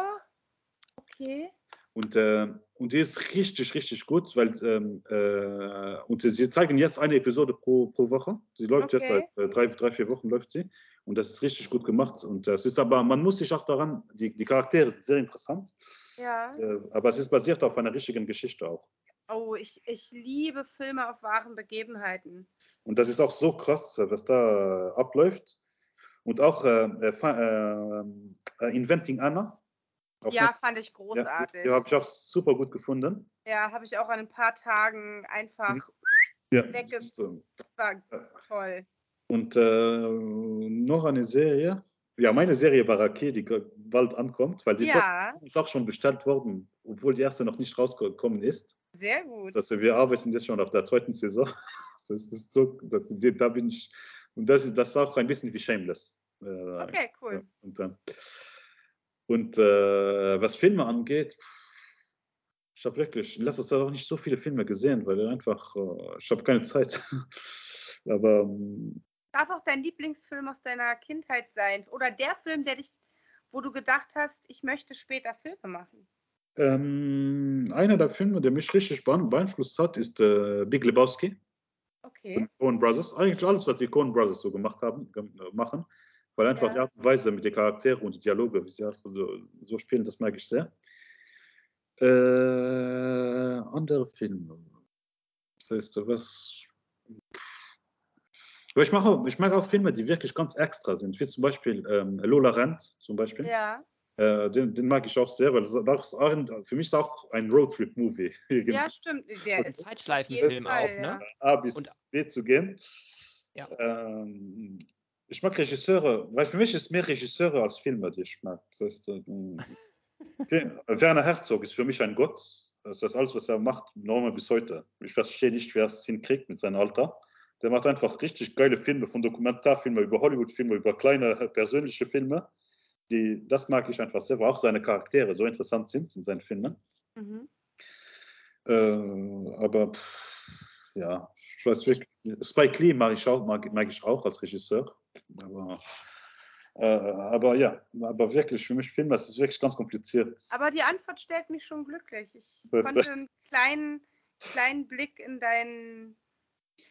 okay. Und, äh, und die ist richtig, richtig gut, weil ähm, äh, und sie zeigen jetzt eine Episode pro, pro Woche. Sie läuft okay. jetzt seit äh, drei, drei, vier Wochen läuft sie. Und das ist richtig gut gemacht. Und das ist aber, man muss sich auch daran, die, die Charaktere sind sehr interessant. Ja. Äh, aber es ist basiert auf einer richtigen Geschichte auch. Oh, ich, ich liebe Filme auf wahren Begebenheiten. Und das ist auch so krass, was da abläuft. Und auch äh, äh, äh Inventing Anna ja, fand ich großartig. Ja, ja habe ich auch super gut gefunden. Ja, habe ich auch an ein paar Tagen einfach ja, wegges... So. War toll. Und äh, noch eine Serie. Ja, meine Serie Baraki, die bald ankommt, weil die ja. ist auch schon bestellt worden, obwohl die erste noch nicht rausgekommen ist. Sehr gut. Also wir arbeiten jetzt schon auf der zweiten Saison. Das ist so, das, da bin ich, und das ist, das ist auch ein bisschen wie Shameless. Äh, okay, cool. Und dann, und äh, was Filme angeht, ich habe wirklich in letzter Zeit auch nicht so viele Filme gesehen, weil einfach, äh, ich habe keine Zeit. Aber. Ähm, Darf auch dein Lieblingsfilm aus deiner Kindheit sein? Oder der Film, der dich, wo du gedacht hast, ich möchte später Filme machen? Ähm, einer der Filme, der mich richtig beeinflusst hat, ist äh, Big Lebowski. Okay. Coen Brothers. Eigentlich alles, was die Coen Brothers so gemacht haben, machen. Weil einfach ja. die Art und Weise mit den Charakteren und die Dialoge, wie sie so, so spielen, das mag ich sehr. Äh, andere Filme. Das heißt, was. Aber ich, mache, ich mag auch Filme, die wirklich ganz extra sind, wie zum Beispiel ähm, Lola Rent zum Beispiel. Ja. Äh, den, den, mag ich auch sehr, weil das, das ein, für mich ist auch ein Roadtrip-Movie. Ja, stimmt. Der ist Zeitschleifenfilm auch, ne? A bis und, B zu gehen. Ja. Ähm, ich mag Regisseure, weil für mich ist mehr Regisseure als Filme, die ich mag. Das heißt, äh, Werner Herzog ist für mich ein Gott. Das heißt, alles, was er macht, normal bis heute. Ich verstehe nicht, wer es hinkriegt mit seinem Alter. Der macht einfach richtig geile Filme, von Dokumentarfilmen über Hollywood-Filme, über kleine persönliche Filme. Die, das mag ich einfach sehr, weil auch seine Charaktere so interessant sind in seinen Filmen. Mhm. Äh, aber pff, ja, ich weiß wirklich, Spike Lee mag ich auch, mag, mag ich auch als Regisseur. Aber Äh, aber ja, aber wirklich, für mich Film, das ist wirklich ganz kompliziert. Aber die Antwort stellt mich schon glücklich. Ich konnte einen kleinen, kleinen Blick in dein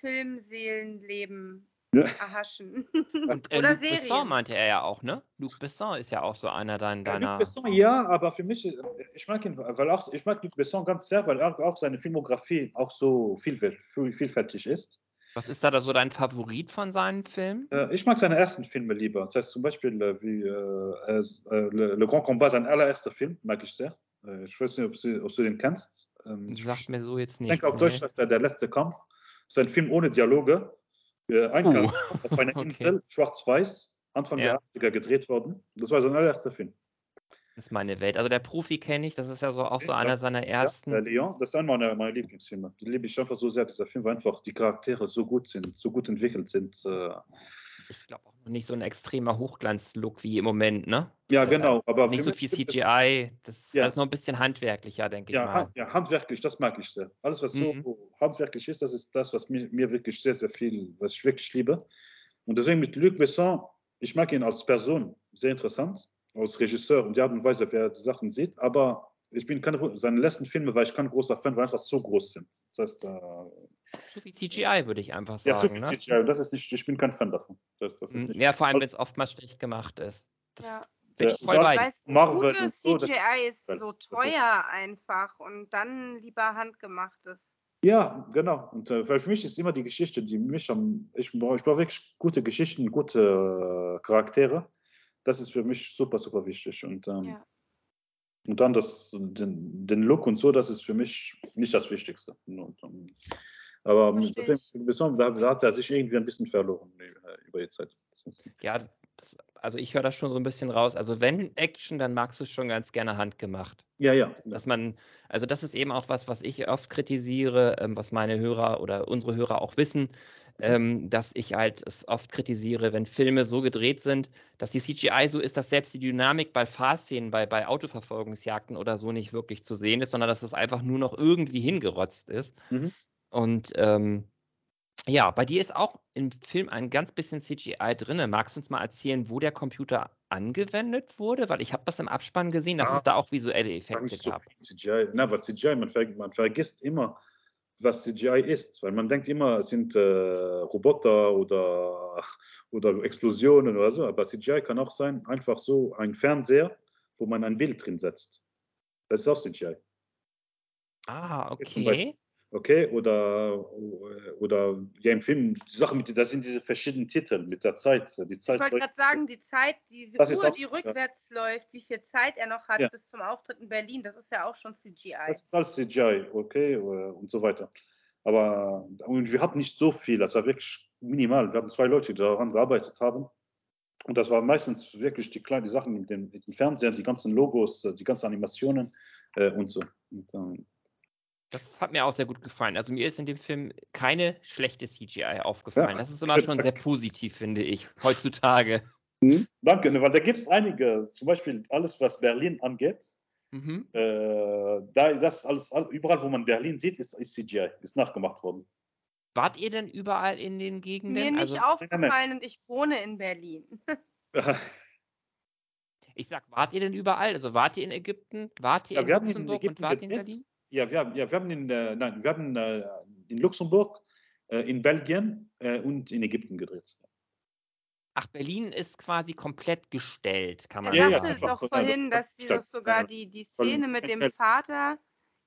Filmseelenleben ja. erhaschen. Und, äh, Oder Luc Serien. Besson meinte er ja auch, ne? Luc Besson ist ja auch so einer deiner. Ja, Luc Besson, ja, aber für mich, ich mag ihn, weil auch, ich mag Luc Besson ganz sehr, weil auch, auch seine Filmografie auch so vielfältig ist. Was ist da, da so dein Favorit von seinen Filmen? Äh, ich mag seine ersten Filme lieber. Das heißt zum Beispiel äh, wie äh, äh Le, Le, Grand Combat, sein allererster Film, mag ich sehr. Äh, ich weiß nicht, ob, sie, ob du den kennst. Ähm, Sagt mir so jetzt nicht. Ich denke auf Deutsch, dass der, der letzte Kampf. Das ist ein Film ohne Dialoge. Äh, ein uh. Auf einer okay. Insel, schwarz-weiß, Anfang ja. der 80er gedreht worden. Das war sein allererster Film. Das ist meine Welt. Also der Profi kenne ich, das ist ja so auch so einer seiner ersten. Ja, Leon, das ist einer meiner, meiner Lieblingsfilme. Die liebe ich einfach so sehr, dieser Film, weil einfach die Charaktere so gut sind, so gut entwickelt sind. Äh. Ich glaube auch noch nicht so ein extremer Hochglanz-Look wie im Moment, ne? Ja, genau. Aber nicht so viel CGI, das ja. ist noch ein bisschen handwerklicher, denke ja, ich mal. Ja, handwerklich, das mag ich sehr. Alles, was mhm. so handwerklich ist, das ist das, was mir, mir wirklich sehr, sehr viel, was ich wirklich liebe. Und deswegen mit Luc Besson, ich mag ihn als Person sehr interessant als Regisseur und die Art und Weise, wie er die Sachen sieht, aber ich bin kein, seine letzten Filme war ich kein großer Fan, weil einfach so groß sind. Das heißt, so viel CGI würde ich einfach sagen. Ja, so viel ne? CGI. Das ist nicht, ich bin kein Fan davon. Das, das ist nicht ja, vor allem, wenn es oftmals schlecht gemacht ist. Das ja. bin ich voll bei. Weiß, Marvel gute CGI ist so teuer einfach und dann lieber handgemachtes. Ja, genau. Und äh, für mich ist immer die Geschichte, die mich am. Ich, ich brauche wirklich gute Geschichten, gute äh, Charaktere das ist für mich super, super wichtig. Und, ähm, ja. und dann das, den, den, Look und so, das ist für mich nicht das Wichtigste. Und, um, ähm, aber mit dem, da, da hat er sich irgendwie ein bisschen verloren äh, über die Zeit. Ja, das, also ich höre das schon so ein bisschen raus. Also wenn Action, dann magst du es schon ganz gerne handgemacht. Ja, ja. Dass man, also das ist eben auch was, was ich oft kritisiere, ähm, was meine Hörer oder unsere Hörer auch wissen, ähm, dass ich halt es oft kritisiere, wenn Filme so gedreht sind, dass die CGI so ist, dass selbst die Dynamik bei Fahrszenen, bei, bei Autoverfolgungsjagden oder so nicht wirklich zu sehen ist, sondern dass es einfach nur noch irgendwie hingerotzt ist. Mhm. Und ähm, ja, bei dir ist auch im Film ein ganz bisschen CGI drin. Magst du uns mal erzählen, wo der Computer angewendet wurde? Weil ich habe das im Abspann gesehen, dass ja, es da auch visuelle Effekte gab. So CGI. Na, was CGI, man, ver man, vergisst immer, was CGI ist, weil man denkt immer, es sind äh, Roboter oder, oder Explosionen oder so, aber CGI kann auch sein, einfach so ein Fernseher, wo man ein Bild drin setzt. Das ist auch CGI. Ah, okay. Okay, oder, oder ja, im Film, die Sache mit, das sind diese verschiedenen Titel mit der Zeit. Die Zeit ich wollte gerade sagen, die Zeit, diese Uhr, die rückwärts ja. läuft, wie viel Zeit er noch hat ja. bis zum Auftritt in Berlin, das ist ja auch schon CGI. Das ist alles CGI, okay, und so weiter. Aber und wir hatten nicht so viel, das war wirklich minimal. Wir hatten zwei Leute, die daran gearbeitet haben. Und das war meistens wirklich die kleinen Sachen mit den, mit den Fernsehern, die ganzen Logos, die ganzen Animationen äh, und so. Und, ähm, das hat mir auch sehr gut gefallen. Also mir ist in dem Film keine schlechte CGI aufgefallen. Ja. Das ist immer schon sehr positiv, finde ich, heutzutage. Mhm. Danke, ne, weil da gibt es einige, zum Beispiel alles, was Berlin angeht. Mhm. Äh, da das alles, überall, wo man Berlin sieht, ist, ist, CGI, ist nachgemacht worden. Wart ihr denn überall in den Gegenden? Mir nicht also, aufgefallen und ich wohne in Berlin. ich sag, wart ihr denn überall? Also wart ihr in Ägypten? Wart ihr ja, in Luxemburg und wart ihr in Berlin? Ja, wir haben, ja, wir haben in, äh, nein, wir haben äh, in Luxemburg, äh, in Belgien äh, und in Ägypten gedreht. Ach, Berlin ist quasi komplett gestellt, kann man sagen. Ich sagte ja, doch vorhin, dass sie doch sogar die, die Szene mit dem Vater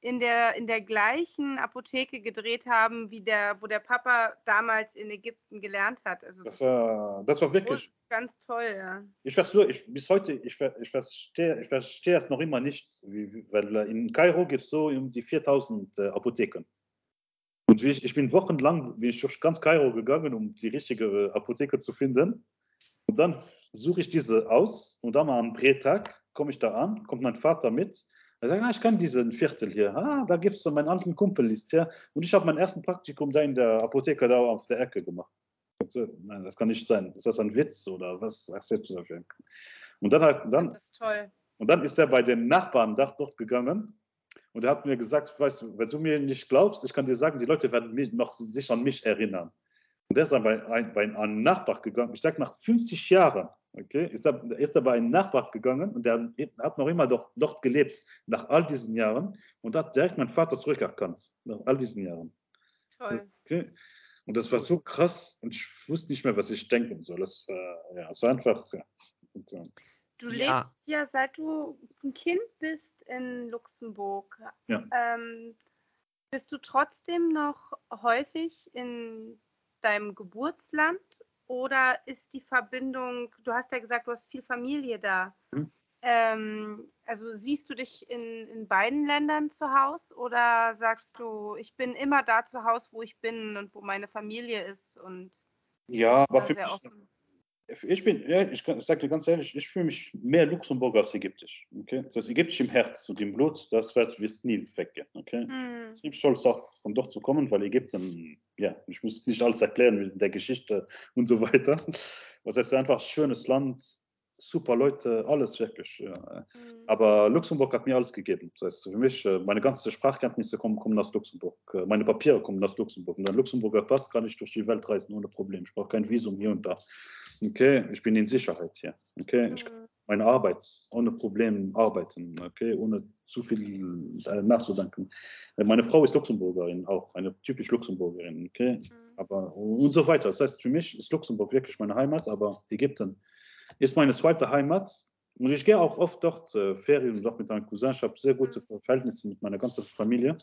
in der, in der gleichen Apotheke gedreht haben, wie der, wo der Papa damals in Ägypten gelernt hat. Also das, das, war, das war wirklich ganz toll, ja. Ich verstehe, ich, bis heute, ich, ich verstehe ich verstehe es noch immer nicht, wie, weil in Kairo gibt es so um die 4000 äh, Apotheken. Und ich, ich, bin wochenlang bin ich durch ganz Kairo gegangen, um die richtige äh, Apotheke zu finden. Und dann suche ich diese aus und dann am Drehtag komme ich da an, kommt mein Vater mit er sagt, ah, ich kann diesen Viertel hier. Ah, da gibt es so meinen alten Kumpel ist hier. Und ich habe mein erstes Praktikum da in der Apotheke da auf der Ecke gemacht. So, nein, das kann nicht sein. Ist das ein Witz oder was sagst du dafür? Und dann, halt, dann, das ist toll. Und dann ist er bei den Nachbarn dort gegangen und er hat mir gesagt, weißt du, wenn du mir nicht glaubst, ich kann dir sagen, die Leute werden mich noch sich an mich erinnern. Und er ist dann bei, ein, bei einem Nachbar gegangen. Ich sage, nach 50 Jahren Okay, ist, da, ist dabei ein Nachbar gegangen und der hat noch immer dort, dort gelebt, nach all diesen Jahren und hat direkt meinen Vater zurückerkannt, nach all diesen Jahren. Toll. Okay. Und das war so krass und ich wusste nicht mehr, was ich denken soll. Das, äh, ja, es war einfach. Ja. Und, äh, Du Ja. lebst ja, seit du ein Kind bist in Luxemburg. Ja. Ähm, bist du trotzdem noch häufig in deinem Geburtsland oder ist die Verbindung, du hast ja gesagt, du hast viel Familie da. Mhm. Ähm, also siehst du dich in, in beiden Ländern zu Hause oder sagst du, ich bin immer da zu Hause, wo ich bin und wo meine Familie ist und ja, aber für mich, offen? Ich bin, ja, ich, kann- ich sage dir ganz ehrlich, ich fühle mich mehr Luxemburger als ägyptisch. Okay? Das ägyptisch im Herz und im Blut, das wird wirst nie weggehen. Okay? Hm. Ich bin stolz auch von dort zu kommen, weil Ägypten, ja, ich muss nicht alles erklären mit der Geschichte und so weiter. Was heißt einfach schönes Land, super Leute, alles wirklich. Ja. Hm. Aber Luxemburg hat mir alles gegeben. Das heißt, für mich, äh, meine ganzen Sprachkenntnisse kommen, kommen aus Luxemburg. Äh, Meine Papiere kommen aus Luxemburg. Und wenn Luxemburger Pass kann ich durch die Welt reisen ohne Problem. Ich brauche kein Visum hier und da. Okay, ich bin in Sicherheit hier. Okay, ich kann Hm. meine Arbeit ohne Problem arbeiten. Okay, ohne zu viel äh, nachzudenken. Äh, Meine Frau ist Luxemburgerin, auch eine typisch Luxemburgerin. Okay, Hm. aber und so weiter. Das heißt, für mich ist Luxemburg wirklich meine Heimat, aber Ägypten ist meine zweite Heimat. Und ich gehe auch oft dort äh, Ferien auch mit meinem Cousin. Ich habe sehr gute Verhältnisse mit meiner ganzen Familie.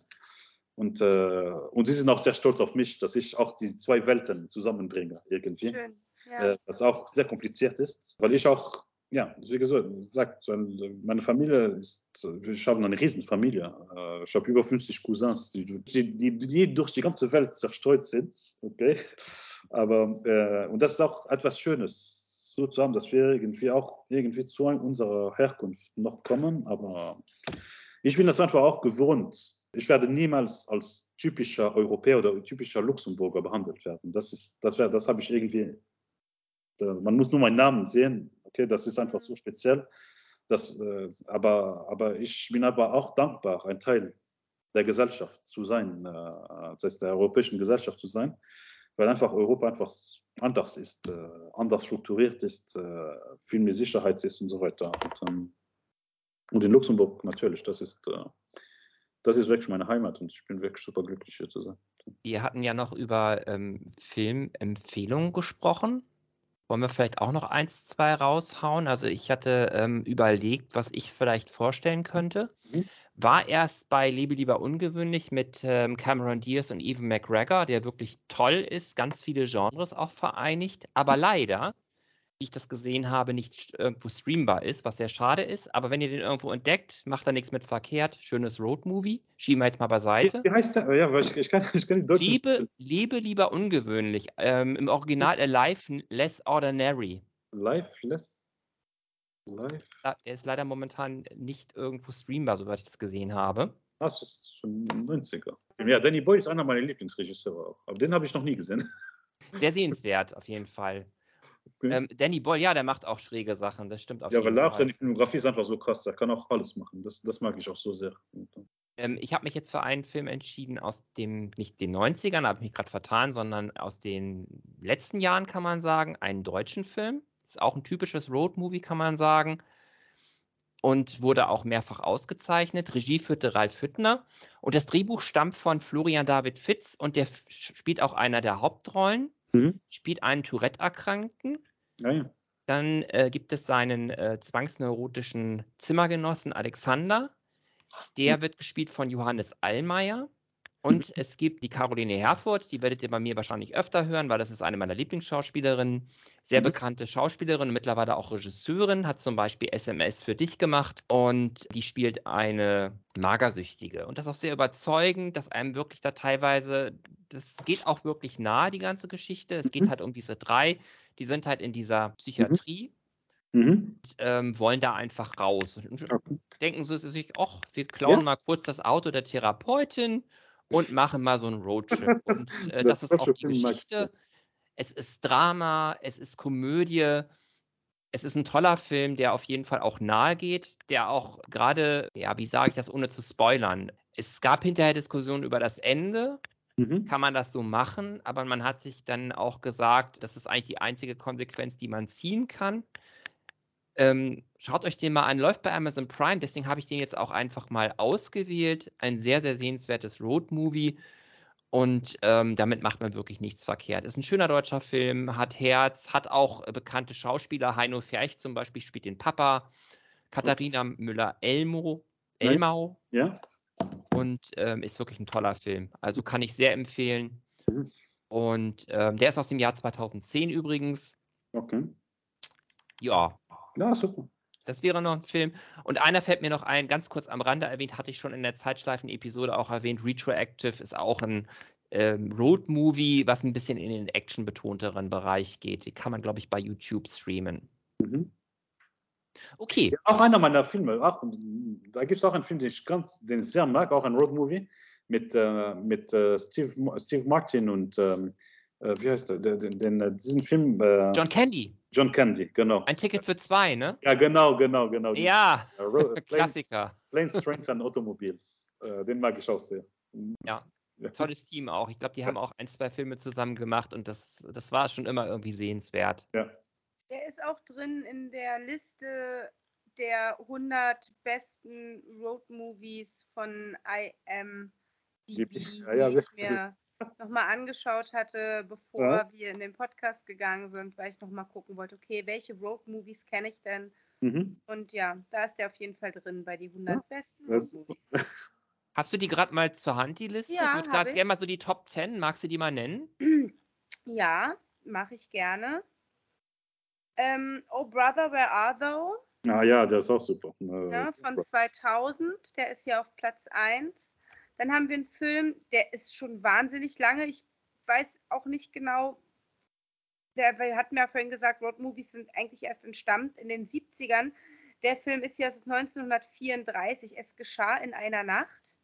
Und, äh, und sie sind auch sehr stolz auf mich, dass ich auch die zwei Welten zusammenbringe irgendwie. Schön. Ja. Äh, was auch sehr kompliziert ist, weil ich auch, ja, wie gesagt, meine Familie ist, ich habe eine Riesenfamilie. Äh, Ich habe über 50 Cousins, die, die, die, die durch die ganze Welt zerstreut sind. Okay? Aber, äh, und das ist auch etwas Schönes, so zu haben, dass wir irgendwie auch irgendwie zu unserer Herkunft noch kommen. Aber ich bin das einfach auch gewohnt. Ich werde niemals als typischer Europäer oder typischer Luxemburger behandelt werden. Das ist, das wäre, das habe ich irgendwie man muss nur meinen Namen sehen. Okay, das ist einfach so speziell. Das, äh, aber, aber ich bin aber auch dankbar, ein Teil der Gesellschaft zu sein, äh, das heißt der europäischen Gesellschaft zu sein, weil einfach Europa einfach anders ist, äh, anders strukturiert ist, äh, viel mehr Sicherheit ist und so weiter. Und, ähm, und in Luxemburg natürlich, das ist, äh, das ist wirklich meine Heimat und ich bin wirklich super glücklich hier zu sein. Wir hatten ja noch über ähm, Filmempfehlungen gesprochen. Wollen wir vielleicht auch noch eins, zwei raushauen? Also ich hatte ähm, überlegt, was ich vielleicht vorstellen könnte. Mhm. War erst bei Lebe lieber ungewöhnlich mit ähm, Cameron Diaz und Evan McGregor, der wirklich toll ist, ganz viele Genres auch vereinigt, aber leider, wie ich das gesehen habe, nicht irgendwo streambar ist, was sehr schade ist. Aber wenn ihr den irgendwo entdeckt, macht da nichts mit verkehrt. Schönes Roadmovie. Schieben wir jetzt mal beiseite. Wie heißt der? Ja, ich, ich, kann, ich kann deutschen Lebe, lebe lieber ungewöhnlich. Ähm, Im Original Alive Less Ordinary. Life. Da- Der ist leider momentan nicht irgendwo streambar, soweit ich das gesehen habe. Das ist schon 90er. Ja, Danny Boy ist einer meiner Lieblingsregisseure auch. Aber den habe ich noch nie gesehen. Sehr sehenswert, auf jeden Fall. Okay. Ähm, Danny Boyle, ja, der macht auch schräge Sachen, das stimmt auf ja, auch Fall. seine Filmografie ist einfach so krass. Der kann auch alles machen. Das, das mag ich auch so sehr. Ähm, ich habe mich jetzt für einen Film entschieden aus dem, nicht den 90ern, habe ich mich gerade vertan, sondern aus den letzten Jahren, kann man sagen, einen deutschen Film. Ist auch ein typisches Roadmovie, kann man sagen. Und wurde auch mehrfach ausgezeichnet. Regie führte Ralf Hüttner. Und das Drehbuch stammt von Florian David Fitz und der spielt auch einer der Hauptrollen, Mhm. spielt einen Tourette-Erkrankten. Ja, ja. Dann äh, gibt es seinen äh, zwangsneurotischen Zimmergenossen Alexander. Der wird gespielt von Johannes Allmeier. Und es gibt die Caroline Herfurth, die werdet ihr bei mir wahrscheinlich öfter hören, weil das ist eine meiner Lieblingsschauspielerinnen. Sehr Mhm. bekannte Schauspielerin und mittlerweile auch Regisseurin, hat zum Beispiel SMS für dich gemacht und die spielt eine Magersüchtige. Und das ist auch sehr überzeugend, dass einem wirklich da teilweise, das geht auch wirklich nahe, die ganze Geschichte. Es geht Mhm. halt um diese drei, die sind halt in dieser Psychiatrie Mhm. und ähm, wollen da einfach raus. Und denken sie sich, ach, wir klauen Ja. mal kurz das Auto der Therapeutin und machen mal so einen Roadtrip. Und äh, Das das ist auch die Geschichte. Es ist Drama, es ist Komödie. Es ist ein toller Film, der auf jeden Fall auch nahe geht, der auch gerade, ja, wie sage ich das, ohne zu spoilern. Es gab hinterher Diskussionen über das Ende, Mhm. kann man das so machen, aber man hat sich dann auch gesagt, das ist eigentlich die einzige Konsequenz, die man ziehen kann. Ähm, schaut euch den mal an, läuft bei Amazon Prime, deswegen habe ich den jetzt auch einfach mal ausgewählt. Ein sehr, sehr sehenswertes Road-Movie. Und ähm, damit macht man wirklich nichts verkehrt. Ist ein schöner deutscher Film, hat Herz, hat auch äh, bekannte Schauspieler. Heino Ferch zum Beispiel spielt den Papa. Katharina Müller-Elmo, Elmau. Ja. Und ähm, ist wirklich ein toller Film. Also kann ich sehr empfehlen. Mhm. Und ähm, der ist aus dem Jahr 2010 übrigens. Okay. Ja, Ja, super. das wäre noch ein Film. Und einer fällt mir noch ein, ganz kurz am Rande erwähnt, hatte ich schon in der Zeitschleifen-Episode auch erwähnt. Retroactive ist auch ein ähm, Road-Movie, was ein bisschen in den actionbetonteren Bereich geht. Die kann man, glaube ich, bei YouTube streamen. Mhm. Okay, Ja, auch einer meiner Filme. Auch, da gibt es auch einen Film, den ich, ganz, den ich sehr mag, auch ein Roadmovie mit, äh, mit äh, Steve, Steve Martin und ähm, äh, wie heißt der? Den, den, diesen Film. Äh, John Candy, John Candy, genau. ein Ticket für zwei, ne? Ja, genau, genau, genau. Ja, Äh, Ro- Planes, Klassiker. Planes, Trains and Automobiles. Äh, den mag ich auch sehr. Ja. Ja. Tolles Team auch. Ich glaube, die haben auch ein, zwei Filme zusammen gemacht und das, das war schon immer irgendwie sehenswert. Der ist auch drin in der Liste der 100 besten Road-Movies von IMDb, Die- die ja, ja, ich wirklich. mir nochmal angeschaut hatte, bevor Ja. wir in den Podcast gegangen sind, weil ich nochmal gucken wollte, okay, welche Road-Movies kenne ich denn? Mhm. Und ja, da ist der auf jeden Fall drin bei die 100 besten das- Road-Movies. Hast du die gerade mal zur Hand, die Liste? Ja, ich würde ich. gerne mal so die Top 10, magst du die mal nennen? Ja, mache ich gerne. Ähm, oh Brother, Where Are Thou? Ah ja, der ist auch super. Äh, ne, von 2000, der ist hier auf Platz 1. Dann haben wir einen Film, der ist schon wahnsinnig lange. Ich weiß auch nicht genau, der, wir hatten ja vorhin gesagt, Roadmovies sind eigentlich erst entstammt in den 70ern. Der Film ist ja aus 1934. Es geschah in einer Nacht.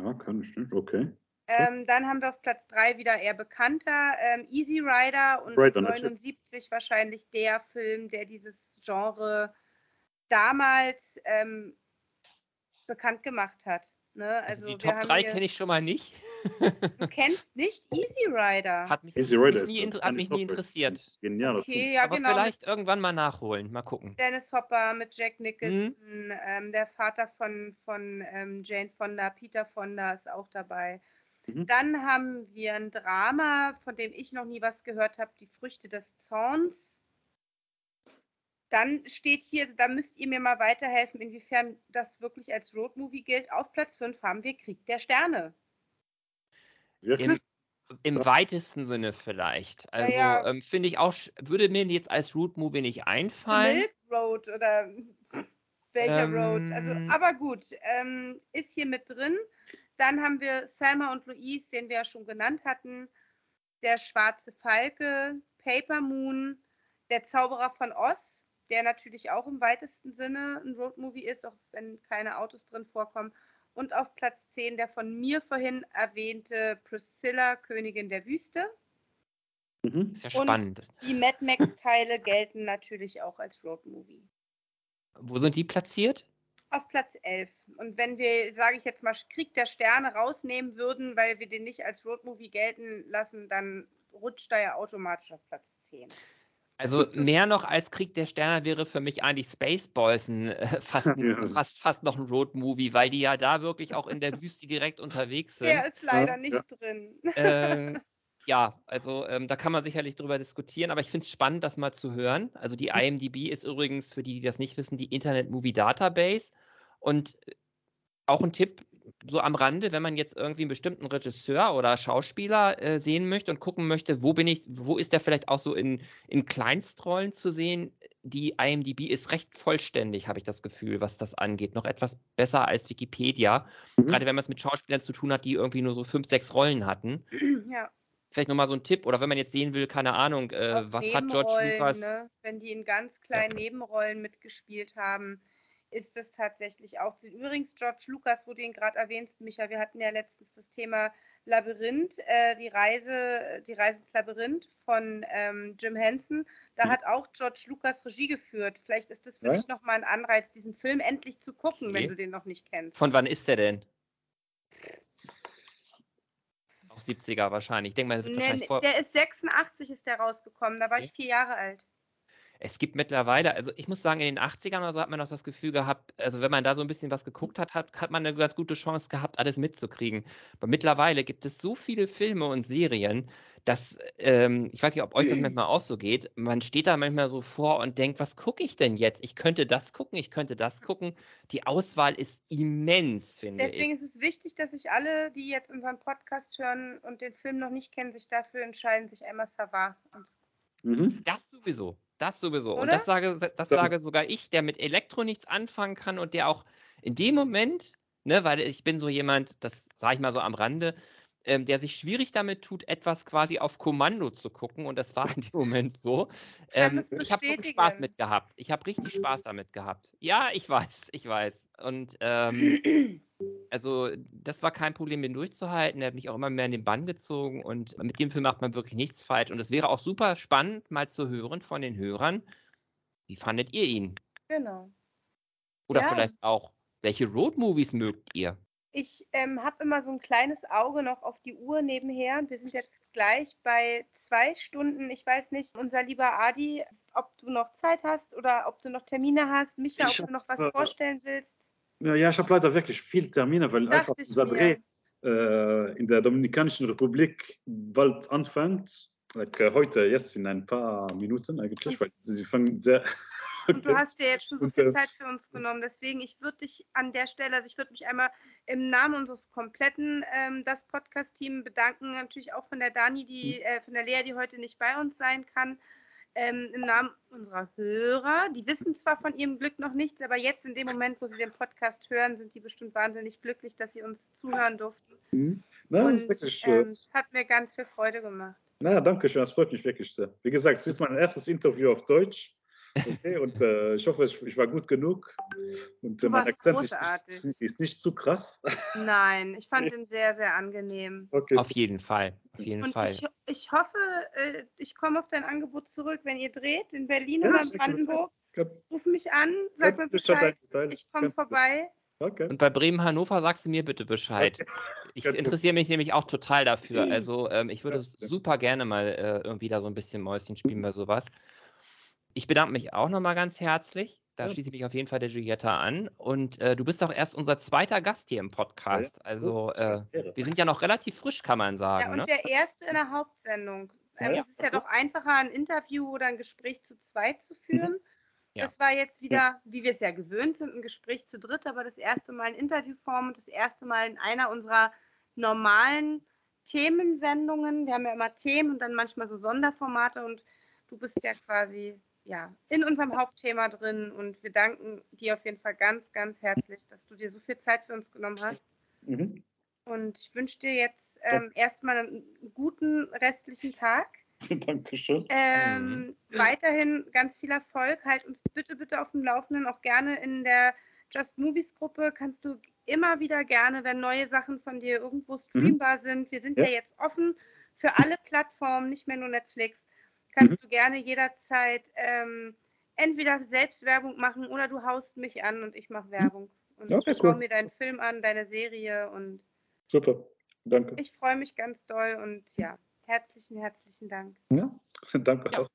Ja, kann bestimmt, okay. Ähm, dann haben wir auf Platz 3 wieder eher bekannter ähm, Easy Rider und natürlich. 79 wahrscheinlich der Film, der dieses Genre damals ähm, bekannt gemacht hat. Ne? Also, Also, die wir Top haben 3 hier- kenne ich schon mal nicht. Du kennst nicht Easy Rider. Hat mich, Easy mich Rider nie, ist inter- ein hat mich nie interessiert. Genialer okay, ja Aber genau. Vielleicht irgendwann mal nachholen. Mal gucken. Dennis Hopper, mit Jack Nicholson, Mhm. ähm, der Vater von, von ähm, Jane Fonda, Peter Fonda ist auch dabei. Mhm. Dann haben wir ein Drama, von dem ich noch nie was gehört habe, Die Früchte des Zorns. Dann steht hier, da müsst ihr mir mal weiterhelfen, inwiefern das wirklich als Roadmovie gilt. Auf Platz 5 haben wir Krieg der Sterne. Wirklich? Im, Im weitesten Sinne vielleicht. Also ja. ähm, finde ich auch, würde mir jetzt als Root Movie nicht einfallen. Milk Road oder welcher Ähm, Road? Also, aber gut, ähm, ist hier mit drin. Dann haben wir Selma und Louise, den wir ja schon genannt hatten. Der schwarze Falke, Paper Moon, der Zauberer von Oz, der natürlich auch im weitesten Sinne ein Roadmovie ist, auch wenn keine Autos drin vorkommen. Und auf Platz 10 der von mir vorhin erwähnte Priscilla, Königin der Wüste. Mhm. Ist ja Und- spannend. Die Mad Max-Teile gelten natürlich auch als Roadmovie. Wo sind die platziert? Auf Platz 11. Und wenn wir, sage ich jetzt mal, Krieg der Sterne rausnehmen würden, weil wir den nicht als Roadmovie gelten lassen, dann rutscht er ja automatisch auf Platz 10. Also mehr noch als Krieg der Sterne wäre für mich eigentlich Spaceballs ein, äh, fast, ein, Ja. fast, fast noch ein Road-Movie, weil die ja da wirklich auch in der Wüste direkt unterwegs sind. Der ist leider Ja, nicht ja. drin. äh, ja, also ähm, da kann man sicherlich drüber diskutieren, aber ich finde es spannend, das mal zu hören. Also die IMDb ist übrigens, für die, die das nicht wissen, die Internet Movie Database. Und äh, auch ein Tipp, so am Rande, wenn man jetzt irgendwie einen bestimmten Regisseur oder Schauspieler äh, sehen möchte und gucken möchte, wo bin ich, wo ist der vielleicht auch so in, in Kleinstrollen zu sehen, die IMDb ist recht vollständig, habe ich das Gefühl, was das angeht. Noch etwas besser als Wikipedia. Mhm. Gerade wenn man es mit Schauspielern zu tun hat, die irgendwie nur so fünf, sechs Rollen hatten ja, vielleicht nochmal so ein Tipp oder wenn man jetzt sehen will, keine Ahnung, äh, was hat George Lucas? Ne? Wenn die in ganz kleinen Nebenrollen mitgespielt haben, ist das tatsächlich auch. Übrigens, George Lucas, wo du ihn gerade erwähnst, Micha, wir hatten ja letztens das Thema Labyrinth, äh, die Reise, die Reise ins Labyrinth von ähm, Jim Henson. Da Mhm. hat auch George Lucas Regie geführt. Vielleicht ist das für Ja? dich nochmal ein Anreiz, diesen Film endlich zu gucken, Okay. wenn du den noch nicht kennst. Von wann ist der denn? Auch 70er wahrscheinlich. Ich denke mal, Nee, wahrscheinlich vor. der ist 86 ist der rausgekommen, da war ich vier Jahre alt. Es gibt mittlerweile, also ich muss sagen, in den 80ern oder so hat man noch das Gefühl gehabt, also wenn man da so ein bisschen was geguckt hat, hat, hat man eine ganz gute Chance gehabt, alles mitzukriegen. Aber mittlerweile gibt es so viele Filme und Serien, dass, ähm, ich weiß nicht, ob euch das manchmal auch so geht, man steht da manchmal so vor und denkt, was gucke ich denn jetzt? Ich könnte das gucken, ich könnte das gucken. Die Auswahl ist immens, finde Deswegen ich. Deswegen ist es wichtig, dass sich alle, die jetzt unseren Podcast hören und den Film noch nicht kennen, sich dafür entscheiden, sich einmal Savard anzugucken. Mhm. Das sowieso. Das sowieso. Oder? Und das sage, das sage sogar ich, der mit Elektro nichts anfangen kann und der auch in dem Moment, ne, weil ich bin so jemand, das sage ich mal so am Rande, ähm, der sich schwierig damit tut, etwas quasi auf Kommando zu gucken. Und das war in dem Moment so. Ähm, ich habe wirklich Spaß mit gehabt. Ich habe richtig Spaß damit gehabt. Ja, ich weiß, ich weiß. Und ähm, also das war kein Problem, den durchzuhalten. Er hat mich auch immer mehr in den Bann gezogen. Und mit dem Film macht man wirklich nichts falsch. Und es wäre auch super spannend, mal zu hören von den Hörern. Wie fandet ihr ihn? Genau. Oder ja. vielleicht auch, welche Roadmovies mögt ihr? Ich ähm, habe immer so ein kleines Auge noch auf die Uhr nebenher und wir sind jetzt gleich bei zwei Stunden. Ich weiß nicht, unser lieber Adi, ob du noch Zeit hast oder ob du noch Termine hast. Micha, ich ob du noch was äh, vorstellen willst. Ja, ja ich habe leider wirklich viele Termine, weil Dacht einfach unser Dreh äh, in der Dominikanischen Republik bald anfängt. Like, äh, heute, jetzt in ein paar Minuten eigentlich, weil sie fangen sehr und du hast dir jetzt schon so viel Zeit für uns genommen. Deswegen, ich würde dich an der Stelle, also ich würde mich einmal im Namen unseres kompletten ähm, das Podcast-Team bedanken. Natürlich auch von der Dani, die, mhm. äh, von der Lea, die heute nicht bei uns sein kann. Ähm, Im Namen unserer Hörer. Die wissen zwar von ihrem Glück noch nichts, aber jetzt in dem Moment, wo sie den Podcast hören, sind die bestimmt wahnsinnig glücklich, dass sie uns zuhören durften. Mhm. Na, Und ähm, es hat mir ganz viel Freude gemacht. Na, danke schön, das freut mich wirklich sehr. Wie gesagt, es ist mein erstes Interview auf Deutsch. Okay, und äh, ich hoffe, ich, ich, war gut genug. Und äh, mein Akzent ist nicht, ist nicht, zu krass. Nein, ich fand ihn sehr, sehr angenehm. Okay. Auf jeden Fall. Auf jeden und Fall. Ich, ich hoffe, äh, ich komme auf dein Angebot zurück, wenn ihr dreht, in Berlin ja, oder in Brandenburg. Ruf mich an, sag mir Bescheid. Ich komme vorbei. Okay. Und bei Bremen-Hannover sagst du mir bitte Bescheid. Okay. Ich interessiere mich nämlich auch total dafür. Also ähm, ich würde super gerne mal äh, irgendwie da so ein bisschen Mäuschen spielen bei sowas. Ich bedanke mich auch nochmal ganz herzlich. Da ja. schließe ich mich auf jeden Fall der Julietta an. Und äh, du bist auch erst unser zweiter Gast hier im Podcast. Ja. Also äh, wir sind ja noch relativ frisch, kann man sagen. Ja, und ne? der erste in der Hauptsendung. Ähm, es ist ja doch einfacher, ein Interview oder ein Gespräch zu zweit zu führen. Mhm. Das war jetzt wieder, wie wir es ja gewöhnt sind, ein Gespräch zu dritt, aber das erste Mal in Interviewform und das erste Mal in einer unserer normalen Themensendungen. Wir haben ja immer Themen und dann manchmal so Sonderformate und du bist ja quasi ja, in unserem Hauptthema drin und wir danken dir auf jeden Fall ganz, ganz herzlich, dass du dir so viel Zeit für uns genommen hast. Mhm. Und ich wünsche dir jetzt ähm, erstmal einen guten restlichen Tag. Dankeschön. Ähm, mhm. Weiterhin ganz viel Erfolg. Halt uns bitte, bitte auf dem Laufenden. Auch gerne in der Just Movies Gruppe kannst du immer wieder gerne, wenn neue Sachen von dir irgendwo streambar mhm. sind. Wir sind ja. ja jetzt offen für alle Plattformen, nicht mehr nur Netflix kannst mhm. du gerne jederzeit ähm, entweder selbst Werbung machen oder du haust mich an und ich mache mhm. Werbung. Und okay, ich schaue mir deinen Film an, deine Serie und. Super, danke. Ich freue mich ganz doll und ja, herzlichen, herzlichen Dank. Ja, danke ja. auch.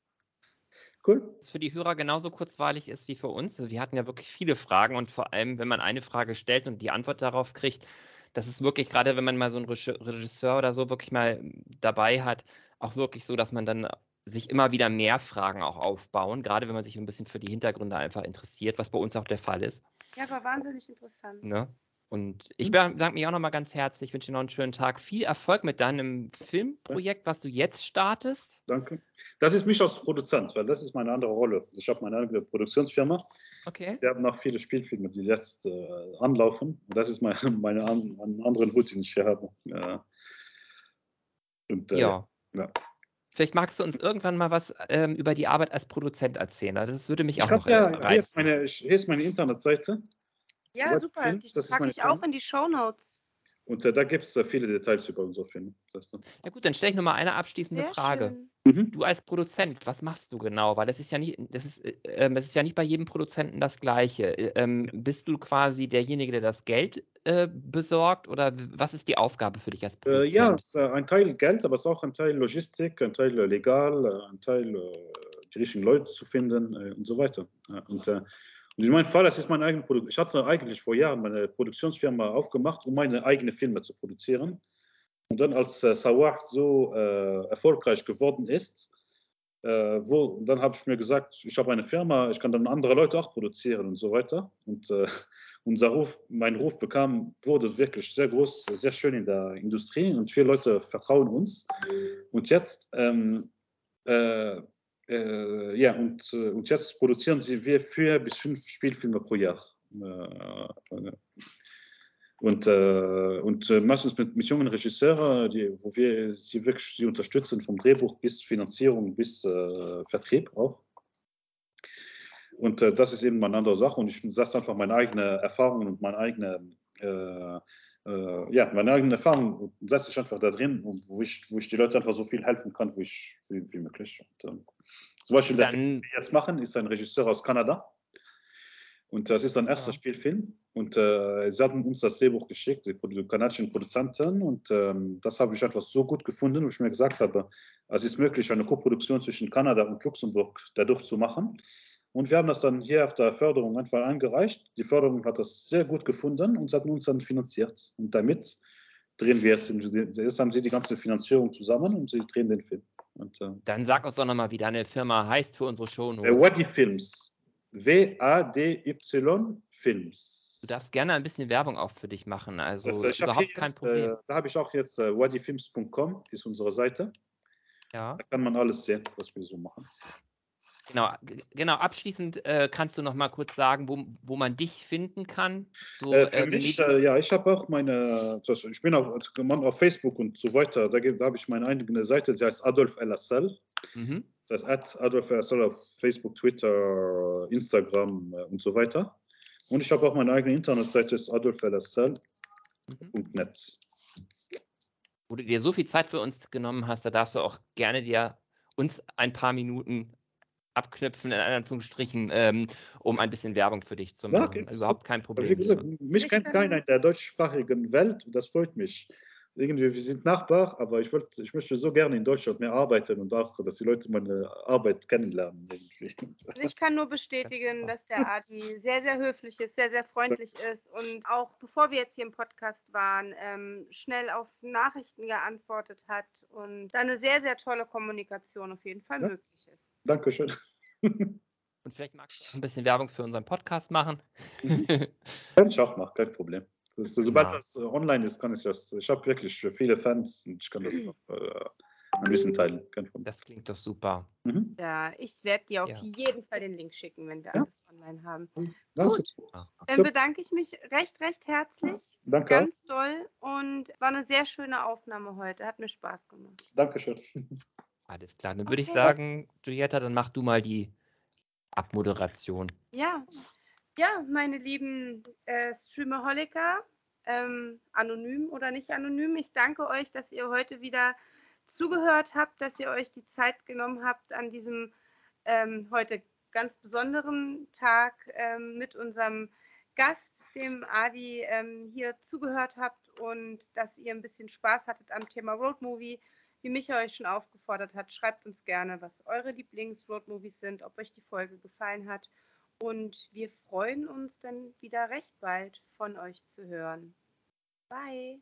Cool. Was für die Hörer genauso kurzweilig ist wie für uns. Also wir hatten ja wirklich viele Fragen und vor allem, wenn man eine Frage stellt und die Antwort darauf kriegt, das ist wirklich, gerade wenn man mal so einen Regisseur oder so wirklich mal dabei hat, auch wirklich so, dass man dann sich immer wieder mehr Fragen auch aufbauen, gerade wenn man sich ein bisschen für die Hintergründe einfach interessiert, was bei uns auch der Fall ist. Ja, war wahnsinnig interessant. Ne? Und ich bedanke mich auch nochmal ganz herzlich, wünsche dir noch einen schönen Tag. Viel Erfolg mit deinem Filmprojekt, was du jetzt startest. Danke. Das ist mich als Produzent, weil das ist meine andere Rolle. Ich habe meine eigene Produktionsfirma. Okay. Wir haben noch viele Spielfilme, die jetzt äh, anlaufen. Und das ist meine, meine an, anderen Hut, den ich hier habe. Ja. Und, äh, ja. ja. Vielleicht magst du uns irgendwann mal was ähm, über die Arbeit als Produzent erzählen. Also das würde mich ich auch noch ja, reizen. Hier ist, meine, hier ist meine Internetseite. Ja, super. Das packe ich auch in die Show Notes. Und äh, da gibt es äh, viele Details über unser Film. Das ja gut, dann stelle ich noch mal eine abschließende Sehr Frage. Mhm. Du als Produzent, was machst du genau? Weil das ist ja nicht, das ist, äh, ähm, das ist ja nicht bei jedem Produzenten das Gleiche. Äh, ähm, bist du quasi derjenige, der das Geld äh, besorgt oder was ist die Aufgabe für dich als Produzent? Äh, ja, ein Teil Geld, aber es ist auch ein Teil Logistik, ein Teil legal, ein Teil die richtigen Leute zu finden äh, und so weiter. Und, äh, und in meinem Fall, das ist mein eigenes Produkt. Ich hatte eigentlich vor Jahren meine Produktionsfirma aufgemacht, um meine eigenen Filme zu produzieren. Und dann, als äh, Sawah so äh, erfolgreich geworden ist, äh, wo, dann habe ich mir gesagt, ich habe eine Firma, ich kann dann andere Leute auch produzieren und so weiter. Und äh, unser Ruf, mein Ruf bekam, wurde wirklich sehr groß, sehr schön in der Industrie und viele Leute vertrauen uns. Und jetzt, ähm, äh, äh, ja, und, äh, und jetzt produzieren sie wir vier bis fünf Spielfilme pro Jahr. Äh, und, äh, und äh, meistens mit, mit jungen Regisseuren, die, wo wir sie wirklich sie unterstützen, vom Drehbuch bis Finanzierung bis Vertrieb auch. Und äh, das ist eben eine andere Sache. Und ich setze einfach meine eigene Erfahrungen und meine eigene, äh, äh, ja, meine eigene Erfahrung setze ich einfach da drin, wo ich, wo ich die Leute einfach so viel helfen kann, wie, ich, wie, wie möglich. Und, ähm, zum Beispiel, der Film, den wir jetzt machen, ist ein Regisseur aus Kanada. Und das ist ein erster ja. Spielfilm. Und äh, sie haben uns das Drehbuch geschickt, die kanadischen Produzenten. Und ähm, das habe ich einfach so gut gefunden, wo ich mir gesagt habe, es ist möglich, eine Koproduktion zwischen Kanada und Luxemburg dadurch zu machen. Und wir haben das dann hier auf der Förderung einfach eingereicht. Die Förderung hat das sehr gut gefunden und hat uns dann finanziert. Und damit drehen wir es. Jetzt haben sie die ganze Finanzierung zusammen und sie drehen den Film. Und, äh, dann sag uns doch nochmal, wie deine Firma heißt für unsere Show. Äh, Wadi Films. W-A-D-Y Films. Du darfst gerne ein bisschen Werbung auch für dich machen. Also das, äh, überhaupt kein jetzt, Problem. Äh, da habe ich auch jetzt äh, wadifilms.com, ist unsere Seite. Ja. Da kann man alles sehen, was wir so machen. Genau, genau. Abschließend äh, kannst du noch mal kurz sagen, wo, wo man dich finden kann. So, äh, für äh, mich, äh, ja, ich habe auch meine, ich bin auf, auf Facebook und so weiter. Da, da habe ich meine eigene Seite, die heißt Adolf LSL. Mhm. Das heißt Adolf LSL auf Facebook, Twitter, Instagram äh, und so weiter. Und ich habe auch meine eigene Internetseite, ist adolflsl.net. Mhm. Wo du dir so viel Zeit für uns genommen hast, da darfst du auch gerne dir uns ein paar Minuten abknüpfen, in Anführungsstrichen, ähm, um ein bisschen Werbung für dich zu machen. Ja, Überhaupt kein Problem. Gesagt, mich kennt keiner in der deutschsprachigen Welt und das freut mich. Irgendwie, wir sind Nachbar, aber ich, wollt, ich möchte so gerne in Deutschland mehr arbeiten und auch, dass die Leute meine Arbeit kennenlernen. Irgendwie. Ich kann nur bestätigen, dass der Adi sehr, sehr höflich ist, sehr, sehr freundlich ist und auch bevor wir jetzt hier im Podcast waren, ähm, schnell auf Nachrichten geantwortet hat und da eine sehr, sehr tolle Kommunikation auf jeden Fall ja. möglich ist. Dankeschön. Und vielleicht magst du ein bisschen Werbung für unseren Podcast machen. Mhm. Kann ich auch machen, kein Problem. Das, sobald ja. das äh, online ist, kann ich das. Ich habe wirklich viele Fans und ich kann das noch, äh, ein bisschen teilen. Das klingt doch super. Mhm. Ja, ich werde dir auf ja. jeden Fall den Link schicken, wenn wir ja. alles online haben. Das Gut, dann bedanke ich mich recht, recht herzlich. Danke. Ganz toll und war eine sehr schöne Aufnahme heute. Hat mir Spaß gemacht. Dankeschön. Alles klar. Dann würde okay. ich sagen, Julietta, dann mach du mal die Abmoderation. Ja, ja, meine lieben äh, Streamaholiker, ähm, anonym oder nicht anonym, ich danke euch, dass ihr heute wieder zugehört habt, dass ihr euch die Zeit genommen habt an diesem ähm, heute ganz besonderen Tag ähm, mit unserem Gast, dem Adi, ähm, hier zugehört habt und dass ihr ein bisschen Spaß hattet am Thema Roadmovie wie Micha euch schon aufgefordert hat, schreibt uns gerne, was eure Lieblings-Roadmovies sind, ob euch die Folge gefallen hat. Und wir freuen uns dann wieder recht bald von euch zu hören. Bye.